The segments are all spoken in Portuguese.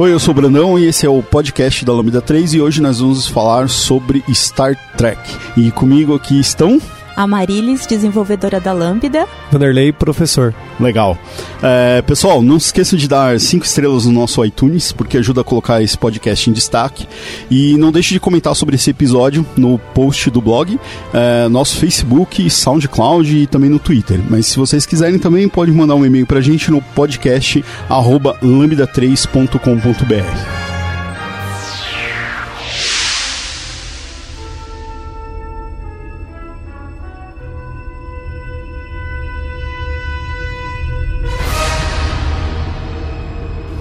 Oi, eu sou o Brandão e esse é o podcast da Lambda 3 e hoje nós vamos falar sobre Star Trek. E comigo aqui estão a Marilis, desenvolvedora da Lambda. Vanderlei, professor. Legal. É, pessoal, não se esqueça de dar cinco estrelas no nosso iTunes, porque ajuda a colocar esse podcast em destaque. E não deixe de comentar sobre esse episódio no post do blog, é, nosso Facebook, SoundCloud e também no Twitter. Mas se vocês quiserem também, pode mandar um e-mail pra gente no podcast lambda3.com.br.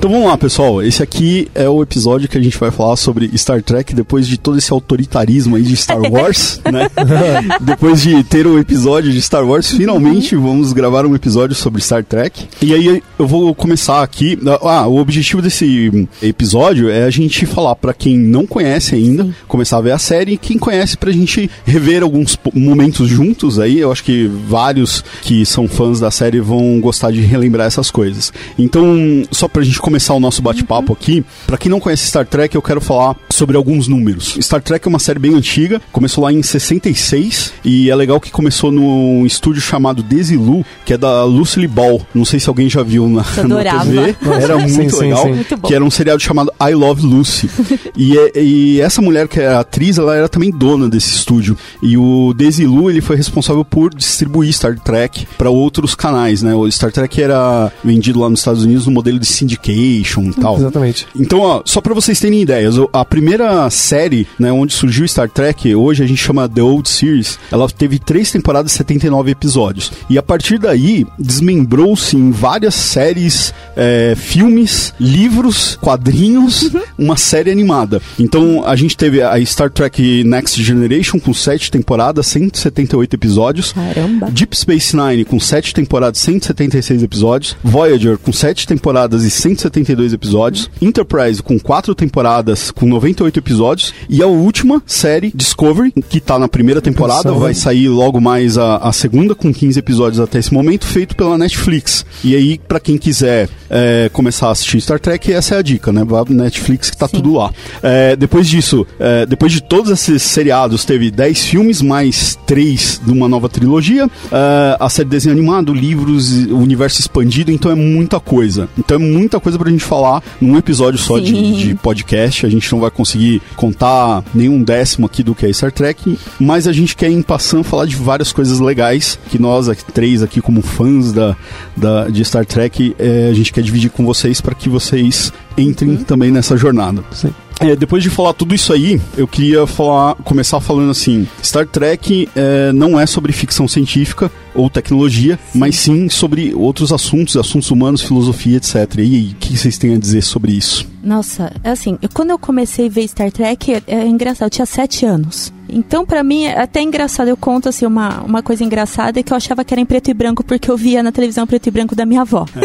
Então vamos lá, pessoal. Esse aqui é o episódio que a gente vai falar sobre Star Trek depois de todo esse autoritarismo aí de Star Wars, né? depois de ter o um episódio de Star Wars, finalmente uhum. vamos gravar um episódio sobre Star Trek. E aí eu vou começar aqui. Ah, o objetivo desse episódio é a gente falar para quem não conhece ainda, começar a ver a série, e quem conhece pra gente rever alguns momentos juntos aí. Eu acho que vários que são fãs da série vão gostar de relembrar essas coisas. Então, só pra gente começar o nosso bate-papo uhum. aqui, para quem não conhece Star Trek, eu quero falar sobre alguns números. Star Trek é uma série bem antiga, começou lá em 66 e é legal que começou num estúdio chamado Desilu, que é da Lucille Ball. Não sei se alguém já viu na, na TV. Era muito sim, legal. Sim, sim. Que era um seriado chamado I Love Lucy. e, é, e, essa mulher que é atriz, ela era também dona desse estúdio. E o Desilu, ele foi responsável por distribuir Star Trek para outros canais, né? O Star Trek era vendido lá nos Estados Unidos no modelo de syndicate e tal. Exatamente. Então, ó, só para vocês terem ideias, a primeira série, né, onde surgiu Star Trek, hoje a gente chama The Old Series, ela teve três temporadas e 79 episódios. E a partir daí, desmembrou-se em várias séries, é, filmes, livros, quadrinhos, uhum. uma série animada. Então, a gente teve a Star Trek Next Generation com sete temporadas, 178 episódios. Caramba! Deep Space Nine com sete temporadas, 176 episódios. Voyager com sete temporadas e 170 172 episódios, Enterprise com quatro temporadas com 98 episódios e a última série Discovery, que tá na primeira temporada, vai sair logo mais a, a segunda com 15 episódios até esse momento, feito pela Netflix. E aí, para quem quiser é, começar a assistir Star Trek, essa é a dica, né? Vá Netflix que tá Sim. tudo lá. É, depois disso, é, depois de todos esses seriados, teve 10 filmes, mais 3 de uma nova trilogia, é, a série desenho animado, livros, o universo expandido, então é muita coisa. Então é muita coisa pra gente falar num episódio só de, de, podcast. A gente não vai conseguir contar nenhum décimo aqui do que é Star Trek, mas a gente quer em passando falar de várias coisas legais que nós três aqui como fãs da, da de Star Trek é, a gente quer dividir com vocês para que vocês entrem uhum. também nessa jornada. Sim. É, depois de falar tudo isso aí, eu queria falar, começar falando assim: Star Trek é, não é sobre ficção científica ou tecnologia, mas sim sobre outros assuntos, assuntos humanos, filosofia, etc. E aí, o que vocês têm a dizer sobre isso? Nossa, é assim, eu, quando eu comecei a ver Star Trek, é, é engraçado, eu tinha sete anos. Então, para mim, é até engraçado. Eu conto assim uma, uma coisa engraçada é que eu achava que era em preto e branco porque eu via na televisão preto e branco da minha avó.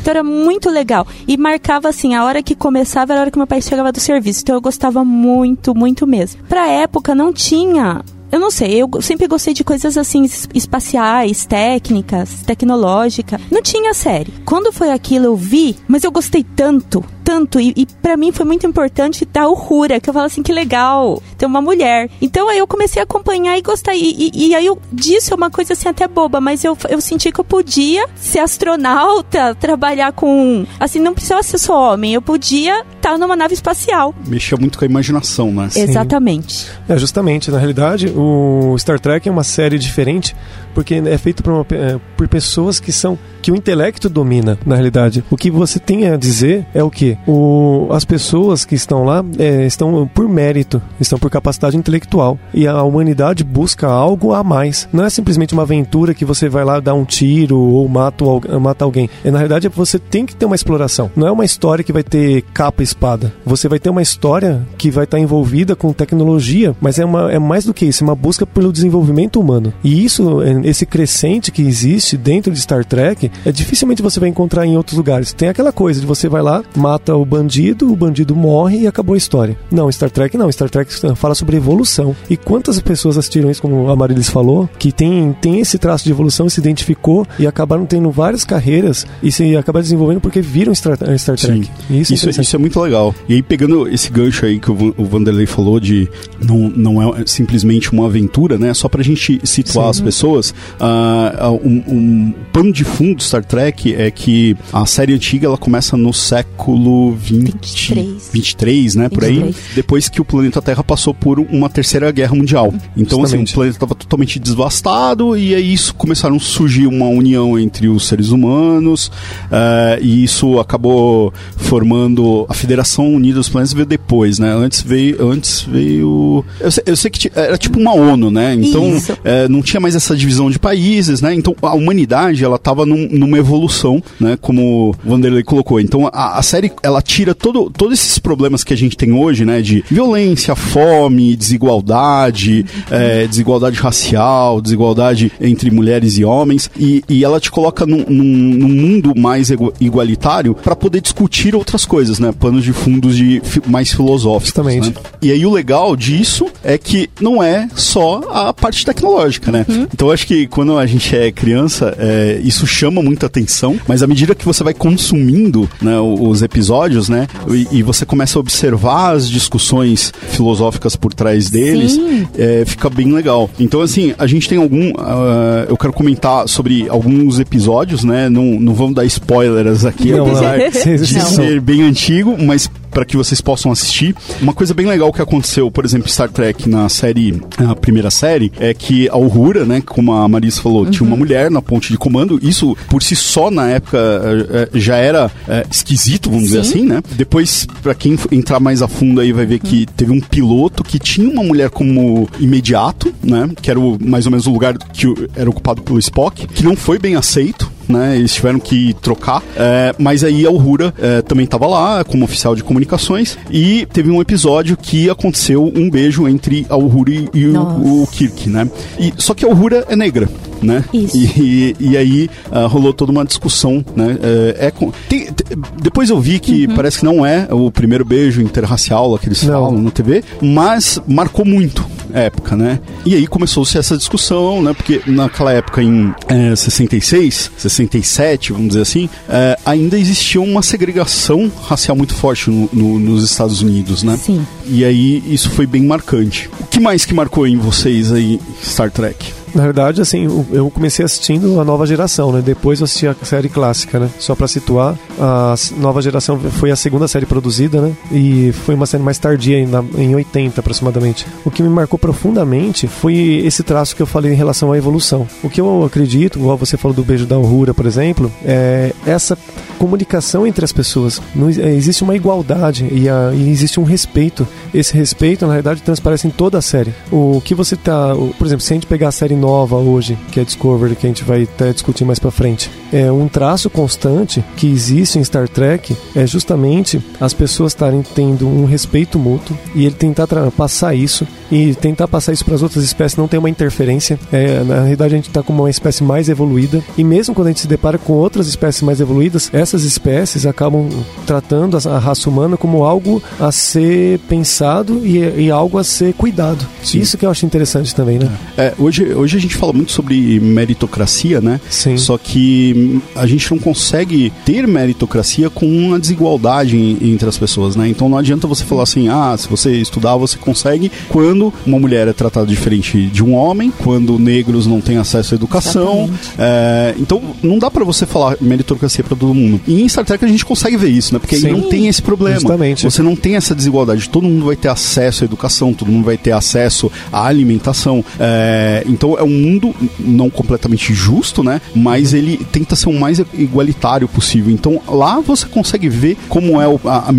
então era muito legal. E marcava assim, a hora que começava era a hora que meu pai chegava do serviço. Então eu gostava muito, muito mesmo. Pra época não tinha eu não sei, eu sempre gostei de coisas assim, espaciais, técnicas, tecnológica. Não tinha série. Quando foi aquilo eu vi, mas eu gostei tanto, tanto. E, e para mim foi muito importante dar o Rura, que eu falo assim, que legal, ter uma mulher. Então aí eu comecei a acompanhar e gostar. E, e, e aí eu, disso é uma coisa assim até boba, mas eu, eu senti que eu podia ser astronauta, trabalhar com. Assim, não precisava ser só homem, eu podia estar numa nave espacial. Mexia muito com a imaginação, né? Exatamente. É, justamente, na realidade, o Star Trek é uma série diferente porque é feito por, uma, é, por pessoas que são que o intelecto domina, na realidade. O que você tem a dizer é o que? O, as pessoas que estão lá é, estão por mérito, estão por capacidade intelectual. E a humanidade busca algo a mais. Não é simplesmente uma aventura que você vai lá dar um tiro ou mata, mata alguém. É, na verdade, você tem que ter uma exploração. Não é uma história que vai ter capa e espada. Você vai ter uma história que vai estar envolvida com tecnologia, mas é, uma, é mais do que isso, é uma busca pelo desenvolvimento humano. E isso, é, esse crescente que existe dentro de Star Trek, é dificilmente você vai encontrar em outros lugares. Tem aquela coisa de você vai lá, mata o bandido, o bandido morre e acabou a história. Não, Star Trek não. Star Trek fala sobre evolução. E quantas pessoas assistiram isso, como a Marilis falou, que tem, tem esse traço de evolução, se identificou e acabaram tendo várias carreiras e se acabaram desenvolvendo porque viram Star, Star Trek. Isso, isso, é isso, é muito legal. E aí, pegando esse gancho aí que o, o Vanderlei falou de não, não é simplesmente uma aventura, né? Só pra gente situar Sim. as pessoas, uh, um, um pano de fundo do Star Trek é que a série antiga ela começa no século 20, 23. 23, né? 23. Por aí. Depois que o planeta Terra passou por uma terceira guerra mundial. Então, Justamente. assim, o planeta estava totalmente devastado e aí isso começaram a surgir uma união entre os seres humanos uh, e isso acabou formando a Federação Unida dos Planetas veio depois, né? Antes veio, antes veio, eu sei, eu sei que era tipo uma ONU, né? Então uh, não tinha mais essa divisão de países, né? Então a humanidade ela estava num, numa evolução, né? Como o Vanderlei colocou. Então a, a série ela tira todo, todos esses problemas que a gente tem hoje, né? De violência, fome, desigualdade, é, desigualdade racial, desigualdade entre mulheres e homens, e, e ela te coloca num, num, num mundo mais igualitário para poder discutir outras coisas, né? Planos de fundos de mais filosóficos. Justamente. Né? E aí o legal disso é que não é só a parte tecnológica, né? Uhum. Então eu acho que quando a gente é criança, é, isso chama muita atenção, mas à medida que você vai consumindo né, os episódios, né? E, e, você começa a observar as discussões filosóficas por trás deles, é, fica bem legal. Então, assim, a gente tem algum. Uh, eu quero comentar sobre alguns episódios, né? Não, não vamos dar spoilers aqui, não, apesar não. de não. ser bem antigo, mas para que vocês possam assistir. Uma coisa bem legal que aconteceu, por exemplo, Star Trek na série, a primeira série, é que a Uhura, né, como a Marisa falou, uhum. tinha uma uhum. mulher na ponte de comando. Isso por si só na época eh, eh, já era é, esquisito, vamos Sim. dizer assim, né? Depois, para quem entrar mais a fundo aí, vai ver uhum. que teve um piloto que tinha uma mulher como imediato, né? Que era o, mais ou menos o lugar que era ocupado pelo Spock, que não foi bem aceito né? Eles tiveram que trocar. É, mas aí a Uhura é, também estava lá como oficial de comunicações e teve um episódio que aconteceu um beijo entre a Uhura e, o, o, Kirk, né? E, só que a Uhura é negra. Né? Isso. E, e, e aí uh, rolou toda uma discussão, né? É, é com, tem, tem, depois eu vi que uhum. parece que não é o primeiro beijo interracial que eles não. falam na TV, mas marcou muito a época, né? E aí começou-se essa discussão, né? Porque naquela época, em é, 66, 67, vamos dizer assim, é, ainda existia uma segregação racial muito forte no, no, nos Estados Unidos, né? Sim. E aí isso foi bem marcante. O que mais que marcou em vocês aí, Star Trek? Na verdade, assim, eu comecei assistindo a nova geração, né? Depois eu assisti a série clássica, né? Só para situar, a nova geração foi a segunda série produzida, né? E foi uma série mais tardia, em 80 aproximadamente. O que me marcou profundamente foi esse traço que eu falei em relação à evolução. O que eu acredito, igual você falou do beijo da Uhura, por exemplo, é essa comunicação entre as pessoas. Não, é, existe uma igualdade e, a, e, existe um respeito. Esse respeito, na verdade, transparece em toda a série. O que você tá. Por exemplo, se a gente pegar a série nova hoje, que é Discovery, que a gente vai até discutir mais pra frente, é um traço constante que existe em Star Trek é justamente as pessoas estarem tendo um respeito mútuo e ele tentar passar isso e tentar passar isso para as outras espécies não tem uma interferência. É, na realidade, a gente está com uma espécie mais evoluída e mesmo quando a gente se depara com outras espécies mais evoluídas, essas espécies acabam tratando a raça humana como algo a ser pensado e, e algo a ser cuidado. Sim. Isso que eu acho interessante também, né? É, hoje, hoje a gente fala muito sobre meritocracia, né? Sim. Só que a gente não consegue ter meritocracia com uma desigualdade entre as pessoas, né? Então não adianta você falar assim, ah, se você estudar você consegue, quando uma mulher é tratada diferente de um homem, quando negros não têm acesso à educação. É, então não dá para você falar meritocracia para todo mundo. E em Star Trek a gente consegue ver isso, né? Porque Sim. aí não tem esse problema. Justamente. Você não tem essa desigualdade. Todo mundo vai ter acesso à educação, todo mundo vai ter acesso à alimentação. É, então é um mundo não completamente justo, né? Mas ele tem tenta ser o mais igualitário possível. Então lá você consegue ver como é a,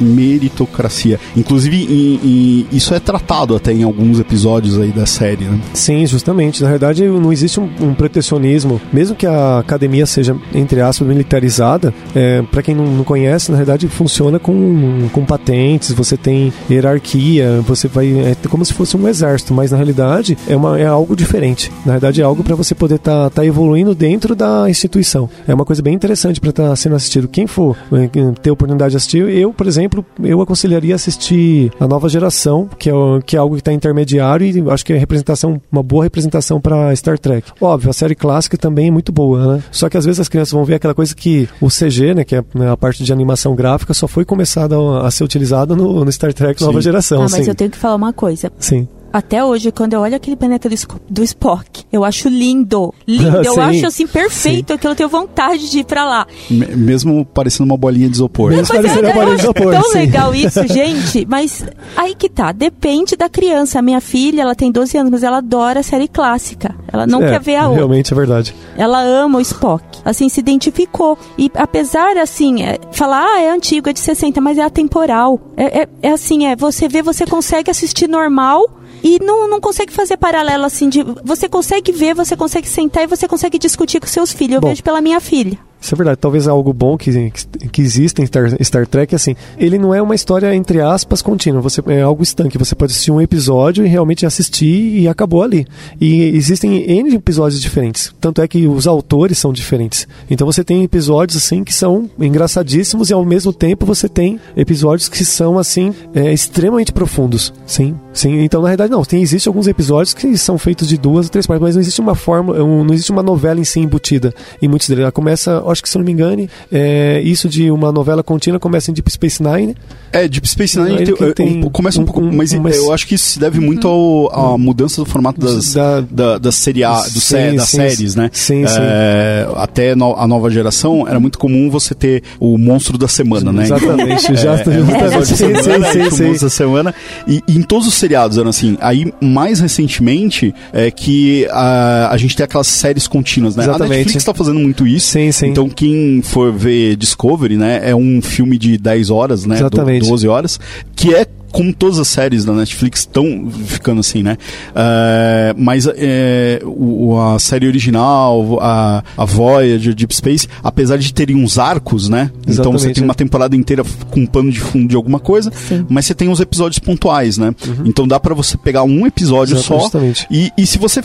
meritocracia. Inclusive, em, em, isso é tratado até em alguns episódios aí da série, né? Sim, justamente. Na verdade, não existe um, um protecionismo, mesmo que a academia seja, entre aspas, militarizada, é, para quem não, não, conhece, na verdade funciona com, com patentes, você tem hierarquia, você vai. É como se fosse um exército, mas na realidade é, uma, é algo diferente. Na verdade, é algo para você poder estar tá, tá evoluindo dentro da instituição. É uma coisa bem interessante para estar tá sendo assistido. Quem for é, ter oportunidade de assistir, eu, por exemplo, eu aconselharia assistir a nova geração, que é, que é algo que está intermediário e acho que é representação, uma boa representação para Star Trek. Óbvio, a série clássica também é muito boa, né? Só que às vezes as crianças vão ver aquela coisa que o CG, né, que é né, a parte de animação gráfica, só foi começada a, ser utilizada no, no Star Trek Nova Geração. Ah, mas sim. eu tenho que falar uma coisa. Sim até hoje, quando eu olho aquele planeta do, do Spock, eu acho lindo. Lindo. eu acho assim perfeito sim. aquilo, eu tenho vontade de ir pra lá. M mesmo parecendo uma bolinha de isopor. Mesmo parecendo uma bolinha de isopor. Tão sim. legal isso, gente. Mas aí que tá, depende da criança. A minha filha, ela tem 12 anos, mas ela adora a série clássica. Ela não é, quer ver a outra. Realmente é verdade. Ela ama o Spock. Assim, se identificou. E apesar, assim, é, falar, ah, é antigo, é de 60, mas é atemporal. É, é, é assim, é, você vê, você consegue assistir normal e não, não consegue fazer paralelo assim de. Você consegue ver, você consegue sentar e você consegue discutir com seus filhos. Eu Bom, vejo pela minha filha. Isso é verdade. Talvez algo bom que, que, existe em Star, Star Trek, assim, ele não é uma história, entre aspas, contínua. Você, é algo estanque. Você pode assistir um episódio e realmente assistir e acabou ali. E existem N episódios diferentes. Tanto é que os autores são diferentes. Então você tem episódios, assim, que são engraçadíssimos e ao mesmo tempo você tem episódios que são, assim, é, extremamente profundos. Sim, sim. Então, na realidade, não. Tem, existe alguns episódios que são feitos de duas ou três partes, mas não existe uma forma, não existe uma novela em si embutida em muitos deles. Ela começa, acho que se não me engane, é, isso de uma novela contínua começa em Deep Space Nine. É, Deep Space Nine tem, tem, um, começa um, um pouco, mas eu acho que isso se deve muito à mudança do formato das, da, da, das, seria, sim, das sim, séries, né? Sim, sim. É, até no, a nova geração era muito comum você ter o monstro da semana, né? Exatamente, então, já é, é, é, sim, sim, sim, sim. o monstro da semana. E, e, em todos os seriados eram assim. Aí, mais recentemente, é que a, a gente tem aquelas séries contínuas, né? Exatamente. A Netflix está fazendo muito isso. Sim, sim. Então, quem for ver Discovery, né, é um filme de 10 horas, né? Exatamente. 12 horas, que é como todas as séries da Netflix estão ficando assim, né? Uh, mas é, o, a série original, a, a Voyager, Deep Space, apesar de terem uns arcos, né? Exatamente, então você tem uma temporada inteira com um pano de fundo de alguma coisa, Sim. mas você tem os episódios pontuais, né? Uhum. Então dá para você pegar um episódio Exatamente. só e, e se você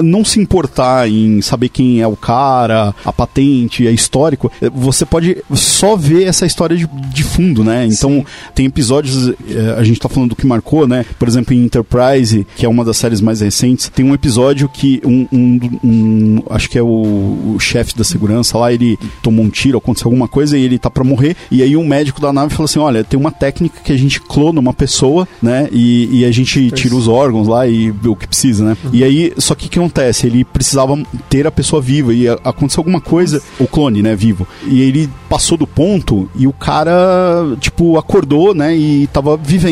não se importar em saber quem é o cara, a patente, é histórico, eh, você pode só ver essa história de, de fundo, né? Então Sim. tem episódios a gente tá falando do que marcou, né? Por exemplo, em Enterprise, que é uma das séries mais recentes, tem um episódio que um, um, um acho que é o, o chefe da segurança lá, ele tomou um tiro, aconteceu alguma coisa e ele tá para morrer. E aí um médico da nave falou assim: olha, tem uma técnica que a gente clona uma pessoa, né? E, e a gente tira os órgãos lá e o que precisa, né? Uhum. E aí, só que o que acontece? Ele precisava ter a pessoa viva e aconteceu alguma coisa, o clone, né, vivo. E ele passou do ponto e o cara, tipo, acordou, né? E tava vivendo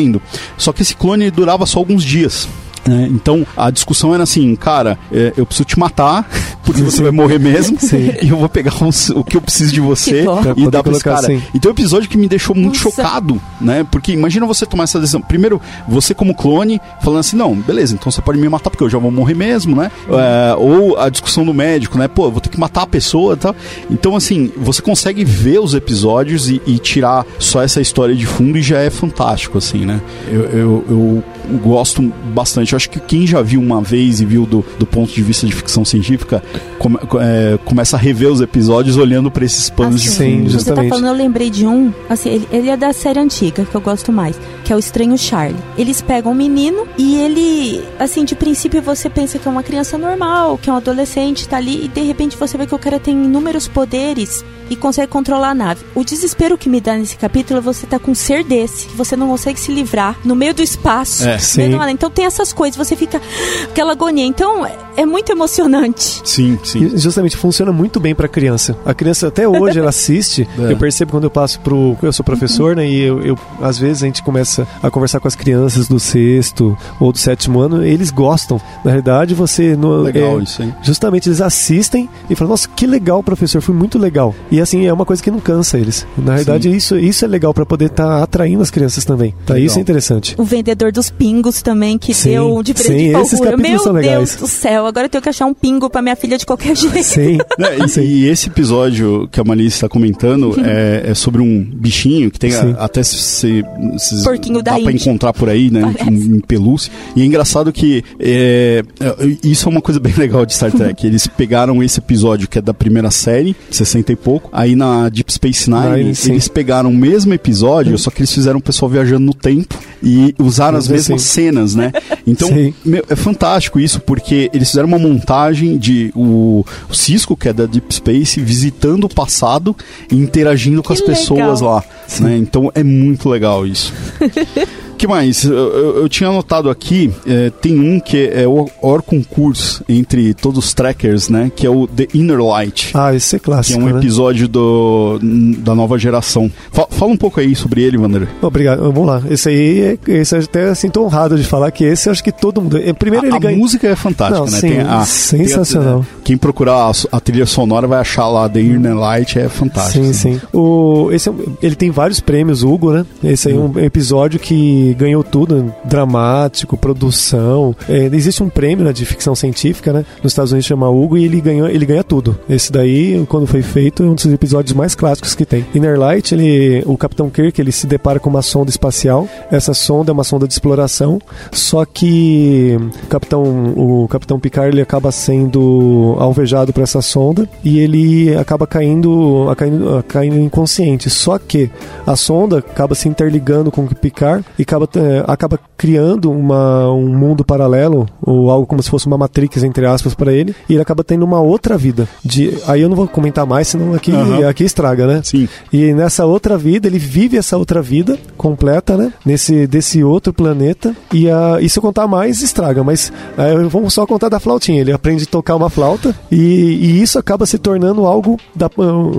Só que esse clone durava só alguns dias. Né? Então a discussão era assim, cara, é, eu preciso te matar, porque você vai morrer mesmo, Sim. e eu vou pegar uns, o que eu preciso de você e dar pra esse cara. Assim. Então é um episódio que me deixou muito Nossa. chocado, né? Porque imagina você tomar essa decisão. Primeiro, você como clone, falando assim, não, beleza, então você pode me matar porque eu já vou morrer mesmo, né? É, ou a discussão do médico, né? Pô, eu vou ter que matar a pessoa e tal. Então, assim, você consegue ver os episódios e, e, tirar só essa história de fundo e já é fantástico, assim, né? Eu, eu, eu gosto bastante acho que quem já viu uma vez e viu do, do ponto de vista de ficção científica come, é, começa a rever os episódios olhando para esses panos assim, de fundo. Você tá falando, eu lembrei de um, assim, ele, ele, é da série antiga, que eu gosto mais, que é o Estranho Charlie. Eles pegam um menino e ele, assim, de princípio você pensa que é uma criança normal, que é um adolescente, tá ali, e de repente você vê que o cara tem inúmeros poderes e consegue controlar a nave. O desespero que me dá nesse capítulo é você tá com um ser desse, que você não consegue se livrar no meio do espaço. É, sim. Então tem essas coisas, você fica aquela agonia. Então, é muito emocionante. Sim, sim. E justamente funciona muito bem pra criança. A criança até hoje ela assiste. É. Eu percebo quando eu passo pro. Eu sou professor, né? E eu, eu- às vezes a gente começa a conversar com as crianças do sexto ou do sétimo ano, eles gostam. Na realidade, você. No, Legal é, isso aí. Justamente eles assistem e falam, nossa, que legal, professor, foi muito legal. E assim, é uma coisa que não cansa eles. Na realidade, isso, isso é legal pra poder estar atraindo as crianças também. Tá? Legal. Isso é interessante. O vendedor dos pingos também, que Sim, deu de presente sim, esses Meu são Deus legais. do céu, agora eu tenho que achar um pingo pra minha filha de qualquer jeito. Sim. É, e, e esse episódio que a Malice está comentando é, é sobre um bichinho que tem a- até se, se, se Porquinho da dá pra Índia. encontrar por aí, né? Em, em pelúcia. E é engraçado que é, é, isso é uma coisa bem legal de Star Trek. Eles pegaram esse episódio que é da primeira série, 60 e pouco. Aí na Deep Space Nine, Nine, eles pegaram o mesmo episódio, só que eles fizeram o pessoal viajando no tempo e usaram as Mas, mesmas assim, cenas, né? Então, Sim. meu, é fantástico isso, porque eles fizeram uma montagem de o, o Cisco, que é da Deep Space, visitando o passado e interagindo com Que as pessoas legal. lá. Né? Então é muito legal isso. que mais? Eu, eu- eu tinha anotado aqui, eh, tem um que é o Or concurso entre todos os trackers, né? Que é o The Inner Light. Ah, esse é Que é clássico. um né? episódio do, da nova geração. Fa- fala um pouco aí sobre ele, Wander. Obrigado, vamos lá. Esse aí, é- esse eu até sinto honrado de falar que esse eu acho que todo mundo. é, Primeiro A, ele a ganha. música é fantástica, Não, né? sim, a- sensacional. tem a- quem procurar a, a trilha sonora vai achar lá The Inner Light, é fantástico. Sim, sim. O, esse é ele tem vários prêmios, Hugo, né? Esse aí é Hum. um episódio que ganhou tudo: dramático, produção. É, existe um prêmio né, de ficção científica, né? Nos Estados Unidos chama Hugo e ele ganhou, ele ganha tudo. Esse daí, quando foi feito, é um dos episódios mais clássicos que tem. Inner Light, ele, o Capitão Kirk, ele se depara com uma sonda espacial. Essa sonda é uma sonda de exploração, só que o Capitão, o Capitão Picard ele acaba sendo alvejado por essa sonda e ele acaba caindo, caindo, caindo inconsciente. Só que a sonda acaba se interligando com o Picard e acaba, eh, acaba criando uma, um mundo paralelo, ou algo como se fosse uma Matrix, entre aspas, para ele, e ele acaba tendo uma outra vida. De, aí eu não vou comentar mais, senão aqui, Aham. aqui estraga, né? Sim. E nessa outra vida, ele vive essa outra vida completa, né? Nesse desse outro planeta. E, a, e se eu contar mais, estraga. Mas é, vamos só contar da flautinha. Ele aprende a tocar uma flauta e, e isso acaba se tornando algo da,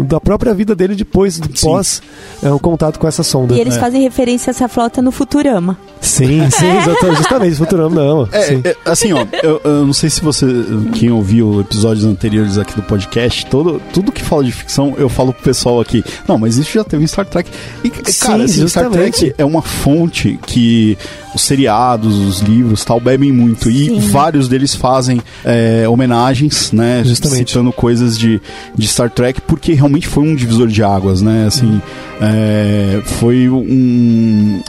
da própria vida dele depois, do Sim. pós é, o contato com essa sonda. E eles É. fazem referência a essa flauta no Futurama. Sim, sim, exatamente, justamente. Futurama não. É, é, assim, ó, eu, eu não sei se você, quem ouviu episódios anteriores aqui do podcast, todo, tudo que fala de ficção, eu falo pro pessoal aqui, não, mas isso já teve em Star Trek. E, cara, Sim, assim, Star. Trek é uma fonte que os seriados, os livros tal, bebem muito. E Sim. vários deles fazem é, homenagens, né? Justamente. Citando coisas de, de Star Trek, porque realmente foi um divisor de águas, né? Assim, é, foi um.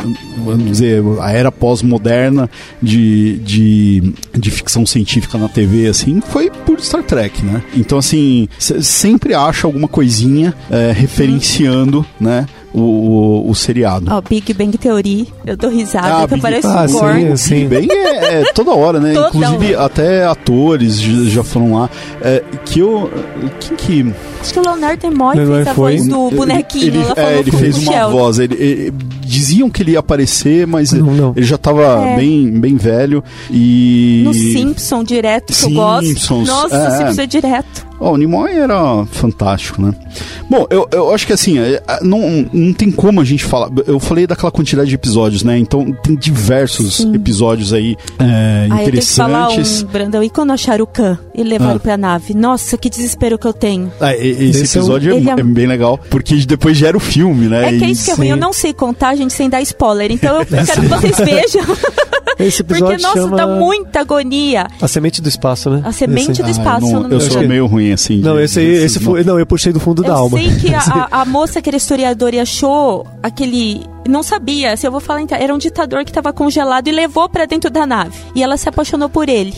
Vamos dizer, a era pós-moderna de, de, de ficção científica na TV, assim, foi por Star Trek, né? Então, assim, sempre acha alguma coisinha é, referenciando, né? O, o, o seriado. Ó, Big Bang Theory, eu dou risada, Ah, que Big- parece Ah, um sim, corno. sim. Bem, é, é toda hora, né? Toda Inclusive, hora. até atores já, foram lá. É, que eu. Quem que. Acho que o Leonardo Nimoy Nimoy fez a foi. voz do bonequinho. Ele, é, ele com fez o uma voz. Ele, ele- diziam que ele ia aparecer, mas Não, não. ele já tava É. bem, bem velho. E. No Simpson direto, que eu gosto. Simpsons, Nossa, é. Simpsons é direto. Ó, o Nimoy era fantástico, né? Bom, eu, eu acho que assim, é, é, não, não tem como a gente falar. Eu falei daquela quantidade de episódios, né? Então tem diversos Sim. episódios aí é, eu falar interessantes. um, Brandão, e quando acharam o Khan e levaram Ah. pra nave? Nossa, que desespero que eu tenho. Ah, esse, Esse é episódio é, é- é bem legal, porque depois gera o filme, né? É que é isso que é ruim, eu não sei contar, gente, sem dar spoiler. Então eu quero que vocês vejam. Esse episódio Porque, nossa, chama dá muita agonia. A Semente do Espaço, né? A Semente Esse- do Ah, Espaço, eu, eu não- não eu sou meio ruim, assim. Não, de- esse desses- esse foi. Não, eu puxei do fundo da Eu alma. sei que a, a- a moça que era historiadora e achou aquele. Não sabia, se eu vou falar então, era um ditador que tava congelado e levou pra dentro da nave. E ela se apaixonou por ele.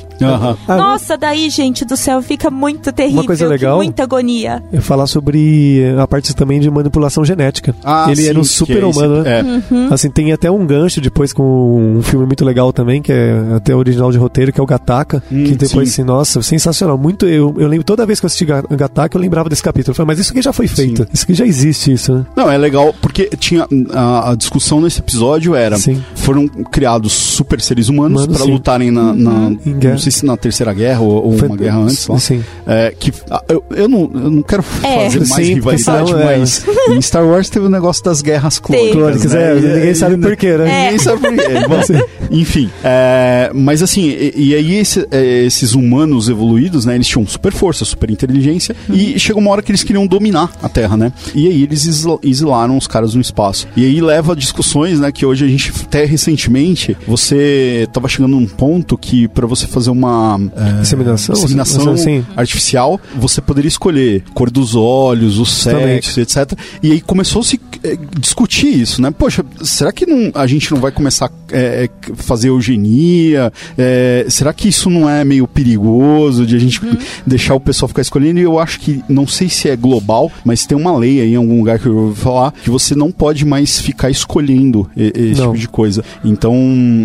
Ah, Nossa, daí, gente do céu, fica muito terrível. coisa que legal- Muita agonia. Eu falar sobre a parte também de manipulação genética. Ah, ele sim, era um é esse- humano, né? é. Uhum. Assim, tem até um gancho depois com um filme muito legal também, que é até original de roteiro, que é o Gataca. Hum, que depois, sim. assim, nossa, sensacional. Muito, eu, eu lembro, toda vez que eu assisti Ga- Gataca, eu lembrava desse capítulo. Eu falei, mas isso aqui já foi feito. Sim. Isso aqui já existe, isso, né? Não, é legal porque tinha. A, a discussão nesse episódio era: Sim. foram criados super seres humanos para lutarem na, na- guerra. não sei se na terceira guerra ou, ou Foi- uma guerra antes lá. Sim. É, que ah, eu, eu, não, eu não quero É. fazer mais Sim, rivalidade, senão, é. mas em Star Wars teve o negócio das guerras clônicas. Clônicas, né? é, ninguém sabe por quê, né? É. Ninguém sabe por quê. Bom, enfim, é, mas assim, e, e aí esse- esses humanos evoluídos, né, eles tinham super força, super inteligência, e chegou uma hora que eles queriam dominar a Terra, né? E aí eles exilaram os caras no espaço. E aí leva a discussões, né, que hoje a gente, até recentemente, você tava chegando num ponto que para você fazer uma é, Disseminação? disseminação Sim. artificial, você poderia escolher cor dos olhos, o sexo, etc. E aí começou a se eh, discutir isso, né? Poxa, será que não- a gente não vai começar a eh, fazer eugenia? Eh, será que isso não é meio perigoso de a gente deixar o pessoal ficar escolhendo? E eu acho que, não sei se é global, mas tem uma lei aí em algum lugar que eu ouvi falar que você não pode mais ficar escolhendo esse Não. tipo de coisa. Então,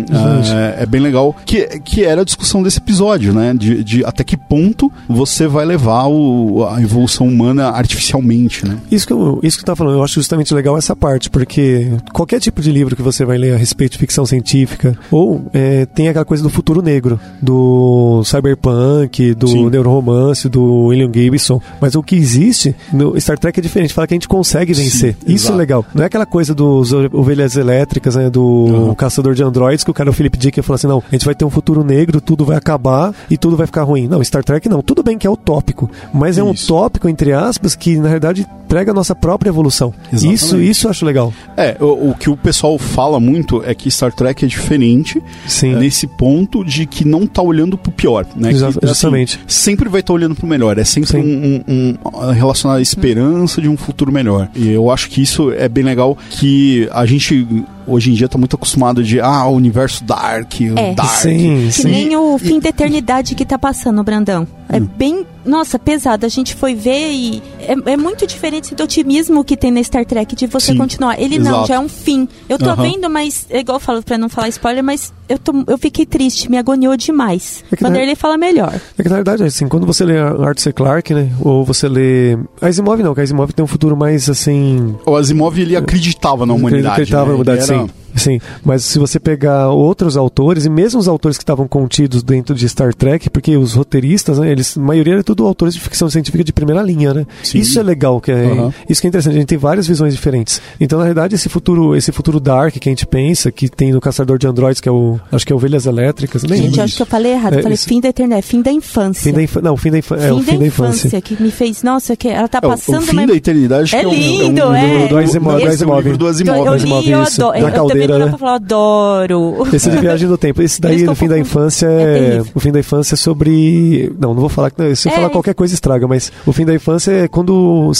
eh, é bem legal que, que era a discussão desse episódio, né? De, de até que ponto você vai levar o- a evolução humana artificialmente, né? Isso que, eu, isso que eu tava falando, eu acho justamente legal essa parte, porque qualquer tipo de livro que você vai ler a respeito de ficção científica, ou é, tem aquela coisa do futuro negro, do cyberpunk, do Sim. neuroromance, do William Gibson, mas o que existe no Star Trek é diferente, fala que a gente consegue Sim, vencer. Isso exato. é legal. Não é aquela coisa dos ovelhas elétricas, né, do Uhum. caçador de androides, que o cara, o Philip Dick, fala assim, não, a gente vai ter um futuro negro, tudo vai acabar e tudo vai ficar ruim. Não, Star Trek não. Tudo bem que é utópico, mas é um Isso. tópico, entre aspas, que na verdade prega a nossa própria evolução. Exatamente. Isso, isso eu acho legal. É, o, o que o pessoal fala muito é que Star Trek é diferente Sim. nesse ponto de que não tá olhando pro pior, né? Exa- Que, assim, justamente. sempre vai estar olhando pro melhor. É sempre um, um, um relacionado à esperança de um futuro melhor. E eu acho que isso é bem legal que a gente hoje em dia tá muito acostumado de ah, o universo dark, o É. dark. Sim, Que sim. nem o fim da eternidade que tá passando, Brandão. É bem, nossa, pesado. A gente foi ver e é, é muito diferente do otimismo que tem na Star Trek de você Sim, continuar. Ele não, exato. já é um fim. Eu tô vendo, mas é igual eu falo pra não falar spoiler, mas eu, tô, eu fiquei triste, me agoniou demais. É que na- Vanderlei fala melhor. É que na verdade, assim, quando você lê Arthur C. Clarke, né, ou você lê... A Asimov não, que a Asimov tem um futuro mais, assim... O Asimov ele acreditava na humanidade. Acreditava né? na humanidade, Ele era- sim. Mas se você pegar outros autores, e mesmo os autores que estavam contidos dentro de Star Trek, porque os roteiristas, né, eles, a maioria era tudo autores de ficção científica de primeira linha, né? Sim. Isso é legal, que é, Aham. isso que é interessante, a gente tem várias visões diferentes. Então, na verdade, esse futuro, esse futuro dark que a gente pensa, que tem no Caçador de Androids, que é o, acho que é Ovelhas Elétricas, nem Gente, eu acho que eu falei errado. É, eu falei isso. fim da eternidade, fim da infância. Fim da infância, não, fim da infância, é o fim da infância. que me fez, nossa, que ela tá É, o- passando o fim mas- da eternidade É que é um, lindo, é um é. do Do Asimov, do esse é um Asimov. do Eu, Asimov. eu Asimov, eu da Eu, eu também né? falar, adoro. Esse de viagem no tempo. Esse daí, no fim da infância, É é. o fim da infância é sobre. Não, não vou falar. que- Se eu É. falar qualquer coisa, estraga, mas o fim da infância é quando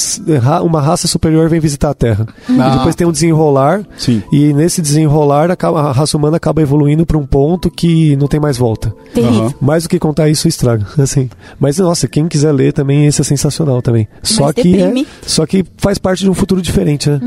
ra- uma raça superior vem visitar a Terra. Ah. E depois tem um desenrolar. Sim. E nesse desenrolar, a raça humana acaba evoluindo para um ponto que não tem mais volta. Aham. Mais do que contar isso, estraga. Assim. Mas, nossa, quem quiser ler também, esse é sensacional também. Só Mas que, deprime. é, só que faz parte de um futuro diferente, né?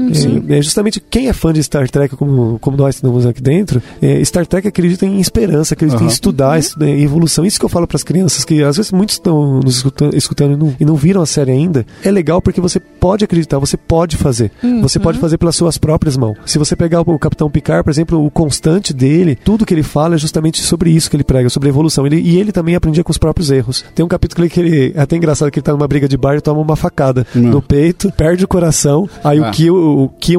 É, é justamente quem é fã de Star Trek, como, como nós estamos aqui dentro, é, Star Trek acredita em esperança, acredita em Aham. estudar, estudar em evolução. Isso que eu falo para as crianças, que às vezes muitos estão nos escutando, escutando e, não, e não viram a série ainda. É legal porque você pode acreditar, você pode fazer. Você pode fazer pelas suas próprias mãos. Se você pegar o Capitão Picard, por exemplo, o constante dele, tudo que ele fala é justamente sobre isso que ele prega, sobre evolução. Ele, e ele também aprendia com os próprios erros. Tem um capítulo que ele, é até engraçado que ele tá numa briga de bar e toma uma facada no peito, perde o coração. Aí Ah. o Kill,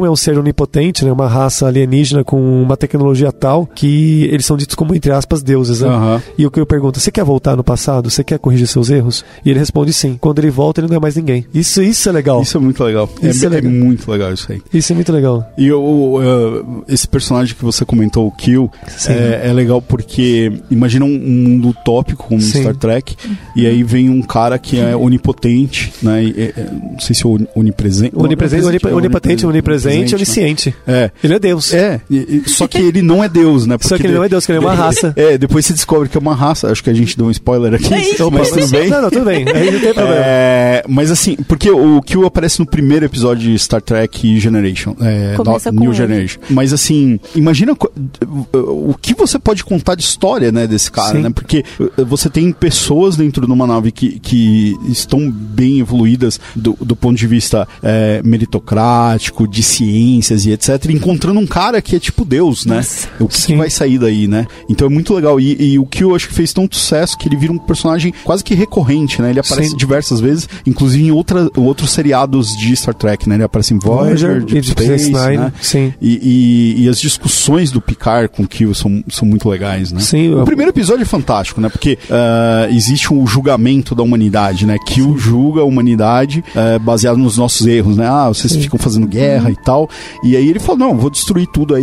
o é um ser onipotente, né, uma raça alienígena com uma tecnologia tal que eles são ditos como, entre aspas, deuses. Né? Aham. E o que eu pergunto, você quer voltar no passado? Você quer corrigir seus erros? E ele responde sim. Quando ele volta, ele não é mais ninguém. Isso, isso é legal. Isso, Isso é muito legal. É, Isso é é legal. muito legal isso aí. é muito legal. E o, uh, esse personagem que você comentou, o Kill, é, é legal porque imagina um, mundo utópico como Sim. Star Trek, e aí vem um cara que é onipotente, né? e- é- é- não sei se é oni- onipresente. Onipresente, onip- é onipotente, onipresente, onisciente. É. Ele é Deus. É, e- e- só que ele não é Deus, né? Só Porque que ele não é Deus, que ele é uma raça. É, depois você descobre que é uma raça. Acho que a gente deu um spoiler aqui, mas tudo bem. Não, não, tudo bem. Aí não tem problema. É, mas assim, porque o Q aparece no primeiro episódio de Star Trek Generation, é, Começa no- com New ele. Generation. Mas assim, imagina o que você pode contar de história, né, desse cara, Sim. né? Porque uh, você tem pessoas dentro de uma nave que, que estão bem evoluídas do, do ponto de vista é, meritocrático, de ciências e etc, encontrando um cara que é tipo Deus, né? Nossa. O que, que Sim. vai sair daí, né? Então é muito legal. E, e o que eu acho que fez tanto sucesso que ele vira um personagem quase que recorrente, né? Ele aparece Sim. diversas vezes, inclusive em outra, outros seriados de Star Trek, né? Ele aparece em Voyager, Voyager Deep Space Nine, né? sim. E, e- e as discussões do Picard com o Kill são, são muito legais, né? Sim, O eu- primeiro episódio é fantástico, né? Porque ah, existe um julgamento da humanidade, né? Kill julga a humanidade eh, baseado nos nossos erros, né? Ah, vocês ficam fazendo guerra e tal. E aí ele fala, não, vou destruir tudo aí,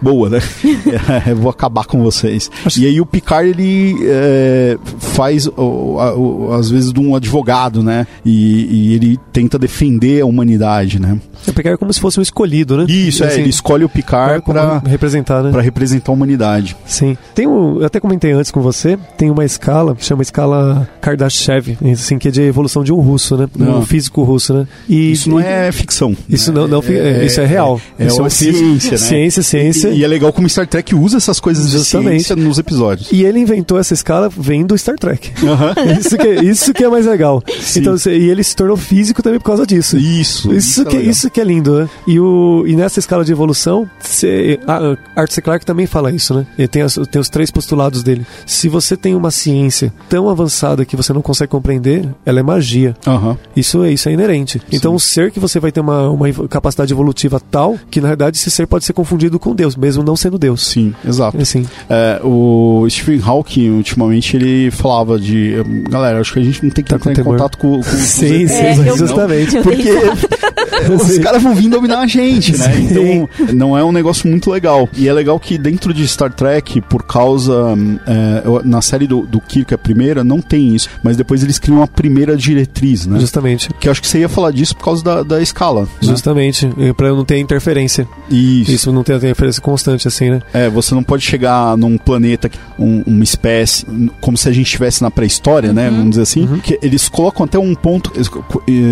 boa, né? Vou acabar com vocês. E aí o Picard, ele eh, faz, o- o- às vezes, de um advogado, né? E, e ele tenta defender a humanidade, né? É pegar como se fosse um escolhido, né? Isso, é, Assim, ele escolhe o Picard como pra, representar, né? pra representar a humanidade. Sim. Tem um, eu até comentei antes com você, tem uma escala, que chama escala Kardashev, assim, que é de evolução de um russo, né? Não. Um físico russo, né? E, Isso não é ficção. Isso né? não, não, é, isso é real. É, isso uma um físico- ciência, né? Ciência, ciência. E, e é legal como Star Trek usa essas coisas Justamente. de ciência nos episódios. E ele inventou essa escala vem do Star Trek. Aham. Isso que, é- isso que é mais legal. Sim. Então, e ele se tornou físico também por causa disso. Isso. Isso, que, é legal. isso que é lindo, né? E, o, e nessa escala de evolução, cê, a, a Arthur C. Clarke também fala isso, né? Ele tem, as- tem os três postulados dele. Se você tem uma ciência tão avançada que você não consegue compreender, ela é magia. Aham. Isso é, isso é inerente. Então, um ser que você vai ter uma, uma capacidade evolutiva tal que, na verdade, esse ser pode ser confundido com Deus, mesmo não sendo Deus. Sim, exato. Assim, É, o Stephen Hawking, ultimamente, ele falava de. Galera, acho que a gente não tem que Tá entrar com em temor. contato com, com Sim, sim, não. justamente. Eu Porque os caras vão vir dominar a gente, né? Sim. Então, não é um negócio muito legal. E é legal que dentro de Star Trek, por causa. é, na série do, do Kirk, a primeira, não tem isso. Mas depois eles criam a primeira diretriz, né? justamente. Que eu acho que você ia falar disso por causa da, da escala. né? Justamente. Pra eu não ter interferência. Isso. Isso não ter interferência constante, assim, né? É, você não pode chegar num planeta, um- uma espécie, como se a gente estivesse na pré-história, né? Vamos dizer assim. Que eles colocam até um ponto,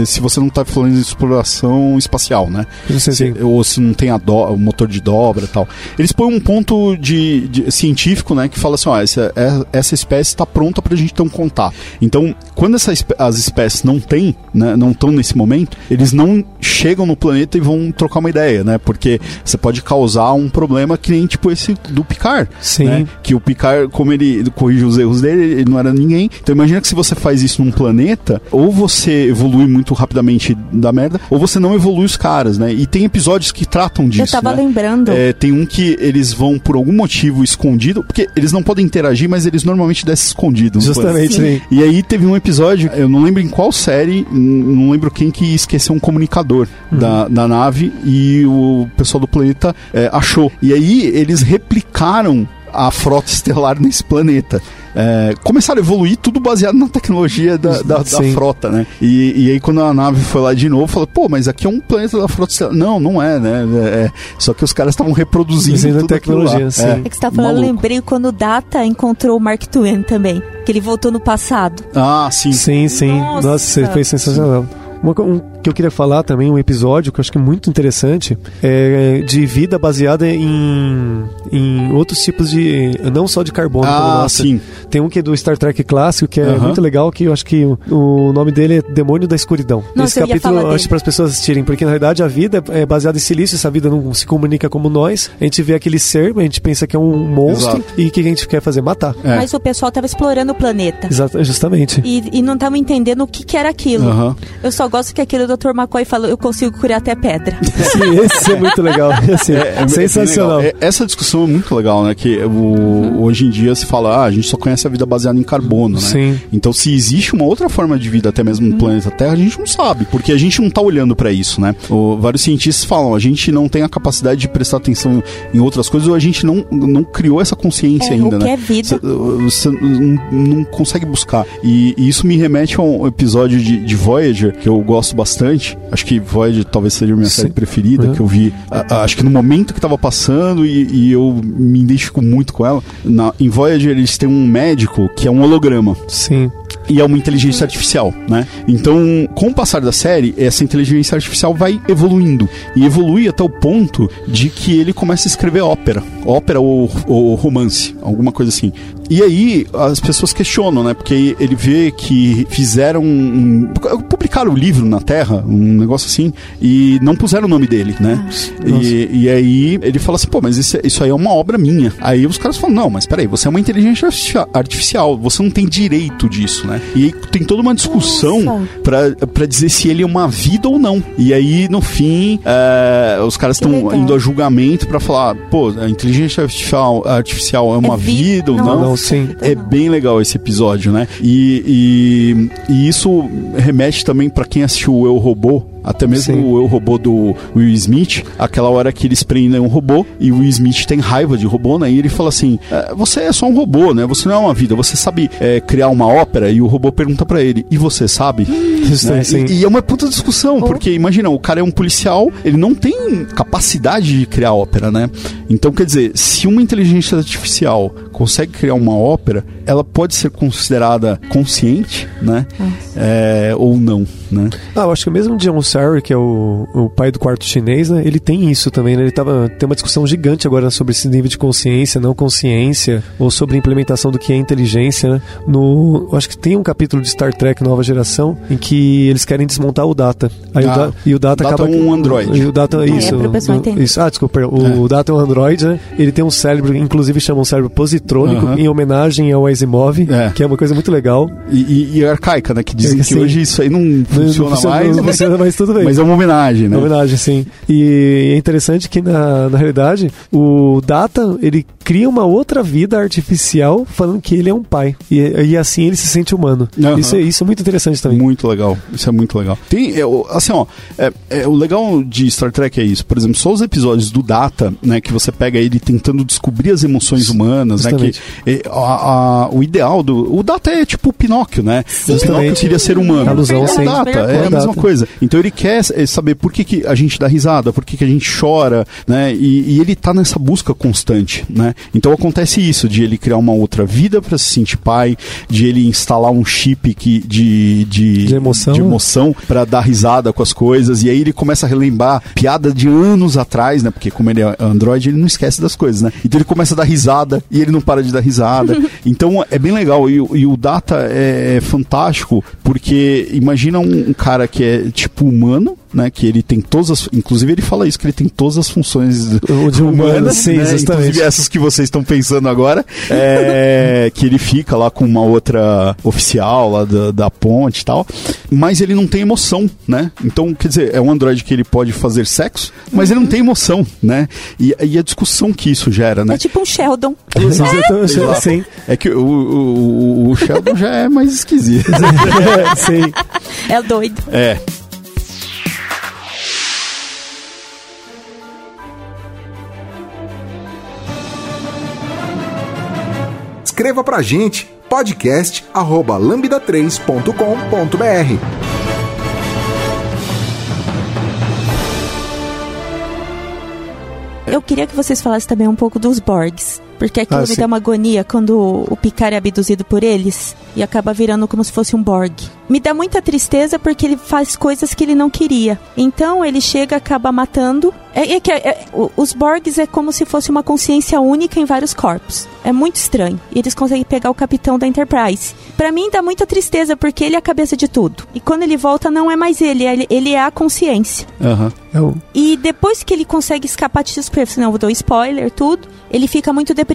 se você não tá falando de exploração espacial, né? Não se. ou se não tem a do- o motor de dobra e tal. Eles põem um ponto de, de- científico, né, que fala assim, ó, essa, é- essa espécie está pronta pra gente ter um contato. Então, quando essa as espécies não têm, né, não estão nesse momento, eles não chegam no planeta e vão trocar uma ideia, né? Porque você pode causar um problema que nem tipo esse do Picard. Sim. né? Que o Picard, como ele corrige os erros dele, ele não era ninguém. Então imagina que se você faz isso num planeta, ou você evolui muito rapidamente da merda, ou você não evolui os caras, né? E tem episódios que tratam disso. Eu tava né? lembrando. É, tem um que eles vão por algum motivo escondido, porque eles não podem interagir, mas eles normalmente descem escondidos. Justamente, sim. E aí teve um episódio, eu não lembro em qual série, não lembro quem que esqueceu um comunicador da, da nave e o pessoal do planeta é, achou. E aí eles replicaram a frota estelar nesse planeta. É, começaram a evoluir tudo baseado na tecnologia da, da, da Sim. frota, né? E, e aí quando a nave foi lá de novo, falou, pô, mas aqui é um planeta da frota estelar. Não, não é, né? É, é, só que os caras estavam reproduzindo lá. tecnologia, sim. É que você tá falando, lembrei quando o Data encontrou o Mark Twain também. Que ele voltou no passado. Ah, sim. Sim, sim. Nossa. Nossa, foi sensacional. Uma um que eu queria falar também, um episódio que eu acho que é muito interessante, é de vida baseada em, em outros tipos de. não só de carbono Ah, sim. Tem um que é do Star Trek clássico, que é muito legal, que eu acho que o, o nome dele é Demônio da Escuridão. Nossa, Esse eu ia capítulo falar eu acho para as pessoas assistirem, porque na verdade a vida é baseada em silício, essa vida não se comunica como nós. A gente vê aquele ser, a gente pensa que é um monstro, Exato. e o que a gente quer fazer? Matar. É. Mas o pessoal tava explorando o planeta. Exato, justamente. E, e não estavam entendendo o que, que era aquilo. Eu só gosto que aquele Dr. McCoy falou, eu consigo curar até pedra. Sim, esse é muito legal. Assim, É, é bem sensacional. legal. É, essa discussão é muito legal, né? Que o, hoje em dia se fala, ah, a gente só conhece a vida baseada em carbono, né? Sim. Então, se existe uma outra forma de vida, até mesmo no planeta Terra, a gente não sabe, porque a gente não tá olhando pra isso, né? O- vários cientistas falam, a gente não tem a capacidade de prestar atenção em outras coisas, ou a gente não, não criou essa consciência É, ainda, o que né? é vida. Você não, não consegue buscar. E, e isso me remete a um episódio de, de Voyager, que eu gosto bastante. Acho que Void talvez seja a minha Sim. série preferida, Uhum. que eu vi. a- a- acho que no momento que tava passando e, e eu me identifico muito com ela. Na, em Voyager eles têm um médico que é um holograma Sim. e é uma inteligência artificial, né? Então, com o passar da série, essa inteligência artificial vai evoluindo e evolui até o ponto de que ele começa a escrever ópera, ópera ou, ou romance, alguma coisa assim. E aí as pessoas questionam, né? Porque ele vê que fizeram um, publicaram o livro na Terra, um negócio assim, e não puseram o nome dele, né? E, e aí ele fala assim, pô, mas isso, isso aí é uma obra minha. Aí os caras falam, não, mas peraí, você é uma inteligência artifici- artificial, você não tem direito disso, né? E aí tem toda uma discussão pra dizer se ele é uma vida ou não. E aí, no fim, é, os caras estão indo a julgamento pra falar, pô, a inteligência artificial, artificial é uma vi- vida ou não? Não, sim. É bem legal esse episódio, né? E, e, e isso remete também pra quem assistiu o Eu Robô. Até mesmo Sim. o Eu Robô do Will Smith, aquela hora que eles prendem um robô e o Will Smith tem raiva de robô, né? E ele fala assim: "É, Você é só um robô, né? Você não é uma vida. Você sabe é, criar uma ópera? E o robô pergunta pra ele: E você sabe? Né? E, e é uma puta discussão, porque imagina, o cara é um policial, ele não tem capacidade de criar ópera, né? Então, quer dizer, se uma inteligência artificial consegue criar uma ópera, ela pode ser considerada consciente, né? É, ou não, né? Ah, eu acho que mesmo John Sarri, que é o, o pai do quarto chinês, né? Ele tem isso também, né? Ele tava, tem uma discussão gigante agora sobre esse nível de consciência, não consciência, ou sobre a implementação do que é inteligência, né? No, eu acho que tem um capítulo de Star Trek Nova Geração em que eles querem desmontar o Data. Aí o Ah, da, e o Data Data acaba... é um androide. E o Data, isso. pro pessoal o- entender. isso. Ah, desculpa. O Data é um androide, né? Ele tem um cérebro, inclusive chamam um cérebro positrônico, Aham. em homenagem ao Asimov, É. que é uma coisa muito legal. E, e- e arcaica, né? Que dizem É, que sim. hoje isso aí não Não- funciona não funciona, mais, não né? funciona, mas tudo bem. mas é uma homenagem, né? Na homenagem, sim. E é interessante que, na, na realidade, o Data, ele cria uma outra vida artificial falando que ele é um pai. E, e assim ele se sente humano. Aham. Isso, é, isso é muito interessante também. Muito legal, isso é muito legal. Tem, é, o- assim, ó, é, é, o legal de Star Trek é isso. Por exemplo, só os episódios do Data, né, que você pega ele tentando descobrir as emoções humanas, né, que Justamente. é, a- a- o ideal do, o Data é tipo o Pinóquio, né? Sim. O Pinóquio Justamente. queria ser humano. Alusão, é o. Data, é, a mesma coisa. Então ele quer é, saber por que, que a gente dá risada, por que, que a gente chora, né? E, e ele tá nessa busca constante, né? Então acontece isso de ele criar uma outra vida para se sentir pai, de ele instalar um chip que de de, De emoção. de emoção para dar risada com as coisas e aí ele começa a relembrar piada de anos atrás, né? Porque como ele é Android, ele não esquece das coisas, né? Então ele começa a dar risada e ele não para de dar risada. então é bem legal e, o- e o Data é, é fantástico porque imagina um, um cara que é tipo humano, né? Que ele tem todas as, inclusive ele fala isso que ele tem todas as funções humano, humanas, sim, né? Inclusive essas que vocês estão pensando agora, é, que ele fica lá com uma outra oficial lá da, da ponte e tal, mas ele não tem emoção, né? Então, quer dizer, é um androide que ele pode fazer sexo, mas ele não tem emoção, né? E, e a discussão que isso gera, né? É tipo um Sheldon. Exato. sim. É que o, o, o- Sheldon já é mais esquisito. sim. É doido. É. Escreva pra gente podcast arroba lambda3.com.br Eu queria que vocês falassem também um pouco dos Borgs. Porque aquilo Ah, me sim. dá uma agonia quando o Picard é abduzido por eles e acaba virando como se fosse um Borg. Me dá muita tristeza porque ele faz coisas que ele não queria. Então ele chega, acaba matando. É, é que é- é- o- os Borgs é como se fosse uma consciência única em vários corpos. É muito estranho. E eles conseguem pegar o capitão da Enterprise. Pra mim dá muita tristeza porque ele é a cabeça de tudo. E quando ele volta não é mais ele, ele, ele é a consciência. Aham. É o- E depois que ele consegue escapar disso, porque senão eu dou spoiler, tudo, ele fica muito deprimido.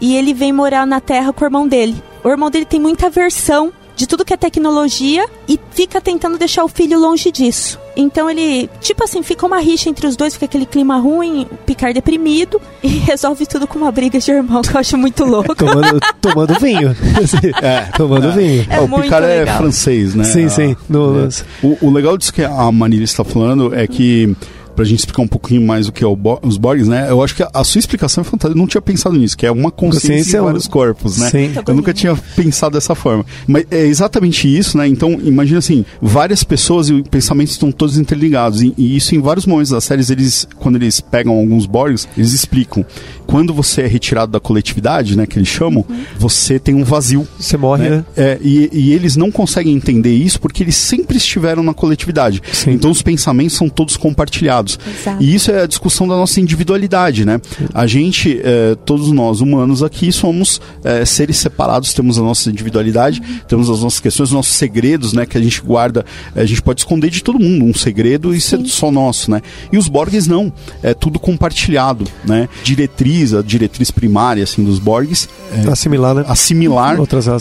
E ele vem morar na Terra com o irmão dele. O irmão dele tem muita aversão de tudo que é tecnologia e fica tentando deixar o filho longe disso. Então ele, tipo assim, fica uma rixa entre os dois, fica aquele clima ruim, o Picard deprimido e resolve tudo com uma briga de irmão, que eu acho muito louco. tomando, tomando vinho. É. tomando vinho. É o muito Picard é legal. francês, né? Sim, sim. No- É. O, o legal disso que a Manila está falando é que pra gente explicar um pouquinho mais o que é Bo os Borgs, né? Eu acho que a, a, sua explicação é fantástica. Eu não tinha pensado nisso, que é uma consciência, consciência em vários corpos, né? Sim. Eu nunca tinha pensado dessa forma. Mas é exatamente isso, né? Então, imagina assim, várias pessoas e pensamentos estão todos interligados. E, e isso em vários momentos das séries, eles, quando eles pegam alguns Borgs, eles explicam. Quando você é retirado da coletividade, né, que eles chamam, uhum. você tem um vazio. Você morre, né? né? É, e, e, eles não conseguem entender isso porque eles sempre estiveram na coletividade. Sim. Então os pensamentos são todos compartilhados. Exato. E isso é a discussão da nossa individualidade, né? A gente, é, todos nós humanos aqui, somos é, seres separados, temos a nossa individualidade, uhum. temos as nossas questões, os nossos segredos, né? Que a gente guarda, a gente pode esconder de todo mundo um segredo e Sim. ser só nosso, né? E os Borges não, é tudo compartilhado, né? Diretriz, a diretriz primária, assim, dos Borges... É, assimilar, né? Assimilar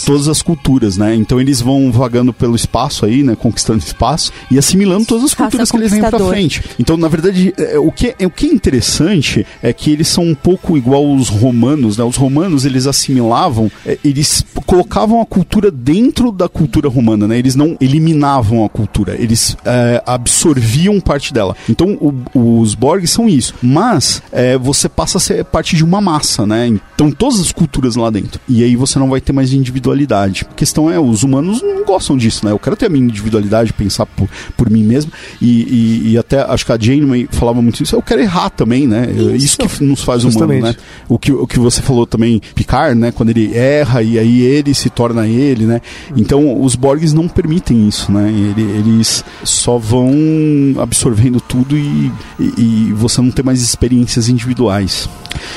todas as culturas, né? Então eles vão vagando pelo espaço aí, né? Conquistando espaço e assimilando todas as culturas que eles vêm pra frente. Então, na verdade, é, o, que, é, o que é interessante é que eles são um pouco igual os romanos, né? Os romanos, eles assimilavam, é, eles colocavam a cultura dentro da cultura romana, né? Eles não eliminavam a cultura, eles é, absorviam parte dela. Então, o, os Borg são isso. Mas, é, você passa a ser parte de uma massa, né? Então, todas as culturas lá dentro. E aí você não vai ter mais individualidade. A questão é, os humanos não gostam disso, né? Eu quero ter a minha individualidade, pensar por, por mim mesmo. E, e, e até, acho que a Falava muito isso. Eu quero errar também, né? Isso, isso que nos faz humano, né? O que, o que você falou também, Picard, né? Quando ele erra e aí ele se torna ele, né? Então, os Borgs não permitem isso, né? Eles só vão absorvendo tudo e, e, e você não tem mais experiências individuais.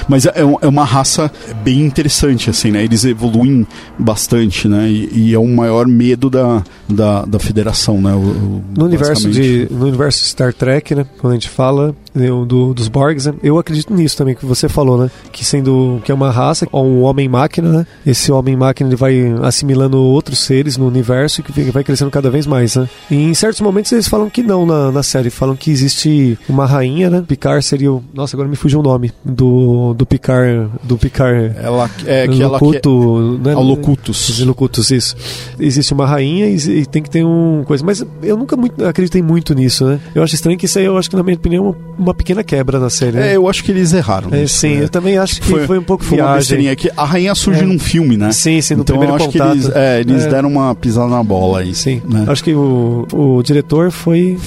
Mas é, é uma raça bem interessante, assim, né? Eles evoluem bastante, né? E, e é o maior medo da, da, da federação, né? O, no, universo de, no universo Star Trek, né? Quando gente fala do, dos Borgs, né? eu acredito nisso também que você falou, né? Que sendo que é uma raça, um homem-máquina, né? Esse homem-máquina ele vai assimilando outros seres no universo e que vai crescendo cada vez mais, né? E em certos momentos eles falam que não na, na série, falam que existe uma rainha, né? Picard seria o... Nossa, agora me fugiu o nome do, do Picard, do Picard... Ela, é, que Locuto, ela que... Né? Locutus. Locutus, isso. Existe uma rainha e, e, tem que ter um coisa, mas eu nunca muito, acreditei muito nisso, né? Eu acho estranho que isso aí, eu acho que na minha opinião é uma pequena quebra na série. Né? É, eu acho que eles erraram. É, sim, né? eu também acho que foi, foi um pouco foi viagem. É que a rainha surge é. num filme, né? Sim, sim, no então, primeiro acho contato. Que eles, é, eles é. deram uma pisada na bola aí. Sim, né? acho que o, o diretor foi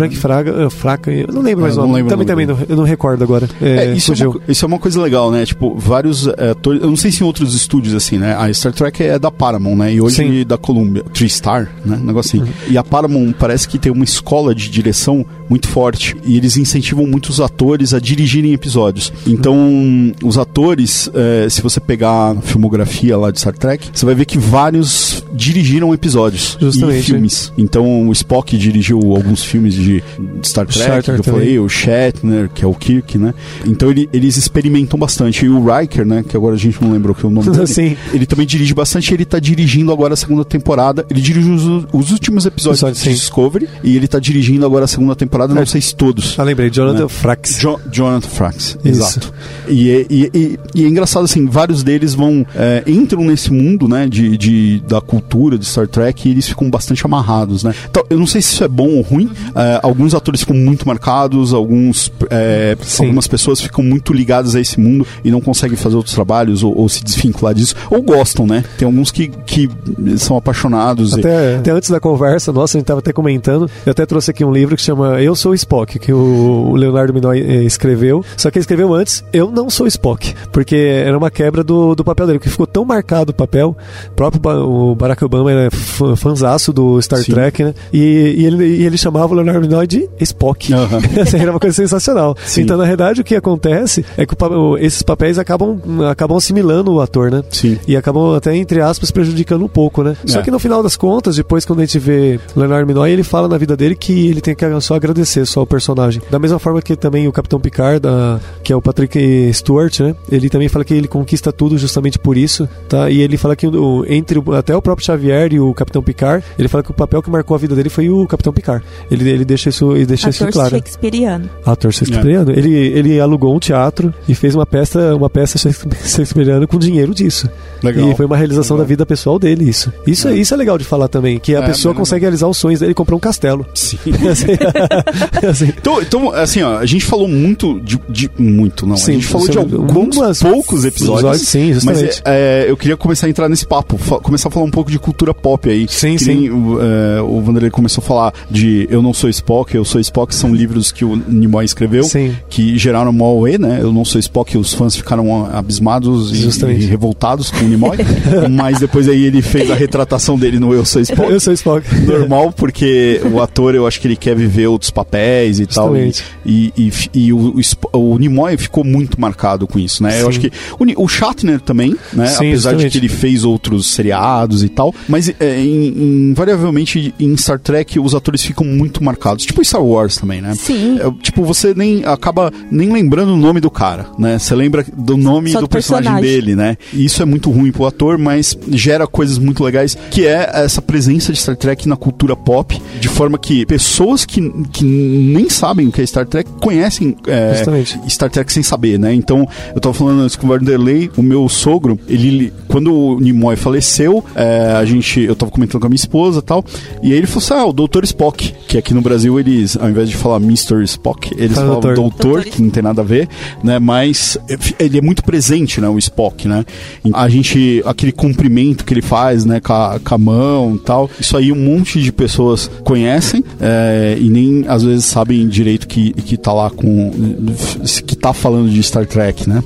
Frank Fraga, uh, Fraca, eu não lembro mais o nome. Também, também, não, eu não recordo agora. É, isso, é uma, isso, é uma, coisa legal, né? Tipo, vários atores, eu não sei se em outros estúdios assim, né? A Star Trek é da Paramount, né? E hoje sim. da Columbia, Tristar, né? Um negócio assim. Uhum. E a Paramount parece que tem uma escola de direção muito forte e eles incentivam muitos atores a dirigirem episódios. Então, os atores, é, se você pegar a filmografia lá de Star Trek, você vai ver que vários dirigiram episódios Justamente, e filmes. Então, o Spock dirigiu alguns filmes de Star Trek, Star Trek que eu falei, o Shatner, que é o Kirk, né? Então, ele, eles experimentam bastante. E o Riker, né, que agora a gente não lembrou que é o nome dele, Sim. ele também dirige bastante. Ele tá dirigindo agora a segunda temporada. Ele dirige os, os últimos episódios de Discovery e ele tá dirigindo agora a segunda temporada, não é. sei se todos. Ah, lembrei, Jonathan né? Frakes. Jo Jonathan Frakes, exato. E, é, e, e, e, é engraçado assim, vários deles vão é, entram nesse mundo, né, de, de, da cultura de Star Trek e eles ficam bastante amarrados, né. Então, eu não sei se isso é bom ou ruim. É, alguns atores ficam muito marcados, alguns é, algumas pessoas ficam muito ligadas a esse mundo e não conseguem fazer outros trabalhos ou, ou se desvincular disso ou gostam, né. Tem alguns que, que são apaixonados. Até, e... até antes da conversa, nossa, a gente estava até comentando. Eu até trouxe aqui um livro que chama Eu Sou Spock, que o Leonardo Minoy eh, escreveu. Só que ele escreveu antes, Eu Não Sou Spock, porque era uma quebra do, do papel dele, porque ficou tão marcado o papel. Próprio o Barack Obama era fanzaço do Star Sim. Trek, né? E, e, ele, e ele chamava o Leonardo Minoy de Spock. Uhum. era uma coisa sensacional. Sim. Então, na verdade, o que acontece é que o, esses papéis acabam, acabam assimilando o ator, né? Sim. E acabam até, entre aspas, prejudicando um pouco, né? É. Só que no final das contas, depois quando a gente vê Leonardo Minoy, ele fala na vida dele que ele tem que só agradecer só o personagem. Da mesma forma que também o Capitão Picard, da, que é o Patrick Stewart, né? Ele também fala que ele conquista tudo justamente por isso, tá? E ele fala que entre até o, próprio Xavier e o Capitão Picard, ele fala que o papel que marcou a vida dele foi o Capitão Picard. Ele, ele deixa isso, ele deixa isso Ator claro. shakespeariano. Ator shakespeariano. Ele, ele alugou um teatro e fez uma peça, uma peça shakespeariana com dinheiro disso. Legal. E foi uma realização Legal. da vida pessoal dele, isso. Isso é, isso é legal de falar também, que a É, pessoa bem consegue realizar os sonhos dele e comprar um castelo. Sim. Assim, assim. Então, então, assim, ó, a gente falou muito de. de- muito, não. Sim, a gente falou de alguns algumas- poucos episódios. episódios, sim, mas justamente. é, é, eu queria começar a entrar nesse papo, começar a falar um pouco de cultura pop aí. Sim, que sim. nem o, é, o Vanderlei começou a falar de Eu Não Sou Spock, Eu Sou Spock, são livros que o Nimoy escreveu, Sim. que geraram uma auê, né? Eu Não Sou Spock, os fãs ficaram abismados e, Justamente. e revoltados com o Nimoy. mas depois aí ele fez a retratação dele no Eu Sou Spock Eu sou Spock. normal, porque o ator, eu acho que ele quer viver outros papéis e tal. E, Justamente. e, e, o, o, o Nimoy ficou muito marcado com isso, né? Eu Sim. acho que o, o Shatner também, né? Sim, Apesar de justamente. que ele fez outros seriados e tal. Mas é, em- invariavelmente em Star Trek os atores ficam muito marcados. Tipo em Star Wars também, né? Sim. É, tipo, você nem acaba nem lembrando o nome do cara, né? Você lembra do nome Só do do personagem, personagem. dele, né? E isso é muito ruim pro ator, mas gera coisas muito legais, que é essa presença de Star Trek na cultura pop, de forma que pessoas que, que nem sabem o que é Star Trek conhecem é. Star Trek sem saber, né? Então, eu tava falando antes com o Vanderlei, o meu sogro, ele, quando o Nimoy faleceu, é, a gente, eu tava comentando com a minha esposa e tal, e aí ele falou assim, ah, o Dr. Spock, que aqui no Brasil eles, ao invés de falar Mr. Spock, eles Fala falavam doutor. doutor, Doutor. que não tem nada a ver, né? Mas ele é muito presente, né? O Spock, né? A gente, aquele cumprimento que ele faz, né? Com a, com a mão e tal, isso aí um monte de pessoas conhecem é, e nem às vezes sabem direito que, que tá lá com. que tá falando de Star Trek, né?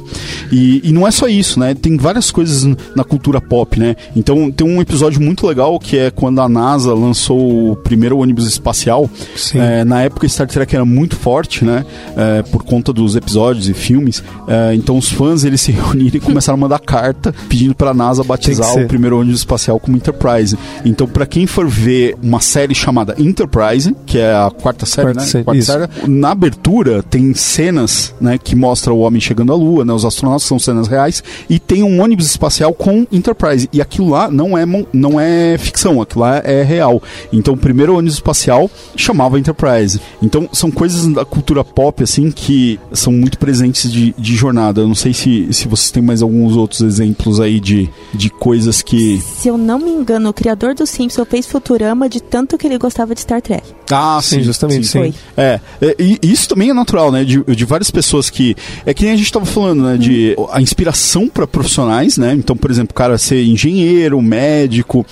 E, e não é só isso, né? Tem várias coisas na cultura pop, né? Então tem um episódio muito legal que é quando a NASA lançou o primeiro ônibus espacial. É, na época Star Trek era muito forte, né? É, por conta dos episódios e filmes. É, então os fãs eles se reuniram e começaram a mandar carta pedindo para a NASA batizar o primeiro ônibus espacial como Enterprise. Então para quem for ver uma série chamada Enterprise, que é a quarta série, Quarta né? série, Quarta série, na abertura tem cenas, né, que mostram o homem chegando à Lua, né? Os astronautas são cenas reais e tem um ônibus espacial com Enterprise e aquilo lá não é mon- não é ficção, aquilo lá é real. Então o primeiro ônibus espacial chamava Enterprise. Então são coisas da cultura pop assim que são muito presentes de, de jornada. Eu não sei se, se vocês têm mais alguns outros exemplos aí de, de coisas que Se eu não me engano, o criador do Simpsons fez Futurama de tanto que ele gostava de Star Trek. Ah, Sim, justamente, sim. Foi. É, é, e isso também é natural, né? De, de várias pessoas que. É que nem a gente tava falando, né? De a inspiração para profissionais, né? Então, por exemplo, o cara ser engenheiro, médico.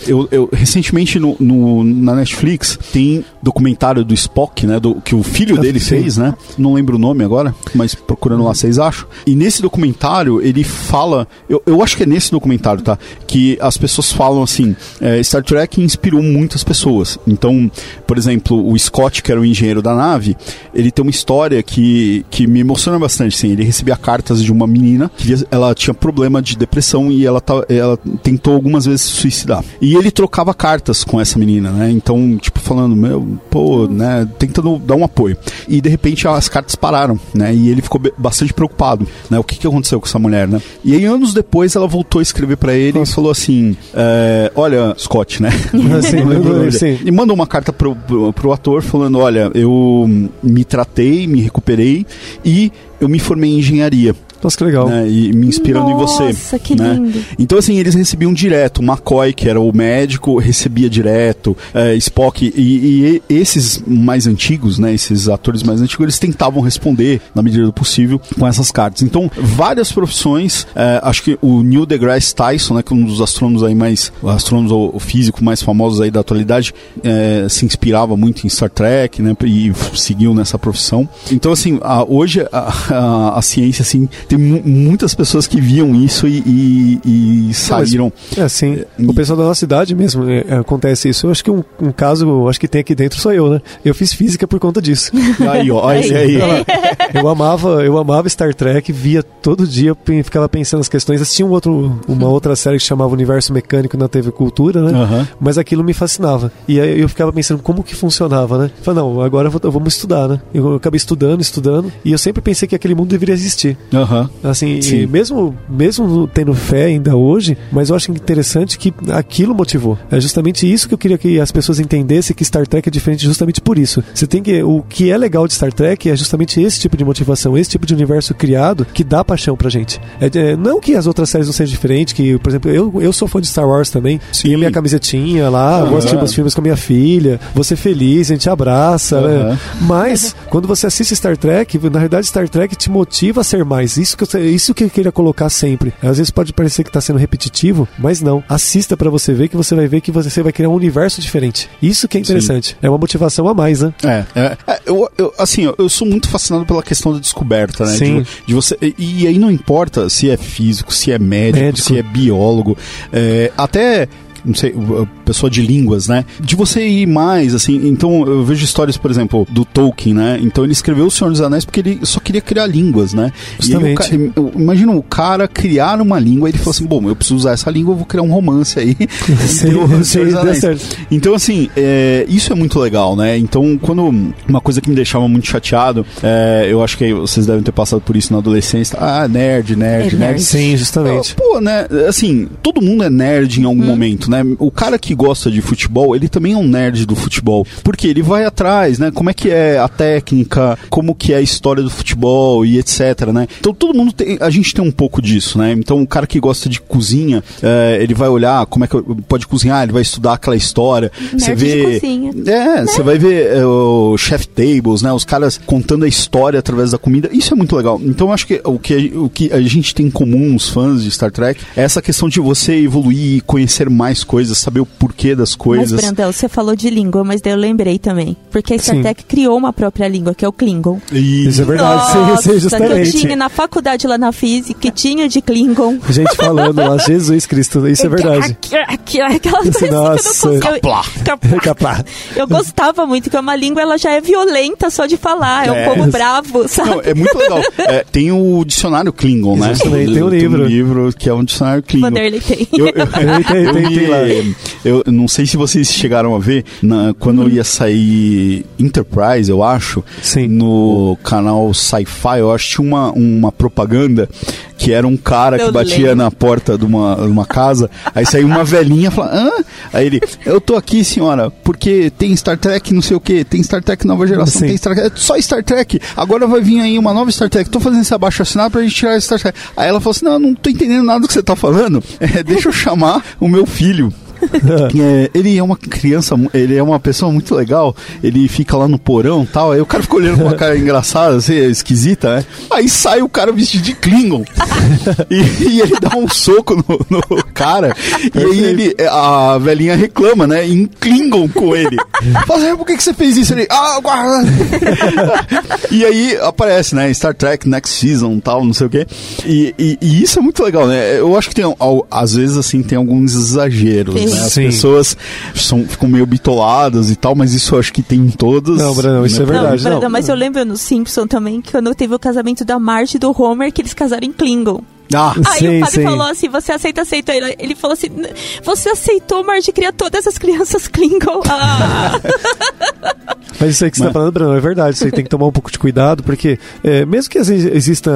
Eu, eu recentemente no, no- na Netflix tem documentário do Spock, né? Do, que o filho dele fez, né? Não lembro o nome agora, mas procurando lá vocês acham. E nesse documentário ele fala. Eu, eu acho que é nesse documentário, tá? Que as pessoas falam assim: é, Star Trek inspirou muitas pessoas. Então, por exemplo, o Scott, que era o engenheiro da nave, ele tem uma história que, que me emociona bastante. Assim, ele recebia cartas de uma menina que ela tinha problema de depressão e ela, ela tentou algumas vezes se suicidar. E ele trocava cartas com essa menina, né? Então, tipo, falando, meu, pô, né? Tentando dar um apoio. E de repente as cartas pararam, né? E ele ficou bastante preocupado, né? O que, que aconteceu com essa mulher, né? E aí, anos depois, ela voltou a escrever pra ele e falou assim: é, Olha, Scott, né? Sim. E mandou uma carta pro, pro, pro ator falando: Olha, eu me tratei, me recuperei e eu me formei em engenharia. Nossa, que legal. né, e me inspirando em você. Nossa, que né? lindo. Então, assim, eles recebiam direto. O McCoy, que era o médico, recebia direto. é, Spock. E, e esses mais antigos, né? Esses atores mais antigos, eles tentavam responder, na medida do possível, com essas cartas. Então, várias profissões. é, acho que o Neil deGrasse Tyson, né? Que é um dos astrônomos aí mais. Astrônomos ou físico mais famosos aí da atualidade, é, se inspirava muito em Star Trek, né? E seguiu nessa profissão. Então, assim, a- hoje a, a- a ciência, assim, tem mu- muitas pessoas que viam isso e, e- e saíram. É, sim. e- O pessoal da nossa cidade mesmo é, é, acontece isso. Eu acho que um, um caso, acho que tem aqui dentro sou eu, né? Eu fiz física por conta disso. Aí, ó, aí, aí. Eu amava, eu amava Star Trek, via todo dia, ficava pensando nas questões. Assistia um outro, uma outra série que chamava Universo Mecânico na TV Cultura, né? Aham. Mas aquilo me fascinava. E aí eu ficava pensando como que funcionava, né? Falei, não, agora eu vou- vamos estudar, né? Eu acabei estudando, estudando, e eu sempre pensei que aquele mundo deveria existir. Aham. Aham. Assim, Sim. e mesmo, mesmo tendo fé ainda hoje, mas eu acho interessante que aquilo motivou. É justamente isso que eu queria que as pessoas entendessem que Star Trek é diferente justamente por isso. Você tem que. O que é legal de Star Trek é justamente esse tipo de motivação, esse tipo de universo criado que dá paixão pra gente. É, é, não que as outras séries não sejam diferentes, que, por exemplo, eu, eu sou fã de Star Wars também. Sim. E a minha camisetinha lá, Aham. vou assistir meus filmes com a minha filha, ser feliz, a gente abraça, Aham. né? Mas, quando você assiste Star Trek, na realidade Star Trek te motiva a ser mais. Isso que eu, isso que eu queria colocar sempre. Às vezes pode parecer que tá sendo repetitivo, mas não. Assista pra você ver que você vai ver que você vai criar um universo diferente. Isso que é interessante. É uma motivação a mais, né? É, é, é, eu, eu- assim, eu, eu sou muito fascinado pela questão da descoberta, né? Sim. De, de você, e, e aí não importa se é físico, se é médico, Médico. se é biólogo, é, até não sei, pessoa de línguas, né? De você ir mais, assim. Então, eu vejo histórias, por exemplo, do Tolkien, né? Então, ele escreveu O Senhor dos Anéis porque ele só queria criar línguas, né? E o Justamente. ca- eu- imagina o cara criar uma língua e ele falou assim: bom, eu preciso usar essa língua, eu vou criar um romance aí. Sim, Então, O Senhor sim. Então, assim, é, isso é muito legal, né? Então, quando. Uma coisa que me deixava muito chateado, é, eu acho que vocês devem ter passado por isso na adolescência. Ah, nerd, nerd, É, nerd. nerd. Sim, justamente. Pô, né? Assim, todo mundo é nerd em algum momento, né? O cara que gosta de futebol, ele também é um nerd do futebol. Porque ele vai atrás, né? Como é que é a técnica, como que é a história do futebol e etc, né? Então todo mundo tem. A gente tem um pouco disso, né? Então o cara que gosta de cozinha, é, ele vai olhar como é que pode cozinhar, ele vai estudar aquela história. Você Nerd vê. cozinha. É, você vai ver é, o chef tables, né? Os caras contando a história através da comida. Isso é muito legal. Então eu acho que o que, o que a gente tem em comum, os fãs de Star Trek, é essa questão de você evoluir, conhecer mais coisas, saber o porquê das Mas, coisas. Brandão, você falou de língua, mas daí eu lembrei também. Porque a Star Sim. Trek criou uma própria língua, que é o Klingon. Isso é verdade, sim, Nossa, sim, que eu justamente. tinha na faculdade lá na física, que tinha de Klingon. Gente falando lá, Jesus Cristo, isso é verdade. Aqui- Aquela coisa que eu não Nossa. consigo. eu- Caplá. Caplá. Eu gostava muito, que uma língua ela já é violenta só de falar, é, É. um povo bravo, sabe? Não, é muito legal. É, tem o dicionário Klingon, né? Exatamente, tem um livro. um livro que é um dicionário Klingon. Vanderlei tem. Eu, eu, Tem, tem, eu tem, me- tem lá. Eu não sei se vocês chegaram a ver, na- quando ia sair Enterprise, eu acho, Sim. no canal Sci-Fi, eu acho que tinha uma, uma propaganda que era um cara que Eu batia lembro. na porta de uma, de uma casa, aí saiu uma velhinha e falava, hã? Aí ele, eu tô aqui, senhora, porque tem Star Trek não sei o que, tem Star Trek nova geração, Sim. tem Star Trek, é só Star Trek, agora vai vir aí uma nova Star Trek, tô fazendo esse abaixo assinado pra gente tirar esse Star Trek. Aí ela falou assim, não, eu não tô entendendo nada do que você tá falando, É, deixa eu chamar o meu filho. É, ele é uma criança, ele é uma pessoa muito legal. Ele fica lá no porão e tal. Aí o cara fica olhando com uma cara engraçada, assim, esquisita, né? Aí sai o cara vestido de Klingon. e, e ele dá um soco no, no cara. E aí ele, a velhinha reclama, né? Em Klingon com ele. Fala assim, por que, que você fez isso? Ele, ah, guarda. e aí aparece, né? Star Trek Next Season tal, não sei o quê. E, e- e isso é muito legal, né? Eu acho que tem, al- às vezes, assim, tem alguns exageros, Sim. Né? As Sim. pessoas são, ficam meio bitoladas e tal, mas isso eu acho que tem em todas. Não, Brandão, isso né? é verdade. Não. Brandão, mas eu lembro no Simpson também que quando teve o casamento da Marge e do Homer, que eles casaram em Klingon. Ah, Aí Sim, o padre sim. falou assim: você aceita, aceita. Ele, ele falou assim: "N- você aceitou, Marge, criar todas as crianças Klingon. Ah. Mas isso aí que você Mas- está falando, Bruno, é verdade. Você tem que tomar um pouco de cuidado, porque é, mesmo que exi- exista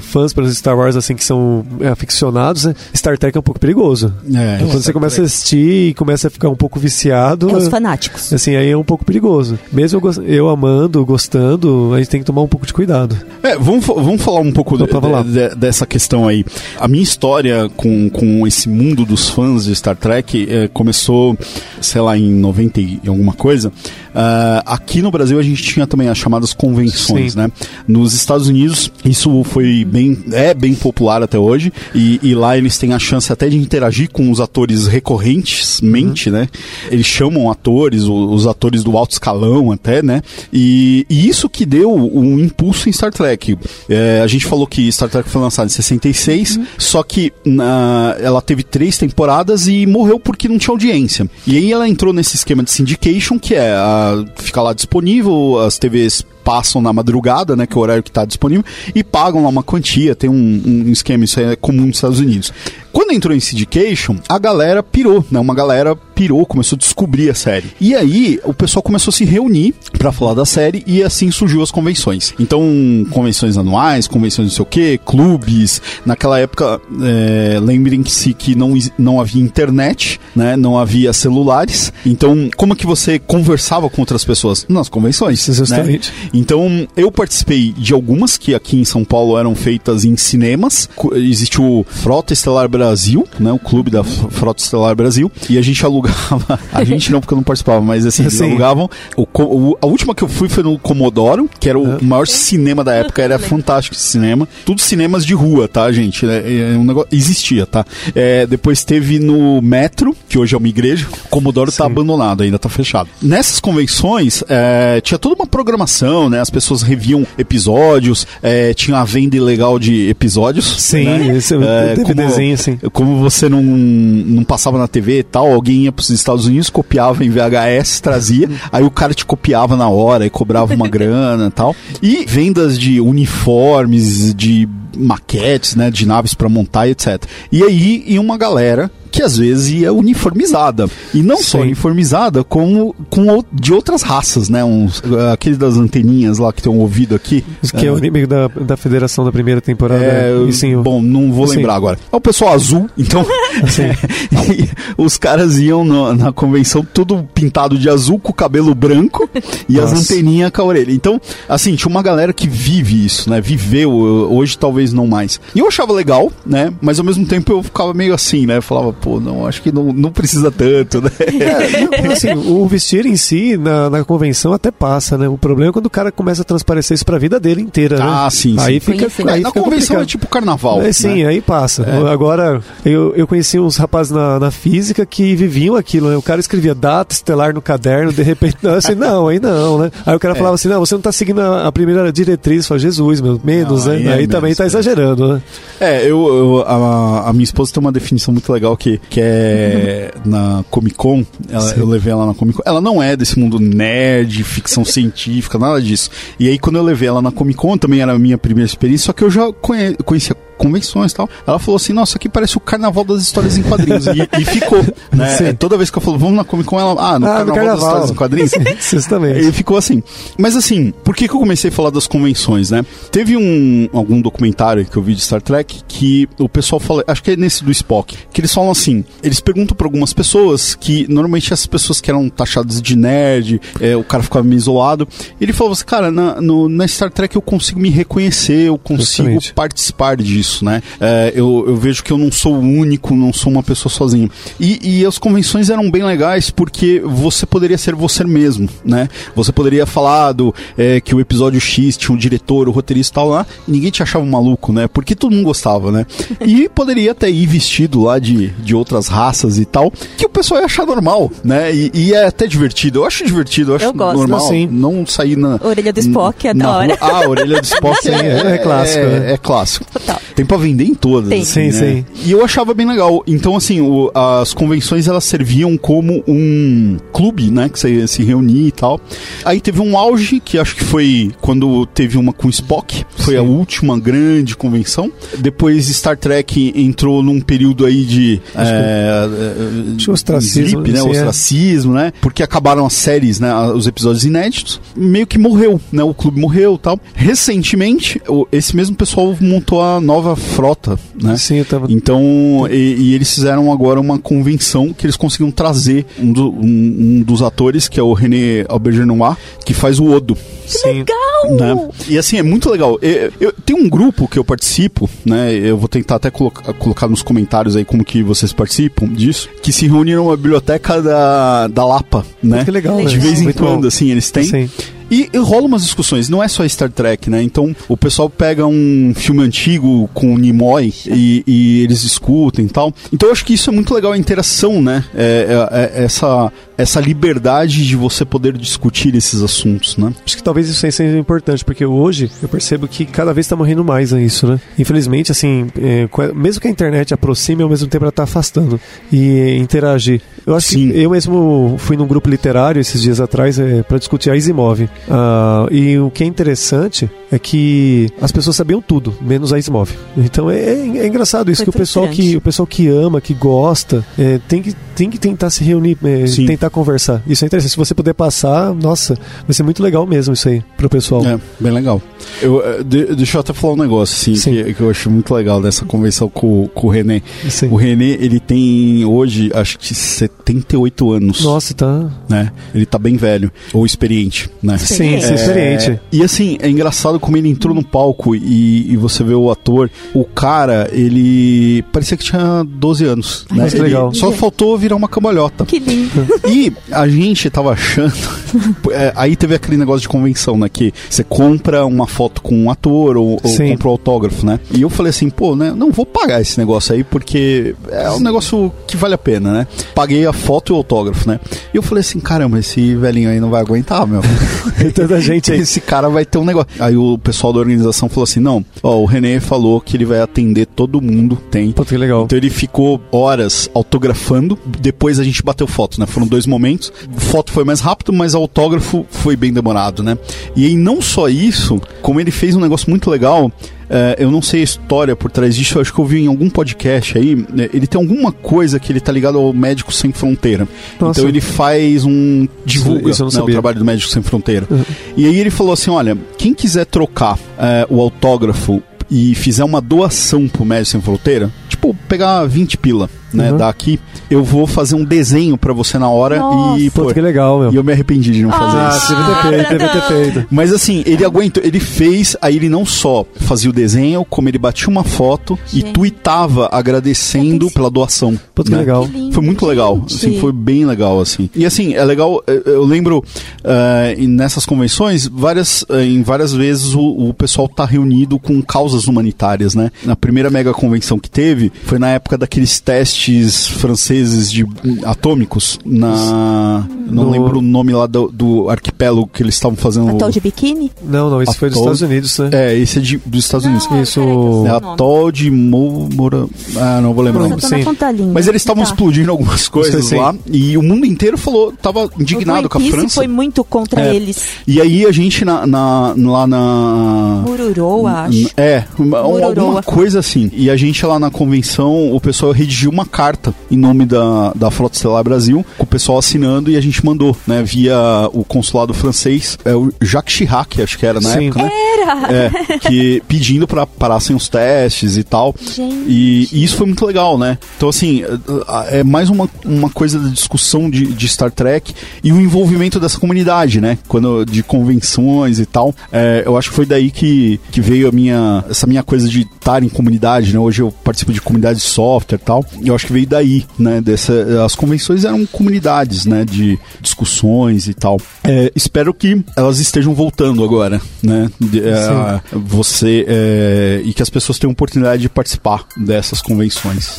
fãs pelos Star Wars assim que são é, aficionados, né, Star Trek é um pouco perigoso. é, Então, quando você começa a assistir e começa a ficar um pouco viciado, É os fanáticos. assim, aí é um pouco perigoso. Mesmo eu, eu amando, gostando, a gente tem que tomar um pouco de cuidado. É, vamos, vamos falar um pouco de- lá. de- dessa questão aí. A minha história com, com esse mundo dos fãs de Star Trek eh, começou, sei lá, em 90 e alguma coisa. Ah, aqui no Brasil a gente tinha também as chamadas convenções, Sim. né? Nos Estados Unidos isso foi bem, é bem popular até hoje e, e lá eles têm a chance até de interagir com os atores recorrentemente, né? Eles chamam atores, o- os atores do alto escalão até, né? E, e isso que deu um impulso em Star Trek. É, a gente falou que Star Trek foi lançado em 66, só que na- ela teve três temporadas e morreu porque não tinha audiência. E aí ela entrou nesse esquema de syndication, que é a, ficar lá disponível, as TVs passam na madrugada, né, que é o horário que está disponível, e pagam lá uma quantia, tem um, um esquema, isso é comum nos Estados Unidos. Quando entrou em syndication, a galera pirou, né? Uma galera pirou, começou a descobrir a série. E aí o pessoal começou a se reunir para falar da série e assim surgiu as convenções. Então, convenções anuais, convenções não sei o que, clubes. Naquela época, é, lembrem-se que não, não havia internet, né? Não havia celulares. Então, como é que você conversava com outras pessoas? Nas convenções. Justamente. Né? Então, eu participei de algumas que aqui em São Paulo eram feitas em cinemas. Existe o Frota Estelar Brasil, né? O clube da Frota Estelar Brasil. E a gente alugava. A gente não, porque eu não participava, mas assim, eles alugavam. O, o, a última que eu fui foi no Comodoro, que era o maior cinema da época, era fantástico esse cinema. Tudo cinemas de rua, tá, gente? É, é um negócio, existia, tá? É, depois teve no Metro, que hoje é uma igreja. O Comodoro tá Sim. tá abandonado, ainda tá fechado. Nessas convenções, é, tinha toda uma programação, né? As pessoas reviam episódios, é, tinha a venda ilegal de episódios. Sim, né? esse é, DVDzinho, assim. Como você não, não passava na TV e tal, alguém ia pros Estados Unidos, copiava em VHS, trazia, aí o cara te copiava na hora e cobrava uma grana e tal. E vendas de uniformes, de maquetes, né, de naves para montar, etc. E aí ia uma galera que às vezes ia uniformizada. E não Sim. só uniformizada, como com de outras raças, né? Uns, aquele das anteninhas lá que tem um ouvido aqui. Que é, é o inimigo da, da federação da primeira temporada. É, e sim, bom, não vou sim. lembrar agora. É o pessoal azul, então. os caras iam no, na convenção tudo pintado de azul, com o cabelo branco e Nossa. as anteninhas com a orelha. Então, assim, tinha uma galera que vive isso, né? Viveu, hoje talvez não mais. E eu achava legal, né? Mas ao mesmo tempo eu ficava meio assim, né? Eu falava, pô, não, acho que não, não precisa tanto, né? É, assim, o vestir em si, na, na convenção, até passa, né? O problema é quando o cara começa a transparecer isso pra vida dele inteira, né? Ah, sim, Aí sim. fica, sim. aí na fica convenção complicado. é tipo carnaval. É, sim, né? aí passa. É. Agora, eu, eu conheci uns rapazes na, na física que viviam aquilo, né? O cara escrevia data estelar no caderno, de repente, não, assim, não, aí não, né? Aí o cara é. falava assim, não, você não tá seguindo a, a primeira diretriz. Fala, Jesus, meu, menos, não, né? Aí, é aí também tá exagerando, né? É, eu, eu a, a, minha esposa tem uma definição muito legal que, que é na Comic Con. Ela, eu levei ela na Comic Con. Ela não é desse mundo nerd, ficção científica, nada disso. E aí, quando eu levei ela na Comic Con, também era a minha primeira experiência, só que eu já conhe, conhecia convenções e tal. Ela falou assim: Nossa, aqui parece o carnaval das histórias em quadrinhos. e, e, ficou, né? Sim. Toda vez que eu falo, vamos na Comic Con, ela, ah, no, ah, carnaval, no carnaval, das histórias em quadrinhos. Justamente. E ficou assim. Mas assim, por que, que eu comecei a falar das convenções, né? Teve um algum documentário que eu vi de Star Trek que o pessoal fala, acho que é nesse do Spock, que eles falam assim: eles perguntam para algumas pessoas que normalmente essas pessoas que eram taxadas de nerd, é, o cara ficava meio isolado. Ele falou assim, cara, na, no, na Star Trek eu consigo me reconhecer, eu consigo Justamente. participar disso, né? É, eu, eu, vejo que eu não sou o único, não sou uma pessoa sozinho. E, e as convenções eram bem legais porque você poderia ser você mesmo, né? Você poderia falar do, é, que o episódio X tinha um diretor, o roteirista e tal lá, e ninguém te achava um maluco, né? Porque todo mundo gostava, né? E poderia até ir vestido lá de, de outras raças e tal, que o pessoal ia achar normal, né? E, e é até divertido. Eu acho divertido, eu acho eu gosto, normal. Assim. Não sair na. Orelha do Spock é da hora. Ah, a orelha do Spock é, é, é, clássico. É, é clássico. Total. Tem pra vender em todas. Tem. Assim, sim, né? sim. E eu achava bem legal. Então, assim, o, as convenções elas serviam como um clube, né? Que você se reunia e tal. Aí teve um auge, que acho que foi quando teve uma com Spock. Foi sim. a última grande convenção. Depois Star Trek entrou num período aí de. Acho é, que... é, ostracismo, sleep, né? É. Ostracismo, né? Porque acabaram as séries, né? Os episódios inéditos. Meio que morreu, né? O clube morreu tal. Recentemente, esse mesmo pessoal montou a nova frota né? Sim, eu tava... Então, e, e, eles fizeram agora uma convenção que eles conseguiram trazer um, do, um, um dos atores, que é o René Aubergenois, que faz o Odo. Que Sim. legal! Né? E assim, é muito legal. Eu, eu, tem um grupo que eu participo, né? Eu vou tentar até colocar, colocar nos comentários aí como que vocês participam disso, que se reuniram na biblioteca da, da Lapa, né? Que legal, De né? vez em quando, assim, eles têm. Sim. E, e rola umas discussões, não é só Star Trek, né? Então o pessoal pega um filme antigo com o Nimoy e, e eles discutem e tal. Então eu acho que isso é muito legal, a interação, né? É, é, é essa essa liberdade de você poder discutir esses assuntos, né? Acho que talvez isso aí seja importante, porque hoje eu percebo que cada vez está morrendo mais a isso, né? Infelizmente, assim, é, mesmo que a internet aproxime, ao mesmo tempo ela está afastando. E interagir. Eu acho Sim. que eu mesmo fui num grupo literário esses dias atrás é, para discutir a Isimov. Uh, e o que é interessante é que as pessoas sabiam tudo, menos a Isimov. Então é, é, é engraçado isso, Foi que o pessoal que, o pessoal que ama, que gosta, é, tem, que, tem que tentar se reunir, é, tentar conversar. Isso é interessante. Se você puder passar, nossa, vai ser muito legal mesmo isso aí pro pessoal. É, bem legal. Eu, é, de, deixa eu até falar um negócio, assim, que, que, eu acho muito legal dessa convenção com, com o René. Sim. O René, ele tem hoje, acho que 78 anos. Nossa, tá. Né? Ele tá bem velho. Ou experiente, né? Sim, sim, é, experiente. E assim, é engraçado como ele entrou no palco e, e, você vê o ator. O cara, ele parecia que tinha 12 anos. Né? Ele legal. Só faltou virar uma cambalhota. Que lindo. E a gente tava achando. é, aí teve aquele negócio de convenção, né? Que você compra uma foto com um ator ou, ou compra um autógrafo, né? E eu falei assim, pô, né? Não vou pagar esse negócio aí porque é um negócio que vale a pena, né? Paguei a foto e o autógrafo, né? E eu falei assim, caramba, esse velhinho aí não vai aguentar, meu. Tanta gente aí. Esse cara vai ter um negócio. Aí o pessoal da organização falou assim: não, ó, o René falou que ele vai atender todo mundo. Tem. Pô, que legal. Então ele ficou horas autografando. Depois a gente bateu foto, né? Foram dois momentos. Foto foi mais rápido, mas autógrafo foi bem demorado, né? E aí não só isso, como ele fez um negócio muito legal é, eu não sei a história por trás disso, eu acho que eu vi em algum podcast aí. Né, ele tem alguma coisa que ele tá ligado ao Médico Sem Fronteira. Nossa. Então ele faz um. divulga isso, né, o trabalho do Médico Sem Fronteira. Uhum. E aí ele falou assim: olha, quem quiser trocar é, o autógrafo e fizer uma doação pro Médico Sem Fronteira, tipo, pegar 20 pila né, uhum. daqui, eu vou fazer um desenho para você na hora Nossa. e pô, que legal, meu. E eu me arrependi de não fazer ah, isso. Deve ter feito, deve ter feito. Mas assim, ele aguentou, ele fez, aí ele não só fazia o desenho, como ele batia uma foto gente. e tweetava agradecendo pela doação. Pô, que né? legal. Que foi muito legal, assim, foi bem legal assim. E assim, é legal, eu lembro uh, nessas convenções, várias uh, em várias vezes o, o pessoal tá reunido com causas humanitárias, né? Na primeira mega convenção que teve, foi na época daqueles testes testes franceses de atômicos na. Não no... lembro o nome lá do, do arquipélago que eles estavam fazendo. Atol de biquíni? Não, não, esse Atol... foi dos Estados Unidos, né? É, esse é de, dos Estados Unidos. Não, Isso. É Atol de Moura. Ah, não vou lembrar. Sim. Mas eles estavam tá. explodindo algumas coisas lá e o mundo inteiro falou, tava indignado com a França. foi muito contra é. eles. E aí a gente na, na lá na. Mururoa, acho. É, uma, alguma coisa assim. E a gente lá na convenção, o pessoal redigiu uma carta em nome da, da Frota Estelar Brasil, com o pessoal assinando e a gente mandou, né, via o consulado francês, é o Jacques Chirac, acho que era na Sim. época, né? Era! É, que pedindo para parassem os testes e tal. Gente. E, e, isso foi muito legal, né? Então, assim, é mais uma, uma coisa da discussão de, de Star Trek e o envolvimento dessa comunidade, né? Quando, de convenções e tal. É, eu acho que foi daí que, que veio a minha, essa minha coisa de estar em comunidade, né? Hoje eu participo de comunidade de software e tal. Eu acho que veio daí, né? Dessa, as convenções eram comunidades, né? De discussões e tal. É, espero que elas estejam voltando agora, né? De, é, você é, e que as pessoas tenham oportunidade de participar dessas convenções.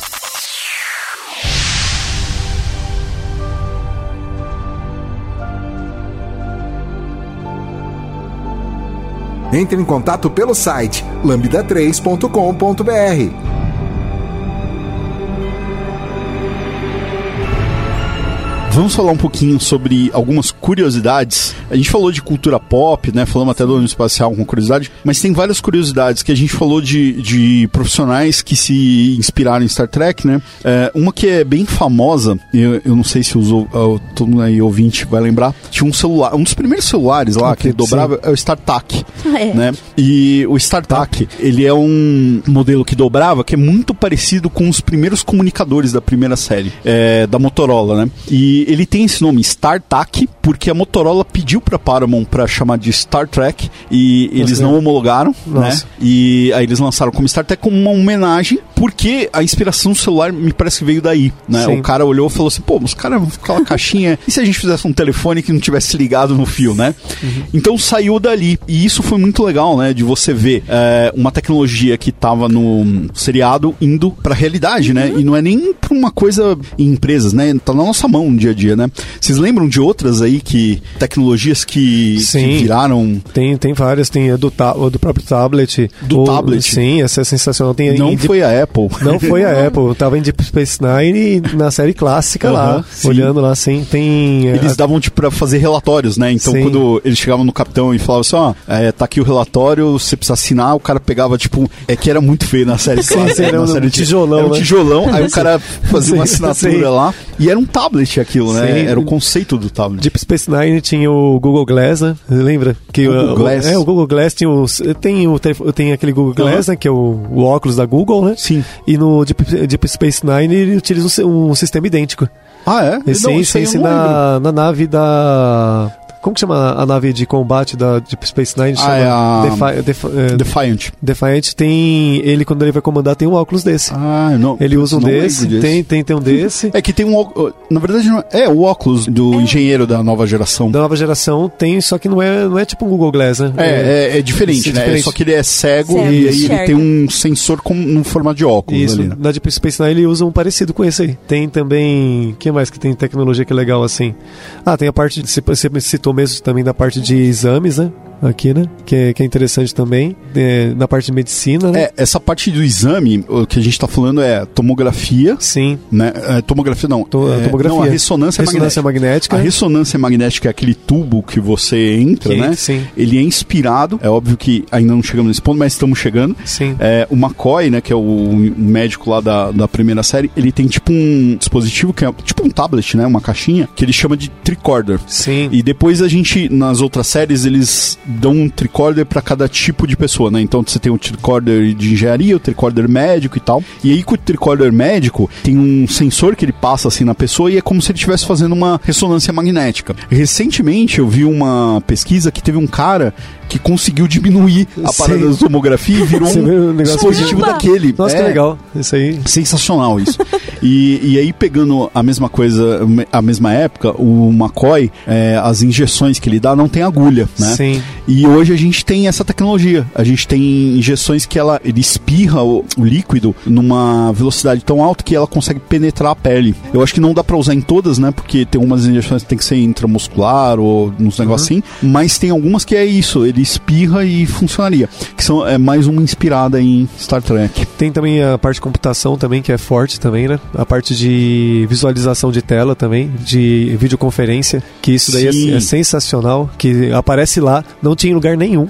Entre em contato pelo site lambda3.com.br. Vamos falar um pouquinho sobre algumas curiosidades. A gente falou de cultura pop, né? Falamos até do ano espacial com curiosidade, mas tem várias curiosidades que a gente falou de, de profissionais que se inspiraram em Star Trek, né? É, uma que é bem famosa, eu, eu não sei se usou, todo mundo aí ouvinte vai lembrar, tinha um celular, um dos primeiros celulares lá que ele dobrava é o StarTAC, é. né? E o StarTAC, ele é um modelo que dobrava que é muito parecido com os primeiros comunicadores da primeira série, é, da Motorola, né? E ele tem esse nome, StarTAC, porque a Motorola pediu pra Paramount pra chamar de Star Trek e eles Nossa, não homologaram, né? Nossa. né? E aí eles lançaram como Star Trek como uma homenagem porque a inspiração celular me parece que veio daí, né? Sim. O cara olhou e falou assim, pô, os caras vão ficar aquela caixinha, e se a gente fizesse um telefone que não tivesse ligado no fio, né? Então saiu dali, e isso foi muito legal, né? De você ver é, uma tecnologia que tava no seriado indo pra realidade, né? E não é nem pra uma coisa em empresas, né? Tá na nossa mão no dia a dia, né? Vocês lembram de outras aí que, tecnologias que, que viraram... Tem, tem várias, tem a do, ta- do próprio tablet. Do Ou- tablet? Sim, essa é sensacional. Tem Não foi a Apple. Não foi a Apple, tava em Deep Space Nine e na série clássica Aham, lá, sim. olhando lá, sim, tem... Eles a- davam tipo pra fazer relatórios, né? Então Sim. quando eles chegavam no capitão e falavam assim, ó, é, tá aqui o relatório, você precisa assinar, o cara pegava tipo, é que era muito feio na série Sim, clássica, sim, era na um série tijolão, Era um né? tijolão, aí o cara fazia uma assinatura lá e era um tablet aquilo, né? Era o conceito do tablet. Deep Space Nine tinha o Google Glass, né? Lembra? Que Google o, Glass? É, o Google Glass tinha os, tem, o, tem aquele Google Glass, né? Que é o, o óculos da Google, né? Sim. E no Deep, Deep Space Nine ele utiliza um, um sistema idêntico. Ah, é? Sim, Não, sim, sim, na, na nave da... Como que chama a nave de combate da Deep Space Nine? Ah, Chama é a- Defi- Defi- é, Defiant. Defiant tem... Ele, quando ele vai comandar, tem um óculos desse. Ah, não. Ele usa um desse, disso. tem, tem, tem um desse. É que tem um ó- na verdade não é, é o óculos do engenheiro da nova geração. Da nova geração tem, só que não é, não é tipo um Google Glass, né? É, é, é diferente, é né? diferente. Só que ele é cego, Cego, e aí ele tem um sensor com, no formato de óculos Isso, ali, né? na Deep Space Nine ele usa um parecido com esse aí. Tem também. O que mais que tem tecnologia que é legal assim? Ah, tem a parte. de- Você você citou mesmo também da parte de exames, né? Aqui, né? Que é, que é interessante também. É, na parte de medicina, né? É, essa parte do exame, o que a gente tá falando é tomografia, Sim. né? É, tomografia não. To- é, tomografia. Não, a ressonância, Ressonância magnética. magnética. A ressonância magnética é aquele tubo que você entra, Que- né? sim. Ele é inspirado, é óbvio que ainda não chegamos nesse ponto, mas estamos chegando. Sim. É, o McCoy, né, que é o médico lá da, da primeira série, ele tem tipo um dispositivo que é tipo um tablet, né, uma caixinha, que ele chama de tricorder. Sim. E depois a gente, nas outras séries, eles dão um tricorder para cada tipo de pessoa, né? Então você tem o tricorder de engenharia, o tricorder médico e tal. E aí com o tricorder médico, tem um sensor que ele passa assim na pessoa e é como se ele estivesse fazendo uma ressonância magnética. Recentemente eu vi uma pesquisa que teve um cara que conseguiu diminuir a parada da tomografia e virou um dispositivo Caramba! daquele. Nossa, É. que legal. Isso aí. Sensacional isso. e, e aí, pegando a mesma coisa, a mesma época, o McCoy, é, as injeções que ele dá não tem agulha, né? Sim. E hoje a gente tem essa tecnologia. A gente tem injeções que ela, ele espirra o, o líquido numa velocidade tão alta que ela consegue penetrar a pele. Eu acho que não dá pra usar em todas, né? Porque tem umas injeções que tem que ser intramuscular ou uns negócios assim. Mas tem algumas que é isso. Ele espirra e funcionaria. Que são, é mais uma inspirada em Star Trek. Tem também a parte de computação também, que é forte também, né? A parte de visualização de tela também, de videoconferência, que isso daí é, é sensacional, que aparece lá, não tinha em lugar nenhum.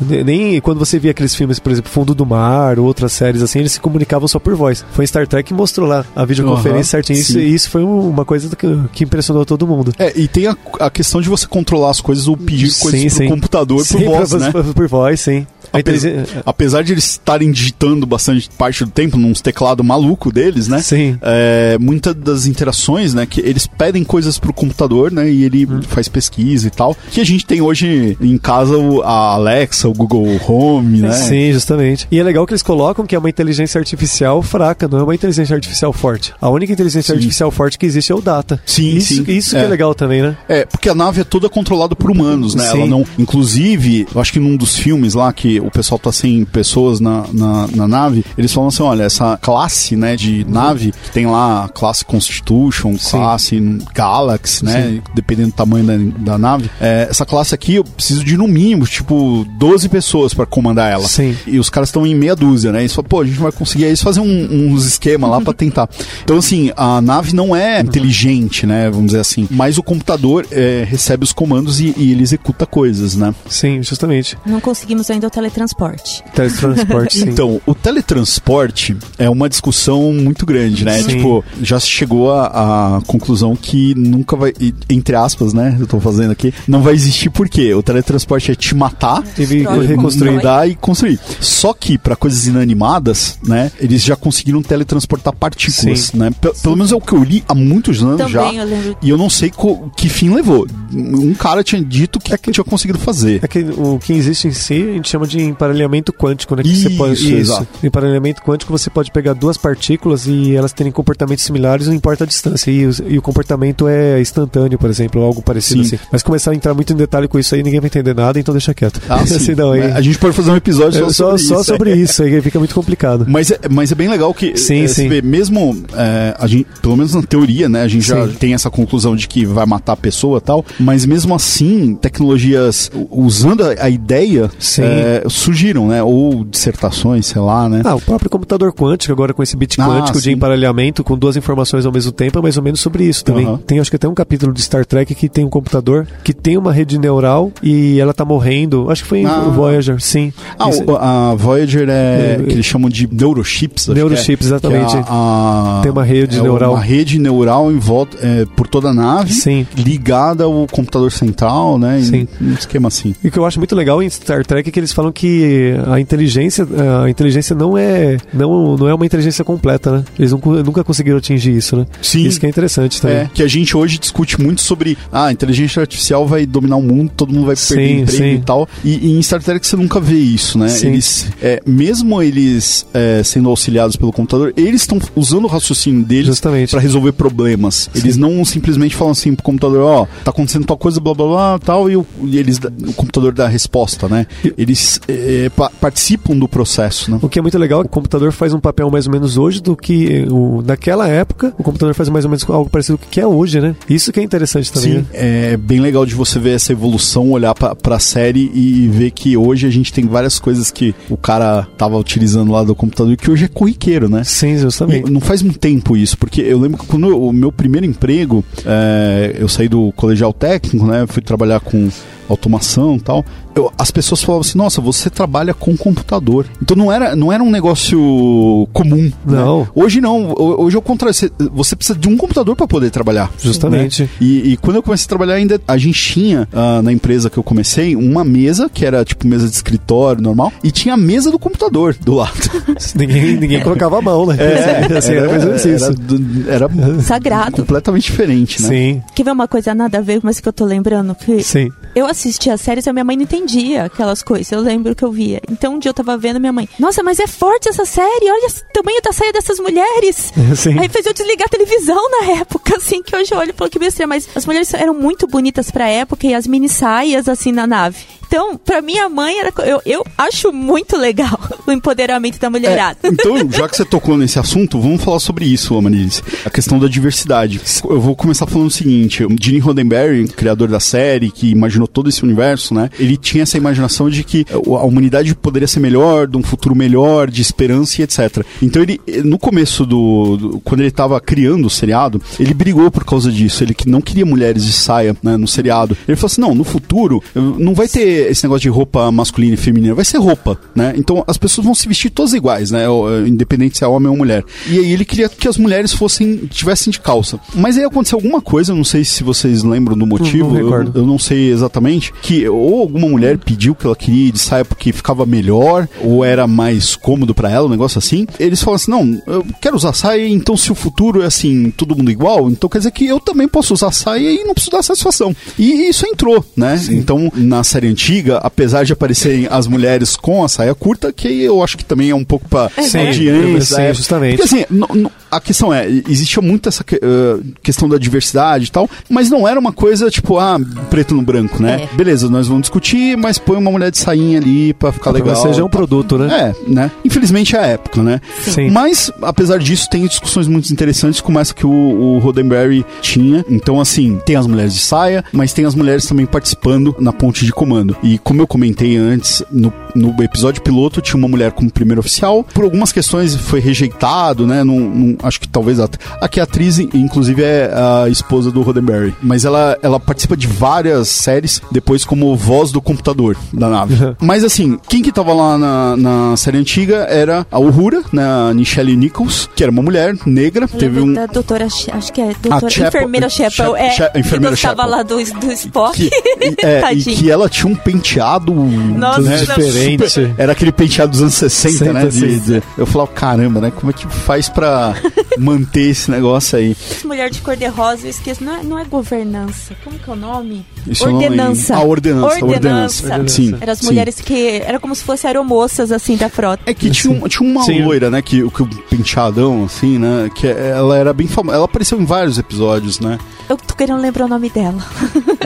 Ne- Nem quando você via aqueles filmes, por exemplo, Fundo do Mar, ou outras séries assim, eles se comunicavam só por voz. Foi Star Trek que mostrou lá a videoconferência Aham, certinho. Isso, sim. e isso foi um- uma coisa que, que impressionou todo mundo. É, e tem a, a questão de você controlar as coisas ou pedir coisas Sim, pro sim. computador por Sim, voz, por, né? por- por voz, sim. Apesar, apesar de eles estarem digitando bastante parte do tempo nos teclados maluco deles, né? Sim. É, muitas das interações, né, que eles pedem coisas pro computador, né, e ele Hum. faz pesquisa e tal. Que a gente tem hoje em casa o- a Alexa, o Google Home, né? Sim, justamente. E é legal que eles colocam que é uma inteligência artificial fraca, não é uma inteligência artificial forte. A única inteligência Sim. artificial forte que existe é o data. Sim, isso, sim. Isso que É. é legal também, né? É, porque a nave é toda controlada por humanos, né? Sim. Ela não. Inclusive, eu acho que num dos filmes lá que o pessoal tá sem pessoas na, na, na nave, eles falam assim: olha, essa classe, né, de nave, que tem lá classe Constitution, classe Galaxy, né? Dependendo do tamanho da, da nave. é, essa classe aqui eu preciso de no mínimo, tipo, 12 pessoas pra comandar ela. Sim. E os caras estão em meia dúzia, né? E eles falam, pô, a gente vai conseguir aí fazer um- uns esquemas lá pra tentar. Então, assim, a nave não é inteligente, né? Vamos dizer assim. Mas o computador é, recebe os comandos e, e ele executa coisas, né? Sim, justamente. Não conseguimos ainda o teletransporte. Teletransporte, sim. Então, o teletransporte é uma discussão muito grande, né? Sim. Tipo, já se chegou à conclusão que nunca vai, entre aspas, né? Eu tô fazendo aqui, não vai existir por quê? O teletransporte é te matar Teve que reconstruir. e construir. Só que para coisas inanimadas, né, eles já conseguiram teletransportar partículas, Sim. né? Pe- Pelo menos é o que eu li há muitos anos Também já. eu. E eu não sei que fim levou. Um cara tinha dito que, tinha conseguido fazer. É que o que existe em si a gente chama de emparelhamento quântico, né? Que Isso, você pode, exato. Emparelhamento quântico você pode pegar duas partículas e elas terem comportamentos similares, não importa a distância. E, e o comportamento é instantâneo, por exemplo, ou algo parecido Sim. assim. Mas começar a entrar muito em detalhe com isso aí, ninguém vai entender nada, então deixa quieto. Ah, sim. Assim, não, aí- A gente pode fazer um episódio é, só, só, sobre só isso. sobre isso, aí fica muito complicado. Mas é, mas é bem legal que Sim, é, sim. vê, mesmo é, a gente, pelo menos na teoria, né, a gente já Sim. tem essa conclusão de que vai matar a pessoa tal, mas mesmo assim, tecnologias usando a, a ideia é, surgiram, né? Ou dissertações, sei lá, né? Ah, o próprio computador quântico, agora com esse bit Ah, quântico de sim. emparelhamento com duas informações ao mesmo tempo, é mais ou menos sobre isso também. Aham. Tem acho que até um capítulo de Star Trek que tem um computador que tem uma rede neural e ela tá morrendo. Acho que foi em Ah. Voyager, sim. Ah, Isso- a Voyager é, É, que eles chamam de neurochips. que Neurochips, é, exatamente. é a- a- Tem uma rede é neural. Uma rede neural em volta é, por toda a nave, Sim. ligada ao computador central, né? Sim. Um esquema assim. E o que eu acho muito legal em Star Trek é que eles falam que a inteligência, a inteligência não é, não, não é uma inteligência completa, né? Eles nunca, nunca conseguiram atingir isso, né? Sim. Isso que é interessante também. É, que a gente hoje discute muito sobre ah, a inteligência artificial vai dominar o mundo, todo mundo vai Sim, perder emprego sim. e tal. E, e em Star Trek você nunca vê isso, né? Sim. Eles, é, mesmo eles é, sendo auxiliados pelo computador, eles estão usando o raciocínio deles pra resolver problemas. Eles não simplesmente falam assim pro computador, ó, tá acontecendo tal coisa, blá blá blá, tal, e, o, e eles, o computador dá a resposta, né? Eles é, pa- participam do processo, né? O que é muito legal, o computador faz um papel mais ou menos hoje do que o, naquela época, o computador faz mais ou menos algo parecido com o que é hoje, né? Isso que é interessante também. Sim, né? é bem legal de você ver essa evolução, olhar pra, pra série e ver que hoje a gente tem várias coisas que o cara tava utilizando lá do computador e que hoje é corriqueiro, né? Sim, justamente. E não faz muito tempo isso, porque eu lembro que quando o meu primeiro emprego, é, eu saí do colegial técnico, né? Fui trabalhar com automação e tal. Eu- as pessoas falavam assim, nossa, você trabalha com computador. Então não era, não era um negócio comum. né? Não. Hoje não. Ho- Hoje é o contrário. Você, você precisa de um computador para poder trabalhar. Justamente. né? E, e quando eu comecei a trabalhar ainda, a gente tinha ah, na empresa que eu comecei uma mesa, que era tipo mesa de escritório normal, e tinha a mesa do computador do lado. Ninguém, ninguém colocava a mão, né? assim, era, era, isso. do- era Sagrado. completamente diferente, né? Sim, Quer ver uma coisa nada a ver, mas que eu tô lembrando? Que sim. eu assistia as séries a minha mãe não entendia aquelas coisas. Eu lembro que eu via. Então um dia eu tava vendo minha mãe, nossa, mas é forte essa série, olha o tamanho da saia dessas mulheres. Sim. Aí fez eu desligar a televisão na época, assim, que hoje eu olho e falo que besteira, mas as mulheres eram muito bonitas pra época e as mini saias, assim, na nave. Então, pra minha mãe, era, eu, eu acho muito legal o empoderamento da mulherada. É, então, já que você tocou nesse assunto, vamos falar sobre isso, Amanilis. A questão da diversidade. Eu vou começar falando o seguinte: o Gene Roddenberry, criador da série, que imaginou todo esse universo, né? Ele tinha essa imaginação de que a humanidade poderia ser melhor, de um futuro melhor, de esperança e etc. Então, ele, no começo do. do- quando ele estava criando o seriado, ele brigou por causa disso. Ele que não queria mulheres de saia né, no seriado. Ele falou assim: não, no futuro não vai ter esse negócio de roupa masculina e feminina, vai ser roupa, né? Então as pessoas vão se vestir todas iguais, né? O- Independente se é homem ou mulher. E aí ele queria que as mulheres fossem tivessem de calça. Mas aí aconteceu alguma coisa, eu não sei se vocês lembram do motivo, não eu, recordo. eu não sei exatamente, que ou alguma mulher pediu que ela queria ir de saia porque ficava melhor, ou era mais cômodo pra ela, um negócio assim. Eles falam assim: não, eu quero usar saia, então se o futuro é assim, todo mundo igual, então quer dizer que eu também posso usar saia e não preciso dar satisfação. E isso entrou, né? Então, na série antiga, apesar de aparecerem as mulheres com a saia curta, que eu acho que também é um pouco pra Sim, audiência. sim, é. justamente. Porque assim, no- no- a questão é, existia muito essa que- eh, questão da diversidade e tal, mas não era uma coisa tipo, ah, preto no branco, né? É. Beleza, nós vamos discutir, mas põe uma mulher de sainha ali pra ficar Pra legal. é um tá. produto, né? É, né? Infelizmente é a época, né? Sim. Mas, apesar disso, tem discussões muito interessantes, como essa que o, o Roddenberry tinha. Então, assim, tem as mulheres de saia, mas tem as mulheres também participando na ponte de comando. E como eu comentei antes, no, no episódio piloto tinha uma mulher como primeiro oficial. Por algumas questões foi rejeitado, né? Não, não- acho que talvez a, aqui a atriz, inclusive, é a esposa do Roddenberry. Mas ela, ela participa de várias séries, depois como voz do computador da nave. Mas assim, quem que tava lá na, na série antiga era a Uhura, né? A Nichelle Nichols, que era uma mulher negra. Eu Teve um. da doutora, acho que é doutora, Chapel- enfermeira Chapel, Chap- é, Cha- que enfermeira gostava Chapel. lá do, do Spock. Que, e- é, e Tadinho. que ela tinha um penteado Nossa, né, diferente. super- era aquele penteado dos anos 60, né? 60, de- de- eu falava, caramba, né? Como é que faz pra manter esse negócio aí? Mulher de cor-de-rosa, eu esqueço. Não é, não é governança. Como que é o nome? Isso é o nome- ordenança. A ordenança, Ordenança. ordenança. Sim. Eram as sim. mulheres que. Era como se fossem aeromoças, assim, da frota. É que tinha, um- tinha uma Sim. loira, né? Que, que o penteadão, assim, né? Que ela era bem famosa. Ela apareceu em vários episódios, né? Eu tô querendo lembrar o nome dela.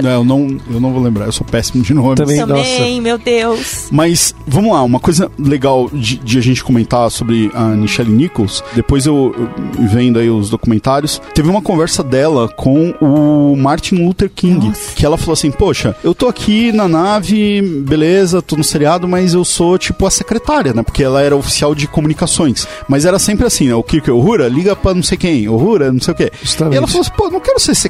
Não, eu não, eu não vou lembrar, eu sou péssimo de nome. Também. Também, meu Deus. Mas vamos lá, uma coisa legal de, de a gente comentar sobre a Michelle Nichols, depois eu, eu vendo aí os documentários, teve uma conversa dela com o Martin Luther King, Nossa. que ela falou assim: Poxa, eu tô aqui na nave, beleza, tô no seriado, mas eu sou tipo a secretária, né? Porque ela era oficial de comunicações. Mas era sempre assim, né? O Kirk, o Rura, liga pra não sei quem, o Rura, não sei o quê. Justamente. E ela falou assim, pô, não quero ser secretária,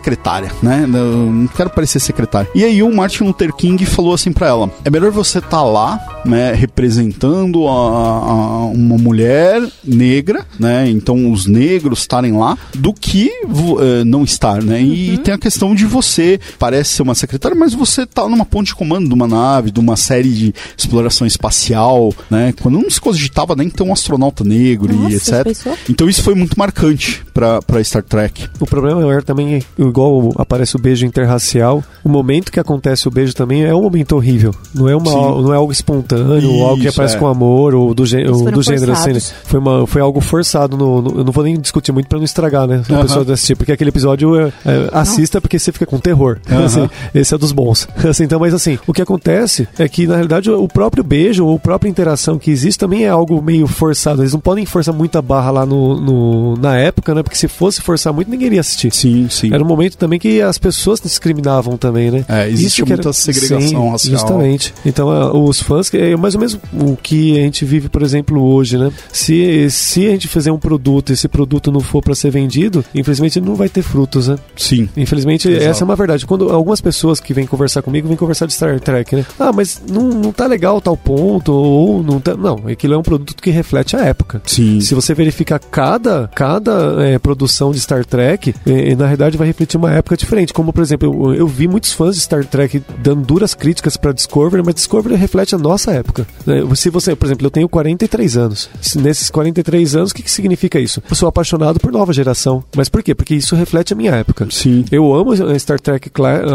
né? Não, não quero parecer secretária. E aí o Martin Luther King falou assim pra ela, é melhor você estar lá, né, representando a, a- uma mulher negra, né? Então os negros estarem lá, do que eh, não estar, né? E tem a questão de você, parece ser uma secretária, mas você tá numa ponte de comando de uma nave, de uma série de exploração espacial, né? Quando não se cogitava nem ter um astronauta negro e Nossa, etc. pensou? Então isso foi muito marcante pra, pra Star Trek. O problema maior também, é, igual aparece o beijo interracial, o momento que acontece o beijo também é um momento horrível. Não é, uma, Sim. não é algo espontâneo, ou algo que Isso, aparece é. com amor, ou do, gê- ou do gênero assim. né? Foi, uma, foi algo forçado. No, no- eu não vou nem discutir muito pra não estragar, né? A Aham. pessoa de assistir, porque aquele episódio é, é, assista porque você fica com terror. Aham. Assim, esse é dos bons. Assim, então, mas assim, o que acontece é que, na realidade, o próprio beijo, ou a própria interação que existe também é algo meio forçado. Eles não podem forçar muita barra lá no, no- na época, né? Porque se fosse forçar muito, ninguém iria assistir. Sim, sim. Era um momento também que as pessoas discriminavam também, né? É, era- muita segregação Sim, racial. Justamente. Então, ah, os fãs, é mais ou menos o que a gente vive, por exemplo, hoje, né? Se, se a gente fizer um produto e esse produto não for para ser vendido, infelizmente não vai ter frutos, né? Sim. Infelizmente, Exato. essa é uma verdade. Quando algumas pessoas que vêm conversar comigo vêm conversar de Star Trek, né? Ah, mas não, não tá legal tal ponto, ou não tá. Não, aquilo é um produto que reflete a época. Sim. Se você verificar cada, cada é, produção de Star Trek, é, na realidade vai refletir uma época diferente. Como, por exemplo, eu, eu vi muitos fãs de Star Trek dando duras críticas para Discovery, mas Discovery reflete a nossa época. né? Se você, por exemplo, eu tenho 43 anos. Se nesses 43 anos, o que, que significa isso? Eu sou apaixonado por nova geração. Mas por quê? Porque isso reflete a minha época. Sim. Eu amo a Star Trek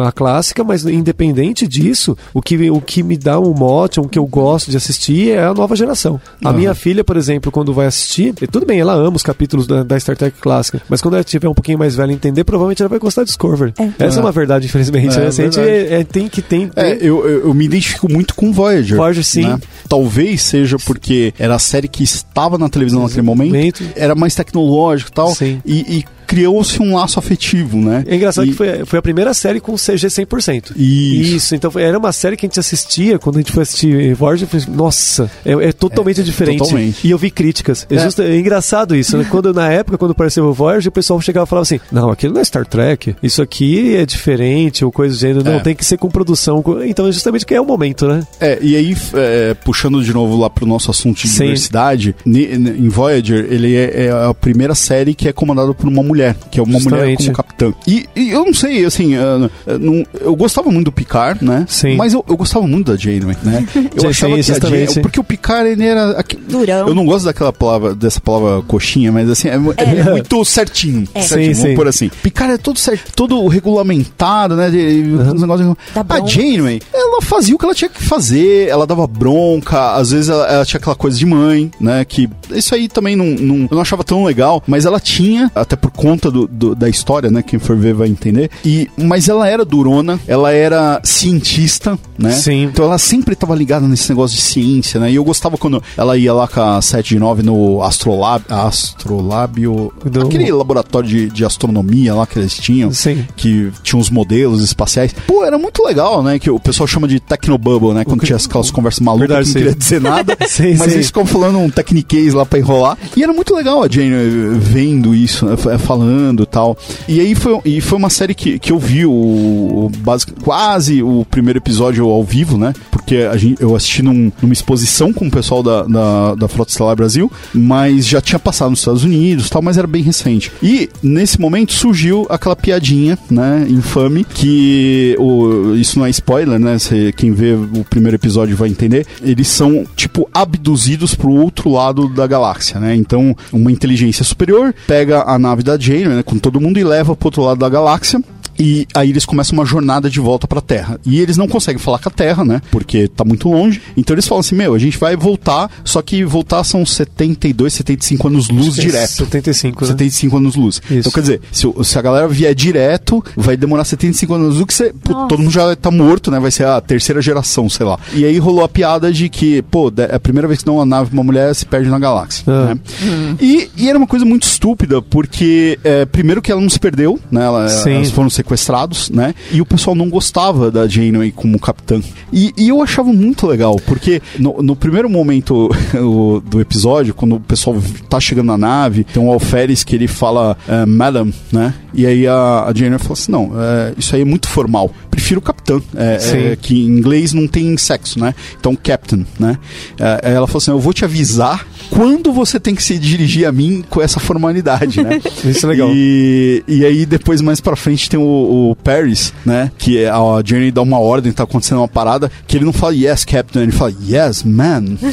a clássica, mas independente disso, o que, o que me dá um mote, o que eu gosto de assistir é a nova geração. A minha filha, por exemplo, quando vai assistir, e tudo bem, ela ama os capítulos da, da Star Trek clássica, mas quando ela tiver um pouquinho mais velha entender, provavelmente ela vai gostar de Discovery. É. Essa é. É. uma verdade, infelizmente. É, a gente é- é- tem que tem, É, eu, eu, eu me identifico muito com Voyager. Voyager, sim. né? Talvez seja porque era a série que estava na televisão naquele momento, Momento. era mais tecnológico e tal, Sim. e, e criou-se um laço afetivo, né? É engraçado E- que foi, foi a primeira série com CG 100%. Isso. então foi- era uma série que a gente assistia quando a gente foi assistir falei, Nossa, é, é totalmente É, diferente. totalmente. E eu vi críticas. É, É. justa- é engraçado isso, né? Quando, na época, quando apareceu o Voyager, o pessoal chegava e falava assim: Não, aquilo não é Star Trek, isso aqui é diferente, ou coisa do gênero. Não, É. tem que ser com produção. Então é justamente que é o momento, né? É, e aí, é, puxando de novo lá pro nosso assunto de Sim. diversidade, em Voyager, ele é, é a primeira série que é comandada por uma mulher, que é uma mulher Justamente. como capitã. E, e eu não sei, assim, ah, ah, não- eu gostava muito do Picard, né? Sim. Mas eu, eu gostava muito da Janeway, né? Eu Sim, achava que a. Janeway, porque o Picard, ele era... aqui- Durão. Eu não gosto daquela palavra, dessa palavra coxinha, mas assim, é, é muito certinho. É. certinho Sim, vamos sim. por assim. Picard é todo certo, todo regulamentado, né? De, uns negócios. Dá A. Janeway, ela fazia o que ela tinha que fazer, ela dava bronca, às vezes ela, ela tinha aquela coisa de mãe, né? Que isso aí também não, não, eu não achava tão legal, mas ela tinha, até por conta do, do- da história, né? Quem for ver vai entender. E, mas ela era durona, ela era cientista, né? Sim. Então ela sempre estava ligada nesse negócio de ciência, né? E eu gostava quando ela ia lá com a 7 de 9 no Astrolab, Astrolábio, Do- aquele laboratório de, de astronomia lá que eles tinham Sim. que tinha uns modelos espaciais. Pô, era muito legal, né? Que o pessoal chama de Tecnobubble, né? Quando tinha aquelas conversas malucas Verdade, que não sim. queria dizer nada, Sim, mas sim. eles ficam falando um tecniquez lá pra enrolar. E era muito legal a Jane vendo isso, né, f- falando tal. E aí foi, e foi uma série que, que eu vi o, o basic- quase o primeiro episódio ao vivo, né? Por porque a gente, eu assisti num, numa exposição com o pessoal da, da, da Frota Estelar Brasil, mas já tinha passado nos Estados Unidos tal, mas era bem recente. E nesse momento surgiu aquela piadinha, né, infame, que o, isso não é spoiler, né? Cê, quem vê o primeiro episódio vai entender. Eles são, tipo, abduzidos pro outro lado da galáxia, né? Então, uma inteligência superior pega a nave da Né, com todo mundo e leva pro outro lado da galáxia. E aí eles começam uma jornada de volta pra Terra. E eles não conseguem falar com a Terra, né? Porque tá muito longe. Então eles falam assim: Meu, a gente vai voltar, só que voltar são 72, 75 anos luz direto. 75, né? 75 anos luz. Isso. Então, quer dizer, se, se a galera vier direto, vai demorar 75 anos luz, que você, pô, todo mundo já tá morto, né? Vai ser a terceira geração, sei lá. E aí rolou a piada de que, pô, é a primeira vez que não uma nave, uma mulher se perde na galáxia. Ah. Né? E, e era uma coisa muito estúpida, porque, é, primeiro que ela não se perdeu, né? Ela- Sim. elas foram sequestrados, né? E o pessoal não gostava da Janeway como capitã. E, e eu achava muito legal, porque no, no primeiro momento o- do episódio, quando o pessoal tá chegando na nave, tem um alferes que ele fala eh, Madam, né? E aí a, a Janeway fala assim, não, eh, isso aí é muito formal. Prefiro capitã, é, é, que em inglês não tem sexo, né? Então, captain, né? Eh, ela falou assim, eu vou te avisar quando você tem que se dirigir a mim com essa formalidade, né? Isso é legal. E, e aí depois mais pra frente tem o, o Paris, né? Que é- a Jenny dá uma ordem, tá acontecendo uma parada, que ele não fala yes, Captain, ele fala yes, man.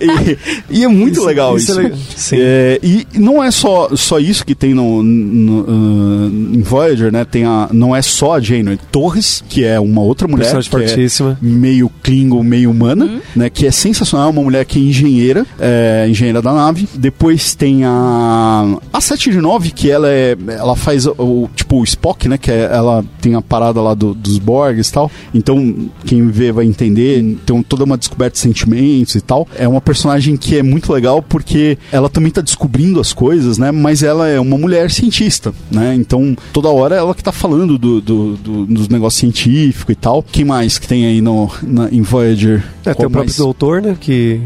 e, e- e é muito Isso- legal isso isso. é legal. Sim. É, e não é só, só isso que tem no, no, ah, em Voyager, né? Tem a, não é só a Janeway Torres, que é uma outra mulher que é fortíssima. meio Klingon, meio humana, né? Que é sensacional, uma mulher que é engenheira, é, engenheira da nave. Depois tem a a 7 que ela é, ela faz o, o- tipo o Spock, né? Que é- ela tem a parada lá do- dos Borgs e tal. Então quem vê vai entender. Tem toda uma descoberta de sentimentos e tal. É uma personagem que é muito legal porque ela também tá descobrindo as coisas, né? Mas ela é uma mulher cientista, né? Então toda hora ela que tá falando do, do, do- dos negócios científicos e tal. Quem mais que tem aí no, na, em Voyager? É, tem o próprio mais? doutor, né? Que.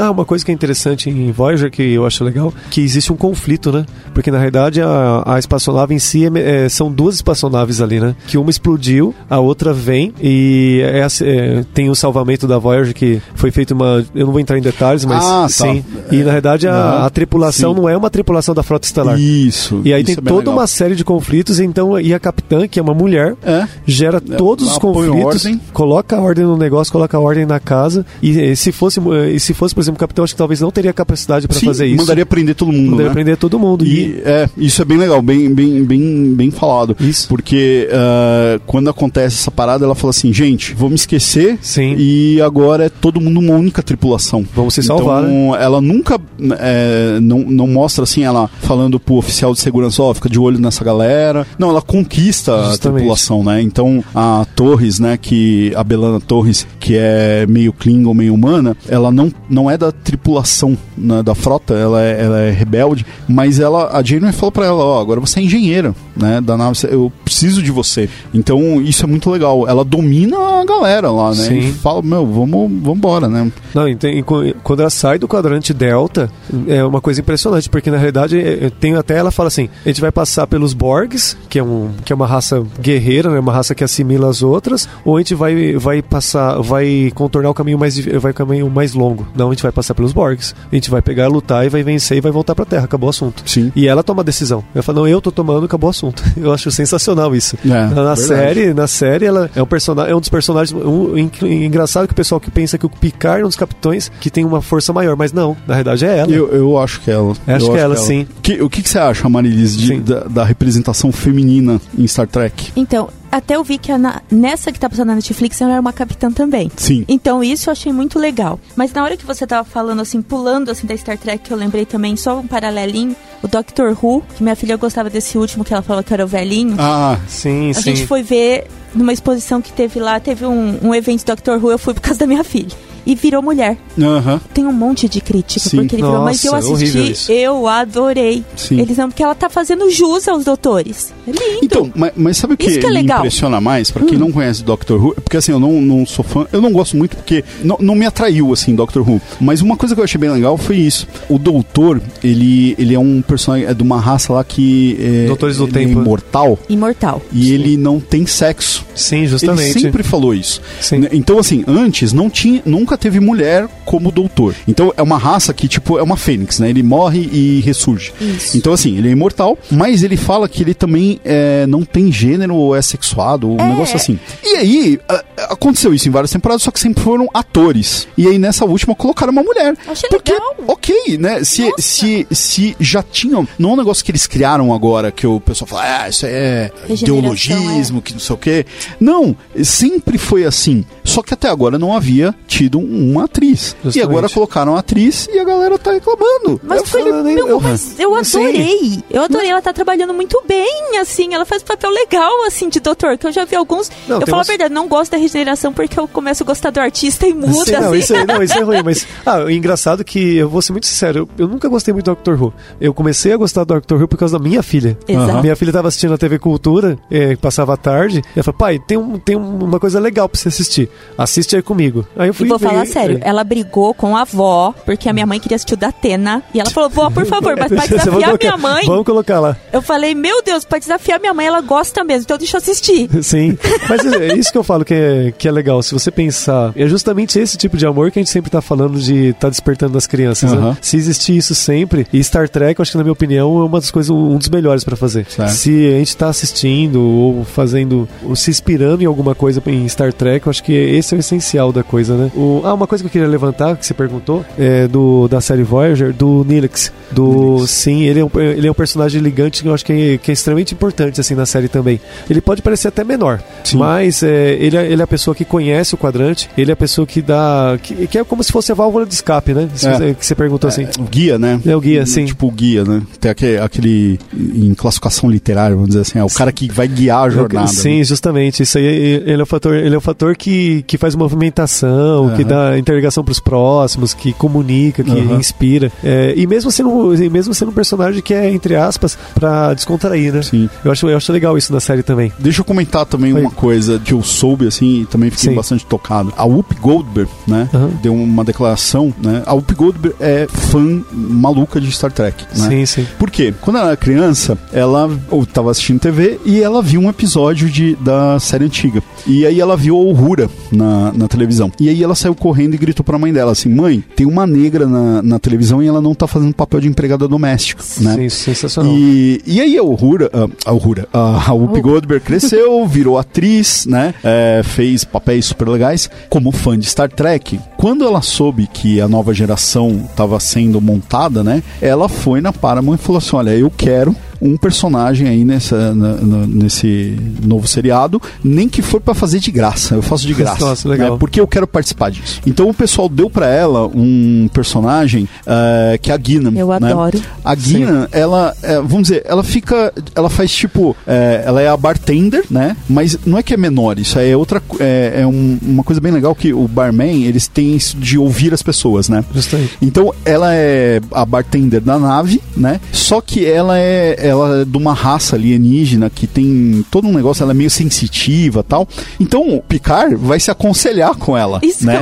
Ah, uma coisa que é interessante em Voyager, que eu acho legal, que existe um conflito, né? Porque na realidade a, a espaçonave em si é- é- são duas espaçonaves ali, né? Que uma explodiu, a outra vem e é a- é, tem o salvamento da Voyager que foi feito uma. Eu não vou entrar em detalhes, mas Ah, tá. sim. E na realidade a, a tripulação Sim. não é uma tripulação da frota estelar. Isso. E aí isso tem é toda legal. uma série de conflitos, então, e a capitã, que é uma mulher, É. gera todos os conflitos, ordem. coloca a ordem no negócio, coloca a ordem na casa. E, eh, se fosse, eh, e se fosse, por exemplo, o capitão, acho que talvez não teria capacidade para fazer isso. Mandaria prender todo mundo. Mandaria né? prender todo mundo. E, E é, isso é bem legal, bem, bem, bem, bem falado. Isso. Porque ah, quando acontece essa parada, ela fala assim, gente, vou me esquecer Sim. e agora é todo mundo uma única tripulação. Vamos se salvar, né? Então, ela nunca é, não, não mostra assim, ela falando pro oficial de segurança, ó, fica de olho nessa galera. Não, ela conquista a Justamente. tripulação, né? Então, a Torres, né, que a Belana Torres, que é meio Klingon, meio humana, ela não, não é da tripulação né, da frota, ela é, ela é rebelde, mas ela, a Janeway falou pra ela, ó, agora você é engenheira, né, da nave, eu preciso de você. Então, isso é muito legal. Ela domina a galera lá, né? Sim. E fala, meu, vamos, vamos embora, né? Não, ente- e quando ela sai do quadrante delta, é uma coisa impressionante, porque na realidade eh, tem até ela fala assim: a gente vai passar pelos Borgs, que é, um, que é uma raça guerreira, né, uma raça que assimila as outras, ou a gente vai, vai passar, vai contornar o caminho mais vai caminho mais longo. Não, a gente vai passar pelos Borgs. A gente vai pegar, lutar e vai vencer e vai voltar pra Terra. Acabou o assunto. Sim. E ela toma a decisão. Ela fala, não, eu tô tomando, acabou o assunto. Eu acho sensacional isso. É, na verdade. série, na série, ela é um personagem, é um dos personagens. Um, en- engraçado que o pessoal que pensa que o Picard é um dos capitães que tem uma força maior, mas não, na verdade é ela. Eu, eu acho que é ela. Acho Eu que é ela, sim. Que- o que, que você acha, Marilis, de- Sim. da, da representação feminina em Star Trek? Então, até eu vi que a na- nessa que tá passando na Netflix ela era uma capitã também. Sim. Então isso eu achei muito legal. Mas na hora que você tava falando assim, pulando assim da Star Trek, eu lembrei também só um paralelinho, o Doctor Who, que minha filha gostava desse último que ela falou que era o velhinho. Ah, Sim, a sim. gente foi ver numa exposição que teve lá, teve um, um evento Doctor Who, eu fui por causa da minha filha. E virou mulher. Aham. Tem um monte de crítica, Sim. porque ele virou, mas eu horrível assisti, eu adorei. Sim. Eles não, porque ela tá fazendo jus aos doutores. É lindo. Então, mas, mas sabe o que, que é me legal. impressiona mais? Pra quem não conhece Doctor Who, porque assim, eu não, não sou fã, eu não gosto muito porque não, não me atraiu, assim, Doctor Who. Mas uma coisa que eu achei bem legal foi isso. O Doutor, ele, ele é um personagem, é de uma raça lá que é, Doutores do ele Tempo, é imortal Imortal. e ele não tem sexo. Sim, Ele justamente. sempre falou isso. Sim. Então, assim, antes não tinha, nunca teve mulher como doutor. Então é uma raça que, tipo, é uma fênix, né? Ele morre e ressurge. Isso. Então, assim, ele é imortal, mas ele fala que ele também é, não tem gênero ou é sexuado, um É. negócio assim. E aí, a- aconteceu isso em várias temporadas, só que sempre foram atores. E aí, nessa última, colocaram uma mulher. Achei Porque, legal. ok, né? Se, Nossa. se, se já tinham. Não é um negócio que eles criaram agora, que o pessoal fala, ah, isso é ideologismo, que não sei o quê. Não, sempre foi assim. Só que até agora não havia tido uma atriz. E Justamente. agora colocaram a atriz e a galera tá reclamando. Mas Eu foi, falei, meu, eu- mas eu Sim. adorei. Eu adorei. Ela tá trabalhando muito bem, assim. Ela faz um papel legal, assim, de doutor. Que eu já vi alguns. Não, eu falo umas- a verdade, não gosto da regeneração porque eu começo a gostar do artista e muda, Sim, não, assim. isso é, não, isso é ruim, mas. Ah, o engraçado que, eu vou ser muito sincero, eu, eu nunca gostei muito do Doctor Who. Eu comecei a gostar do Doctor Who por causa da minha filha. Exato. Minha filha tava assistindo a TV Cultura, eh, passava a tarde, e ela falou: pai, tem, um, tem uma coisa legal pra você assistir. Assiste aí comigo. Aí eu E fui vou ver, falar sério, ela brigou com a avó, porque a minha mãe queria assistir o da Atena. E ela falou, vó, por favor, mas pra desafiar colocar- minha mãe. Vamos colocar lá. Eu falei, meu Deus, pra desafiar minha mãe, ela gosta mesmo, então deixa eu assistir. Sim, mas é isso que eu falo que é, que é legal. Se você pensar, é justamente esse tipo de amor que a gente sempre tá falando de tá despertando nas crianças. Aham. Né? Se existir isso sempre, e Star Trek, eu acho que na minha opinião é uma das coisas, um dos melhores pra fazer. Certo. Se a gente tá assistindo ou fazendo, ou se inspirando em alguma coisa em Star Trek, eu acho que esse é o essencial da coisa, né? O, ah, uma coisa que eu queria levantar, que você perguntou, é do da série Voyager, do Nilix. Do, sim, ele é, um, ele é um personagem ligante que eu acho que é, que é extremamente importante assim na série também. Ele pode parecer até menor, Sim. mas é, ele, é, ele é a pessoa que conhece o quadrante, ele é a pessoa que dá. que, que é como se fosse a válvula de escape, né? Se É. que você perguntou assim. O guia, né? É o guia, sim. Tipo o guia, né? Tem aquele, aquele em classificação literária, vamos dizer assim, é o cara que vai guiar a jornada. Sim, né? justamente. Isso aí ele é o fator, ele é o fator que, que faz movimentação, que Aham. dá interligação pros próximos, que comunica, que Aham. inspira. É, e mesmo sendo, e mesmo sendo um personagem que é, entre aspas, pra descontrair, né? Sim. Eu acho, eu acho legal isso na série também. Deixa eu comentar também Oi. uma coisa que eu soube, assim, e também fiquei Sim. bastante tocado. A Whoopi Goldberg, né, Aham. deu uma declaração, né? A Whoopi Goldberg é fã maluca de Star Trek, né? Sim, sim. Por quê? Quando ela era criança, ela ou tava assistindo TV e ela viu um episódio de, da série antiga. E aí ela viu a Uhura na, na televisão. E aí ela saiu correndo e gritou pra mãe dela assim: Mãe, tem uma negra na, na televisão e ela não tá fazendo papel de empregada doméstica, né? Sim, sensacional. E, e aí a Uhura, a, a Uhura, a, a Whoopi Oh. Goldberg cresceu, virou atriz, né? É, fez papéis super legais. Como fã de Star Trek, quando ela soube que a nova geração estava sendo montada, né? Ela foi na Paramount e falou assim: Olha, eu quero um personagem aí nessa, na- na- nesse novo seriado, nem que for pra fazer de graça. Eu faço de graça. Nossa, legal. né? Porque eu quero participar disso. Então o pessoal deu pra ela um personagem eh, que é a Guinan. Eu né? adoro. A Guinan, ela, é, vamos dizer, ela fica, ela faz tipo, é, ela é a bartender, né? Mas não é que é menor, isso aí é outra, é, é um- uma coisa bem legal que o barman, eles têm isso de ouvir as pessoas, né? Justamente. Então ela é a bartender da nave, né? Só que ela é ela é de uma raça alienígena que tem todo um negócio, ela é meio sensitiva, tal. Então o Picard vai se aconselhar com ela, Isso né?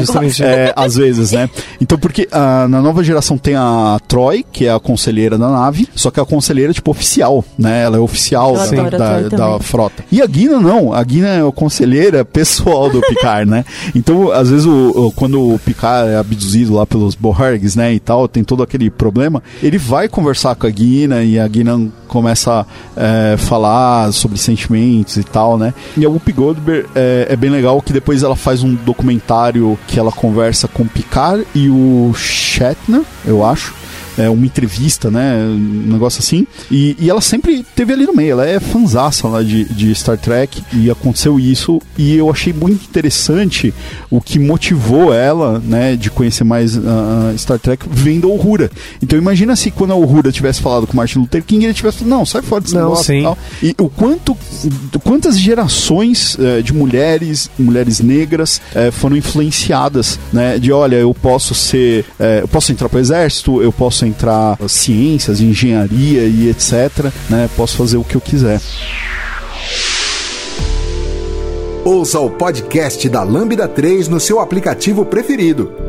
É, às vezes, né? Então porque ah, na nova geração tem a Troy, que é a conselheira da nave, só que é a conselheira tipo oficial, né? Ela é oficial Eu da, da, da frota. E a Guina não, a Guina é a conselheira pessoal do Picard, né? Então, às vezes, o, o- quando o Picard é abduzido lá pelos Borgs, né, e tal, tem todo aquele problema, ele vai conversar com a Guina e a Guina começa a é, falar sobre sentimentos e tal, né? E a Whoopi Goldberg é, é bem legal que depois ela faz um documentário que ela conversa com o Picard e o Shatner, eu acho. É, uma entrevista, né? Um negócio assim. E, e ela sempre teve ali no meio. Ela é fanzaça lá de, de Star Trek e aconteceu isso. E eu achei muito interessante o que motivou ela, né, de conhecer mais uh, Star Trek vendo a Uhura. Então imagina se quando a Uhura tivesse falado com Martin Luther King, ele tivesse falado, não, sai fora desse Não, negócio sim. e tal. E o quanto, quantas gerações eh, de mulheres, mulheres negras eh, foram influenciadas, né? De olha, eu posso ser, eh, eu posso entrar para o exército, eu posso entrar ciências, engenharia e etc, né? Posso fazer o que eu quiser. Ouça o podcast da Lambda 3 no seu aplicativo preferido.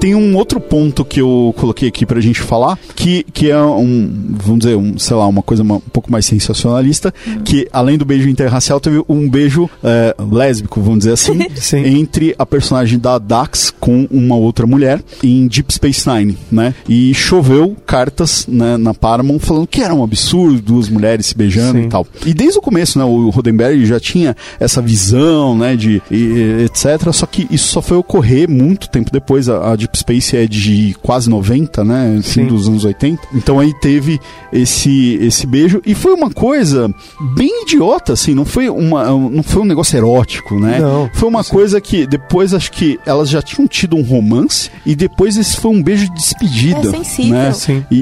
Tem um outro ponto que eu coloquei aqui pra gente falar, que, que é um, vamos dizer, um, sei lá, uma coisa uma- um pouco mais sensacionalista, que além do beijo interracial, teve um beijo é, lésbico, vamos dizer assim, Sim. entre a personagem da Dax com uma outra mulher em Deep Space Nine, né? E choveu cartas né, na Paramount falando que era um absurdo, duas mulheres se beijando Sim. e tal. E desde o começo, né, o Roddenberry já tinha essa visão, né, de e- e- etc. Só que isso só foi ocorrer muito tempo depois. A, a Deep Space é de quase 90, né, fim Sim. dos anos 80. Então aí teve esse esse beijo e foi uma coisa bem idiota, assim. Não foi uma não foi um negócio erótico, né? Não. Foi uma coisa que depois acho que elas já tinham tido um romance e depois esse foi um beijo de despedida, É sensível. né? Sim. E,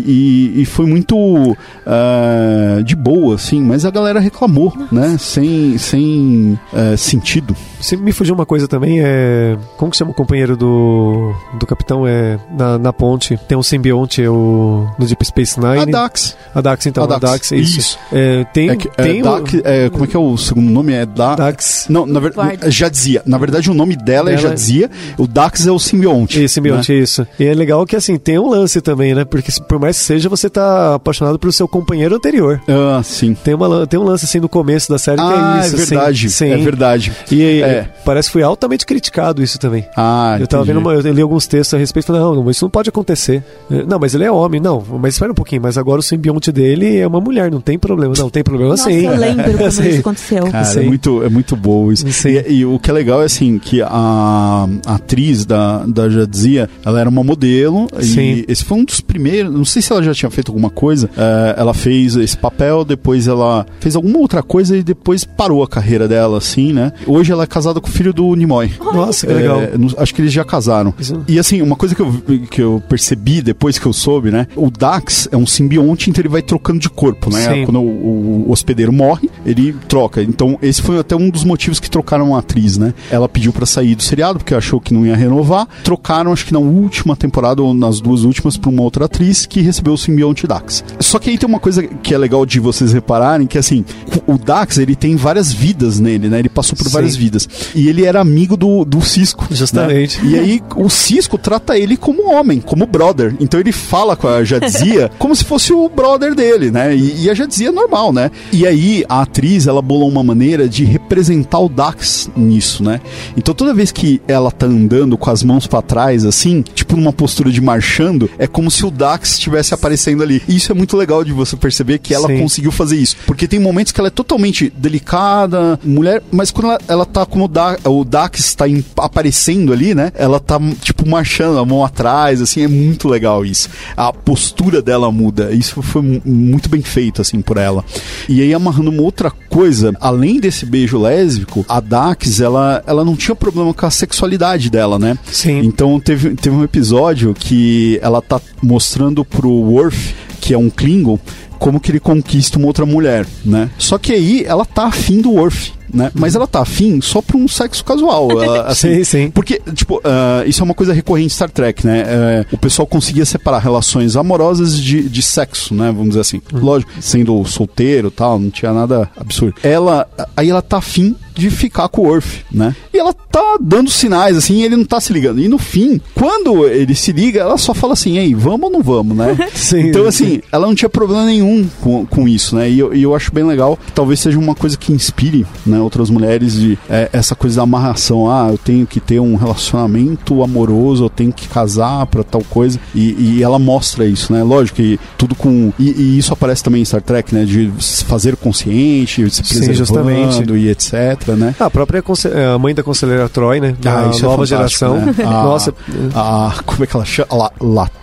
e- e foi muito ah, de boa, assim, mas a galera reclamou, né? Sem, sem ah, sentido. Se me fugiu uma coisa também, é. Como que chama o companheiro do. do capitão? É. Na, na ponte. Tem um simbionte, é o. No Deep Space Nine. A Dax. A Dax, então. A A Dax, Dax, isso. isso. É, tem. É que- é, tem o- Dax- é, como é que é o segundo nome? É da... Dax. Não, na verdade, Guarda. Jadzia. Na verdade, o nome dela, é Dela é- Jadzia. O Dax é o simbionte. Esse simbionte, né? isso. E é legal que, assim, tem um lance também, né? Porque por mais que seja, você tá apaixonado pelo seu companheiro anterior. Ah, sim. Tem, uma, tem um lance, assim, no começo da série Ah, que é isso. é assim. verdade. Sim. É verdade. E É. parece que foi altamente criticado isso também. Ah, Eu tava entendi. vendo, uma, eu li alguns textos a respeito, falei, não, isso não pode acontecer. Eh, Não, mas ele é homem, não, mas espera um pouquinho, mas agora o simbionte dele é uma mulher, não tem problema. Não, tem problema Nossa, sim. eu lembro como Sim. isso aconteceu. Cara, é Sim. muito, é muito bom isso. E, e o que é legal é assim, que a, a atriz da, da Jadzia, ela era uma modelo. Sim. E esse foi um dos primeiros. Não sei se ela já tinha feito alguma coisa. eh, ela fez esse papel, depois ela fez alguma outra coisa e depois parou a carreira dela, assim, né? Hoje ela é casada com o filho do Nimoy. Nossa, que legal. É, acho que eles já casaram. Isso. E assim, uma coisa que eu, que eu percebi depois que eu soube, né? O Dax é um simbionte, então ele vai trocando de corpo, né? Sim. Quando o, o hospedeiro morre, ele troca. Então, esse foi até um dos motivos que trocaram a atriz, né? Ela pediu pra sair do seriado porque achou que não ia renovar. Trocaram, acho que na última temporada ou nas duas últimas, pra uma outra atriz que recebeu o simbionte Dax. Só que aí tem uma coisa que é legal de vocês repararem, que assim, o Dax, ele tem várias vidas nele, né? Ele passou por Sim. várias vidas. E ele era amigo do, do Cisco. né? Justamente. E aí o Cisco trata ele como homem, como brother. Então ele fala com a Jadzia como se fosse o brother dele, né? E, e a Jadzia é normal, né? E aí a atriz, ela bolou uma maneira de representar o Dax nisso, né? Então toda vez que ela tá andando com as mãos pra trás, assim, tipo numa postura de marchando, é como se o Dax estivesse aparecendo ali. E isso é muito legal de você perceber que ela Sim. conseguiu fazer isso. Porque tem momentos que ela é totalmente delicada, mulher, mas quando ela, ela tá como o, da, o Dax está em- aparecendo ali, né? Ela tá, tipo, marchando, a mão atrás, assim, é muito legal isso. A postura dela muda. Isso foi mu- muito bem feito, assim, por ela. E aí, amarrando uma outra coisa, além desse beijo lésbico, a Dax, ela, ela não tinha problema com a sexualidade dela, né? Sim. Então teve, teve um episódio que ela tá mostrando pro Worf, que é um Klingon, como que ele conquista uma outra mulher, né? Só que aí ela tá afim do Worf. Né? Mas ela tá afim só pra um sexo casual. ela, assim, Sim, sim. porque, tipo, ah, isso é uma coisa recorrente em Star Trek, né? Eh, o pessoal conseguia separar relações amorosas de, de sexo, né? Vamos dizer assim. Lógico, sendo solteiro e tal, não tinha nada absurdo. Ela, aí ela tá afim de ficar com o Worf, né? E ela tá dando sinais, assim, e ele não tá se ligando. E no fim, quando ele se liga, ela só fala assim, ei, vamos ou não vamos, né? Sim, então, assim, sim. ela não tinha problema nenhum com, com isso, né? E eu, e eu acho bem legal, que talvez seja uma coisa que inspire, né? Né? Outras mulheres de é, essa coisa da amarração. Ah, eu tenho que ter um relacionamento amoroso, eu tenho que casar pra tal coisa. E, e ela mostra isso, né? Lógico que tudo com. E, e isso aparece também em Star Trek, né? De se fazer consciente, se Sim, preservando justamente. e etc, né? Ah, a própria eh, a mãe da conselheira Troy, né? Da Ah, isso é nova fantástico, geração. né? Ah, Nossa, A, como é que ela chama? La, Latro...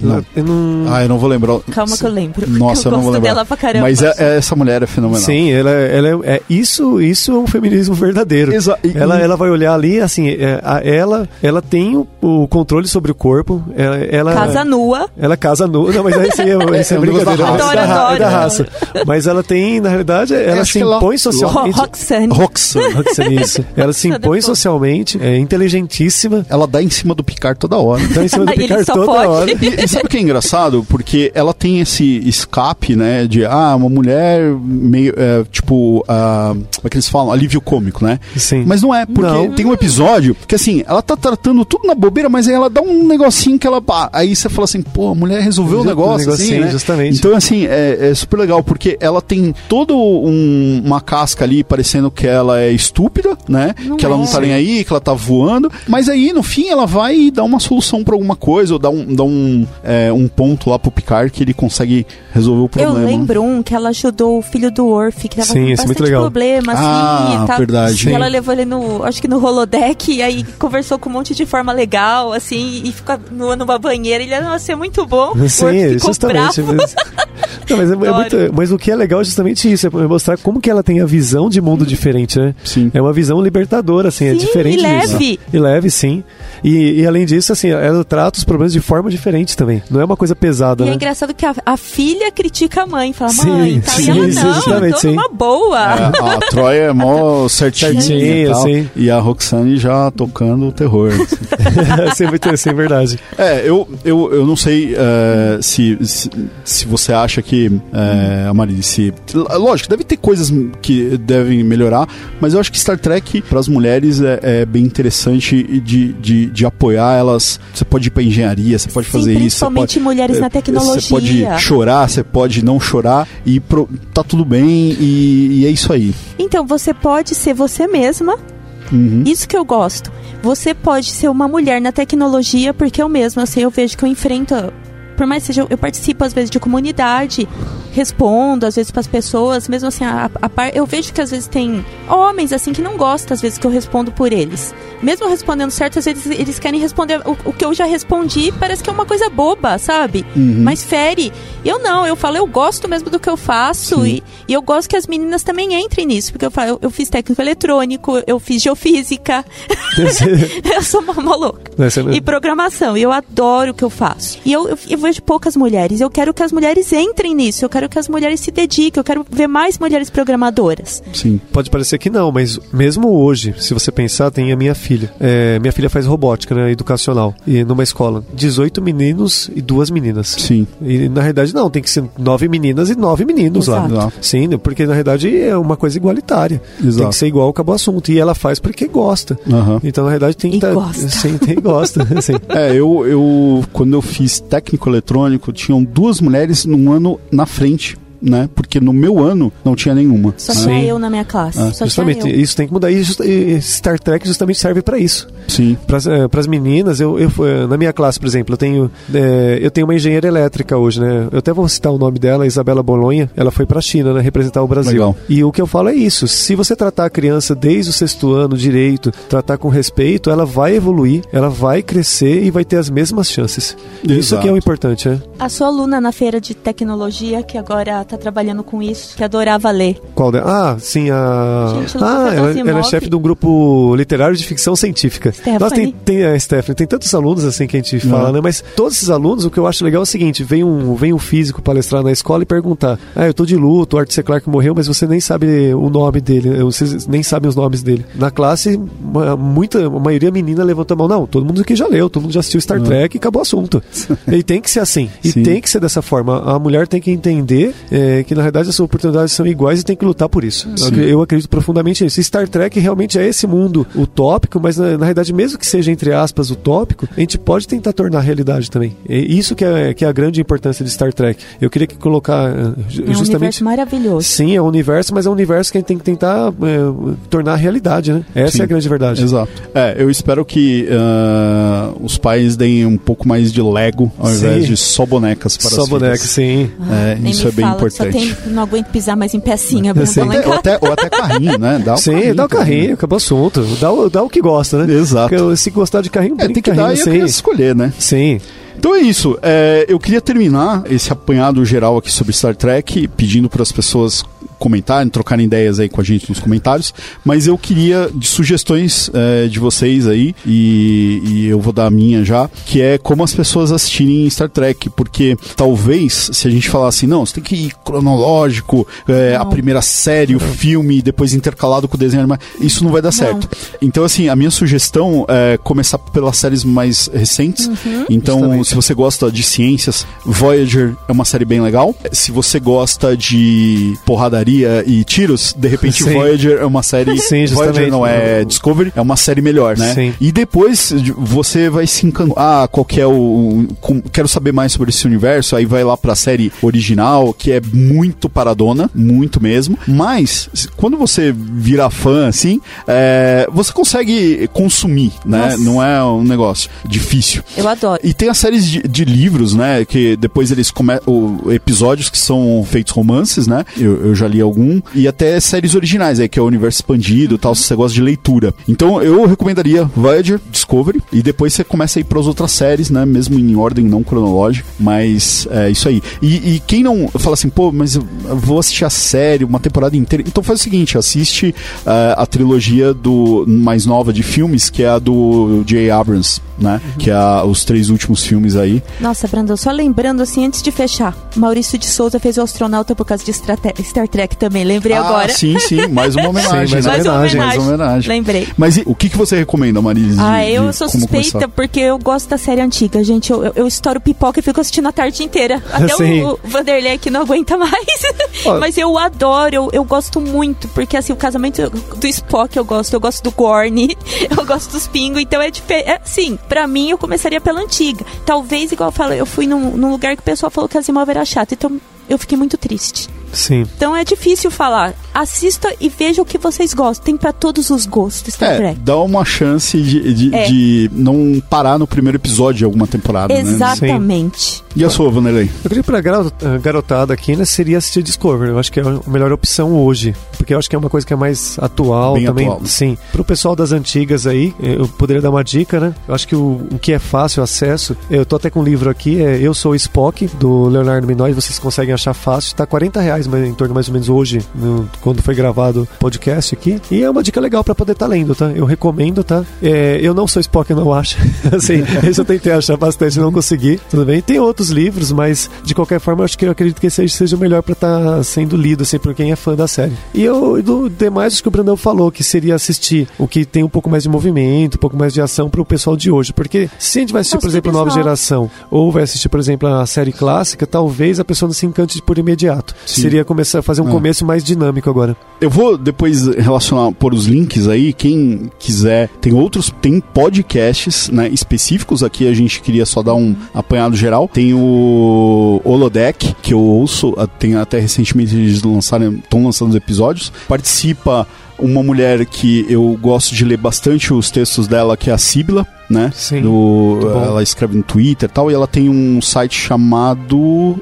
Não. eu não. Ah, eu não vou lembrar. Calma que eu lembro. Nossa, eu eu não vou gosto lembrar. dela pra caramba. Mas é, é- essa mulher é fenomenal. Sim, ela, ela é, é- isso, isso é um feminismo verdadeiro. Exa- e- Ela, e- ela vai olhar ali, assim, é, a- ela, ela tem o, o controle sobre o corpo. Ela, ela Casa nua. Ela casa nua. Não, mas aí sim, é, isso é, É um negócio da brincadeira. raça. da, é da raça. Mas ela tem, na realidade, ela acho se ela- impõe Ro socialmente. Roxane. Roxanne. Roxane, isso. Ela se impõe socialmente, é inteligentíssima. Ela dá em cima do Picard toda hora. Tá em cima do só toda pode. hora. E, e sabe o que é engraçado? Porque ela tem esse escape, né? De, ah, uma mulher meio, é, tipo, ah, como é que eles falam? Alívio cômico, né? Sim. Mas não é, porque Não. tem um episódio que, assim, ela tá tratando tudo na bobeira, mas aí ela dá um negocinho que ela... pá, aí você fala assim, pô, a mulher resolveu o negócio, assim, negocinho, né? justamente. Então, assim, é, é super legal, porque ela tem toda um- uma casca ali parecendo que ela é estúpida, né? Não que ela é. não tá nem aí, que ela tá voando. Mas aí, no fim, ela vai e dá uma solução pra alguma coisa, ou dá um, dá um, é, um ponto lá pro Picard que ele consegue resolver o Eu problema. lembro um que ela ajudou o filho do Orf, que tava Sim, com esse é bastante muito legal. problema, assim, Ah, e tá- verdade. E ela Sim. levou ele no, acho que no holodeck, e aí conversou com um monte de forma legal, assim, e ficou no, numa banheira. Ele, nossa, é muito bom. Sim, justamente. bravo. Não, mas, é- é muito- mas o que é legal é justamente isso, é mostrar como que ela tem a visão de mundo diferente, né? Sim. É uma visão libertadora, assim, é Sim, diferente e disso. leve. E leve, sim. E, e além disso, assim, ela trata os problemas de forma diferente também. Não é uma coisa pesada, E é né? engraçado que a, a filha critica a mãe, fala, Sim, mãe, tá? sim, e ela, sim, não, justamente, eu tô sim. numa boa. É, a Troy é mó certinha Certinho, e tal, sim. e a Roxane já tocando o terror. assim. Sim, verdade. É, eu, eu, eu não sei é, se, se, se você acha que é, a Marice. Lógico, deve ter coisas que devem melhorar, mas eu acho que Star Trek para as mulheres é, é bem interessante de, de, de apoiar elas. Você pode ir pra engenharia, você pode Sim, fazer isso. Você principalmente mulheres é, na tecnologia. Você pode chorar, você pode não chorar e pro- tá tudo bem e, e é isso aí. Então, você pode ser você mesma, Uhum. Isso que eu gosto. Você pode ser uma mulher na tecnologia, porque eu mesma, assim, eu vejo que eu enfrento. Por mais que seja, eu participo às vezes de comunidade, respondo às vezes para as pessoas, mesmo assim, a, a par, eu vejo que às vezes tem homens assim que não gostam às vezes que eu respondo por eles. Mesmo respondendo certo, às vezes eles querem responder o, o que eu já respondi, parece que é uma coisa boba, sabe? Uhum. Mas fere. Eu não, eu falo, eu gosto mesmo do que eu faço e, e eu gosto que as meninas também entrem nisso, porque eu, falo, eu, eu fiz técnico eletrônico, eu fiz geofísica, eu sou uma maluca. Né? E programação, e eu adoro o que eu faço. E eu, eu, eu vejo poucas mulheres, eu quero que as mulheres entrem nisso, eu quero que as mulheres se dediquem, eu quero ver mais mulheres programadoras. Sim. Pode parecer que não, mas mesmo hoje, se você pensar, tem a minha filha. É, minha filha faz robótica, né, educacional, e numa escola. 18 meninos e duas meninas. Sim. E na realidade não, tem que ser nove meninas e nove meninos lá. Exato. Exato. Sim, porque na realidade é uma coisa igualitária. Tem Exato. que ser igual, acabou o assunto. E ela faz porque gosta. Aham. Então na realidade tem que E tá- gosta. Sim, tem gosta. Sim. É, eu, eu quando eu fiz técnico eletrônico, tinham duas mulheres num ano na frente, Линч – né? Porque no meu ano não tinha nenhuma. Só né? tinha eu na minha classe. Ah, só Justamente, tinha eu. isso tem que mudar. E, just- e Star Trek justamente serve para isso. Sim. Para as meninas, eu, eu eh, na minha classe, por exemplo, eu tenho eh, eu tenho uma engenheira elétrica hoje, né? Eu até vou citar o nome dela, Isabela Bolonha. Ela foi para a China, né, representar o Brasil. Legal. E o que eu falo é isso: se você tratar a criança desde o sexto ano direito, tratar com respeito, ela vai evoluir, ela vai crescer e vai ter as mesmas chances. Isso Exato. que é o importante, né? A sua aluna na feira de tecnologia, que agora tá trabalhando com isso, que adorava ler. Qual dela? Ah, sim, a. Gente, ah, ela, Asimov. ela é chefe de um grupo literário de ficção científica. Stephanie. Nossa, tem, tem a Stephanie, tem tantos alunos assim que a gente fala, Não. né? Mas todos esses alunos, o que eu acho legal é o seguinte: vem um, vem um físico palestrar na escola e perguntar: Ah, eu tô de luto, o Art C. Clarke morreu, mas você nem sabe o nome dele, né? vocês nem sabem os nomes dele. Na classe, uma- muita, a maioria menina levantou a mão: Não, todo mundo aqui já leu, todo mundo já assistiu Star Não. Trek e acabou o assunto. e tem que ser assim. E Sim. tem que ser dessa forma. A mulher tem que entender é, que na realidade as oportunidades são iguais e tem que lutar por isso. Sim. Eu acredito profundamente nisso. Star Trek realmente é esse mundo utópico, mas na, na realidade, mesmo que seja entre aspas utópico, a gente pode tentar tornar realidade também. E isso que é, que é a grande importância de Star Trek. Eu queria que colocar eh, ju- É um justamente. universo maravilhoso. Sim, é um universo, mas é um universo que a gente tem que tentar é, tornar realidade, né? Essa Sim. é a grande verdade. Exato. É, eu espero que ah, os pais deem um pouco mais de Lego ao invés Sim. de só bonecas para Só as boneca, filhas. sim. É, Nem isso é bem fala, importante. Só tem, não aguento pisar mais em pecinha, Bruno, Ou até, ou até carrinho, né? Dá o Sim, carrinho dá o também. carrinho, acabou o assunto. Dá, o- dá o que gosta, né? Exato. Porque se gostar de carrinho, É, tem que dar carrinho, e sim. criança escolher, né? Sim. Então é isso. É, eu queria terminar esse apanhado geral aqui sobre Star Trek, pedindo para as pessoas comentarem, trocarem ideias aí com a gente nos comentários. Mas eu queria de sugestões é, de vocês aí, e, e eu vou dar a minha já, que é como as pessoas assistirem Star Trek. Porque talvez, se a gente falar assim, não, você tem que ir cronológico, é, a Não. primeira série, o filme, depois intercalado com o desenho animado, isso não vai dar certo. Então, assim, a minha sugestão é começar pelas séries mais recentes. Então, Justamente. se você gosta de ciências, Voyager é uma série bem legal. Se você gosta de porradaria e tiros, de repente Sim. Voyager é uma série. Sim, Voyager não é Discovery, é uma série melhor, né? Sim. E depois de- você vai se encantar. Ah, qual que é o. com- quero saber mais sobre esse universo. Aí vai lá pra série original, que é muito paradona, muito mesmo. Mas, quando você vira fã, assim, é, você consegue consumir, né? Nossa. Não é um negócio difícil. Eu adoro. E tem as séries de, de livros, né? Que depois eles começam. Episódios que são feitos romances, né? Eu, eu já li algum. E até séries originais, aí, que é o universo expandido e tal, se você gosta de leitura. Então eu recomendaria Voyager, Discovery, e depois você começa a ir pras outras séries, né? Mesmo em ordem não cronológica. Mas é isso aí. E, e quem não fala assim, pô, mas eu vou assistir a série, uma temporada inteira. Então faz o seguinte, assiste eh, a trilogia do mais nova de filmes, que é a do J. Abrams, né? Que é a- os três últimos filmes aí. Nossa, Brandon, só lembrando assim, antes de fechar, Maurício de Souza fez o astronauta por causa de Star Trek também, lembrei ah, agora. sim, sim, mais uma homenagem. Sim, mais né? Mais uma homenagem, Mais uma homenagem. Lembrei. Mas o que, que você recomenda, Marise? de- Ah, eu de sou como suspeita começar? porque eu gosto da série antiga, gente. Eu, eu, eu estouro pipoca e fico assistindo a tarde inteira. Até Sim. o, o Vanderlei aqui não aguenta mais. Mas eu adoro, eu, eu gosto muito, porque assim, o casamento do Spock eu gosto, eu gosto do Gorn, eu gosto dos pingos, então é diferente. É, assim, pra mim eu começaria pela antiga. Talvez, igual eu falo, eu fui num, num lugar que o pessoal falou que a Zimov era chata, então eu fiquei muito triste. Sim. Então é difícil falar. Assista e veja o que vocês gostam. Tem pra todos os gostos Star É, Trek. dá uma chance de, de, É. de não parar no primeiro episódio de alguma temporada, né? Exatamente. E a sua, Vanderlei? Eu queria pra garo- garotada aqui, né, seria assistir Discovery. Eu acho que é a melhor opção hoje. Porque eu acho que é uma coisa que é mais atual Bem também. atual. Sim. Pro pessoal das antigas aí, eu poderia dar uma dica, né? Eu acho que o, o que é fácil acesso, eu tô até com um livro aqui, é Eu Sou Spock, do Leonardo Minoy, vocês conseguem achar fácil. Tá 40 reais, mas em torno mais ou menos hoje, no- quando foi gravado o podcast aqui. E é uma dica legal pra poder estar lendo, tá? Eu recomendo, tá? É, eu não sou Spock, eu não acho. assim, esse eu tentei achar bastante e não consegui. Tudo bem. Tem outros livros, mas de qualquer forma, eu acho que eu acredito que esse seja, seja o melhor pra estar sendo lido, assim, por quem é fã da série. E eu, do demais, acho que o Brandão falou, que seria assistir o que tem um pouco mais de movimento, um pouco mais de ação pro pessoal de hoje. Porque se a gente vai assistir, por exemplo. Nova Geração, ou vai assistir, por exemplo, a série clássica, talvez a pessoa não se encante por imediato. Sim. Seria começar a fazer um É. começo mais dinâmico agora. Eu vou depois relacionar por os links aí, quem quiser. Tem outros, tem podcasts né, específicos aqui, a gente queria só dar um apanhado geral. Tem o Holodeck, que eu ouço, tem até recentemente eles lançaram, estão lançando os episódios. Participa uma mulher que eu gosto de ler bastante os textos dela, que é a Sibila, né? Sim. Do, ela escreve no Twitter e tal, e ela tem um site chamado.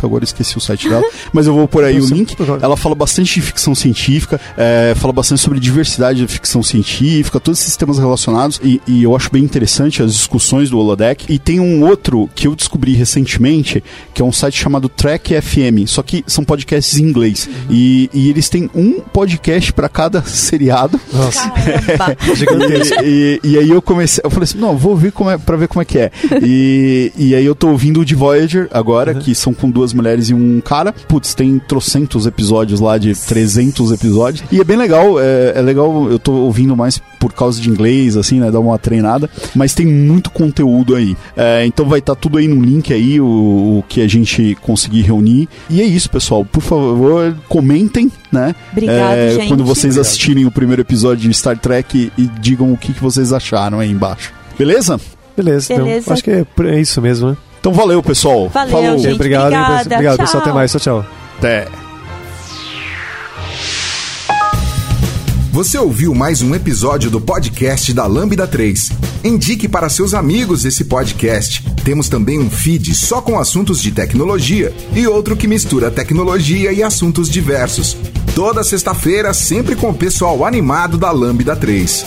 Eita, agora esqueci o site dela. Mas eu vou por aí o link. Ela fala bastante de ficção científica, é, fala bastante sobre diversidade de ficção científica, todos esses temas relacionados, e, e eu acho bem interessante as discussões do Holodeck. E tem um outro que eu descobri recentemente, que é um site chamado Track FM, só que são podcasts em inglês. E, e eles têm um podcast para cada seriado. Nossa, gigantesco. E, e- e aí eu comecei, eu falei assim, não, vou ouvir como é, pra ver como é que é. E, e aí eu tô ouvindo o de Voyager agora, que são com duas duas mulheres e um cara. Putz, tem trocentos episódios lá de 300 episódios. E é bem legal, é, é legal, eu tô ouvindo mais por causa de inglês, assim, né? Dar uma treinada. Mas tem muito conteúdo aí. É, então vai estar tá tudo aí no link aí, o, o, que a gente conseguir reunir. E é isso, pessoal. Por favor, comentem, né? Obrigado, é, gente. Quando vocês assistirem o primeiro episódio de Star Trek e digam o que, que vocês acharam aí embaixo. Beleza? Beleza, Beleza. Então, acho que é, é isso mesmo, né? Então valeu, pessoal. Valeu, Falou. gente. Obrigado, obrigada, obrigado tchau. pessoal. Até mais. Tchau, tchau. Até. Você ouviu mais um episódio do podcast da Lambda 3. Indique para seus amigos esse podcast. Temos também um feed só com assuntos de tecnologia e outro que mistura tecnologia e assuntos diversos. Toda sexta-feira, sempre com o pessoal animado da Lambda 3.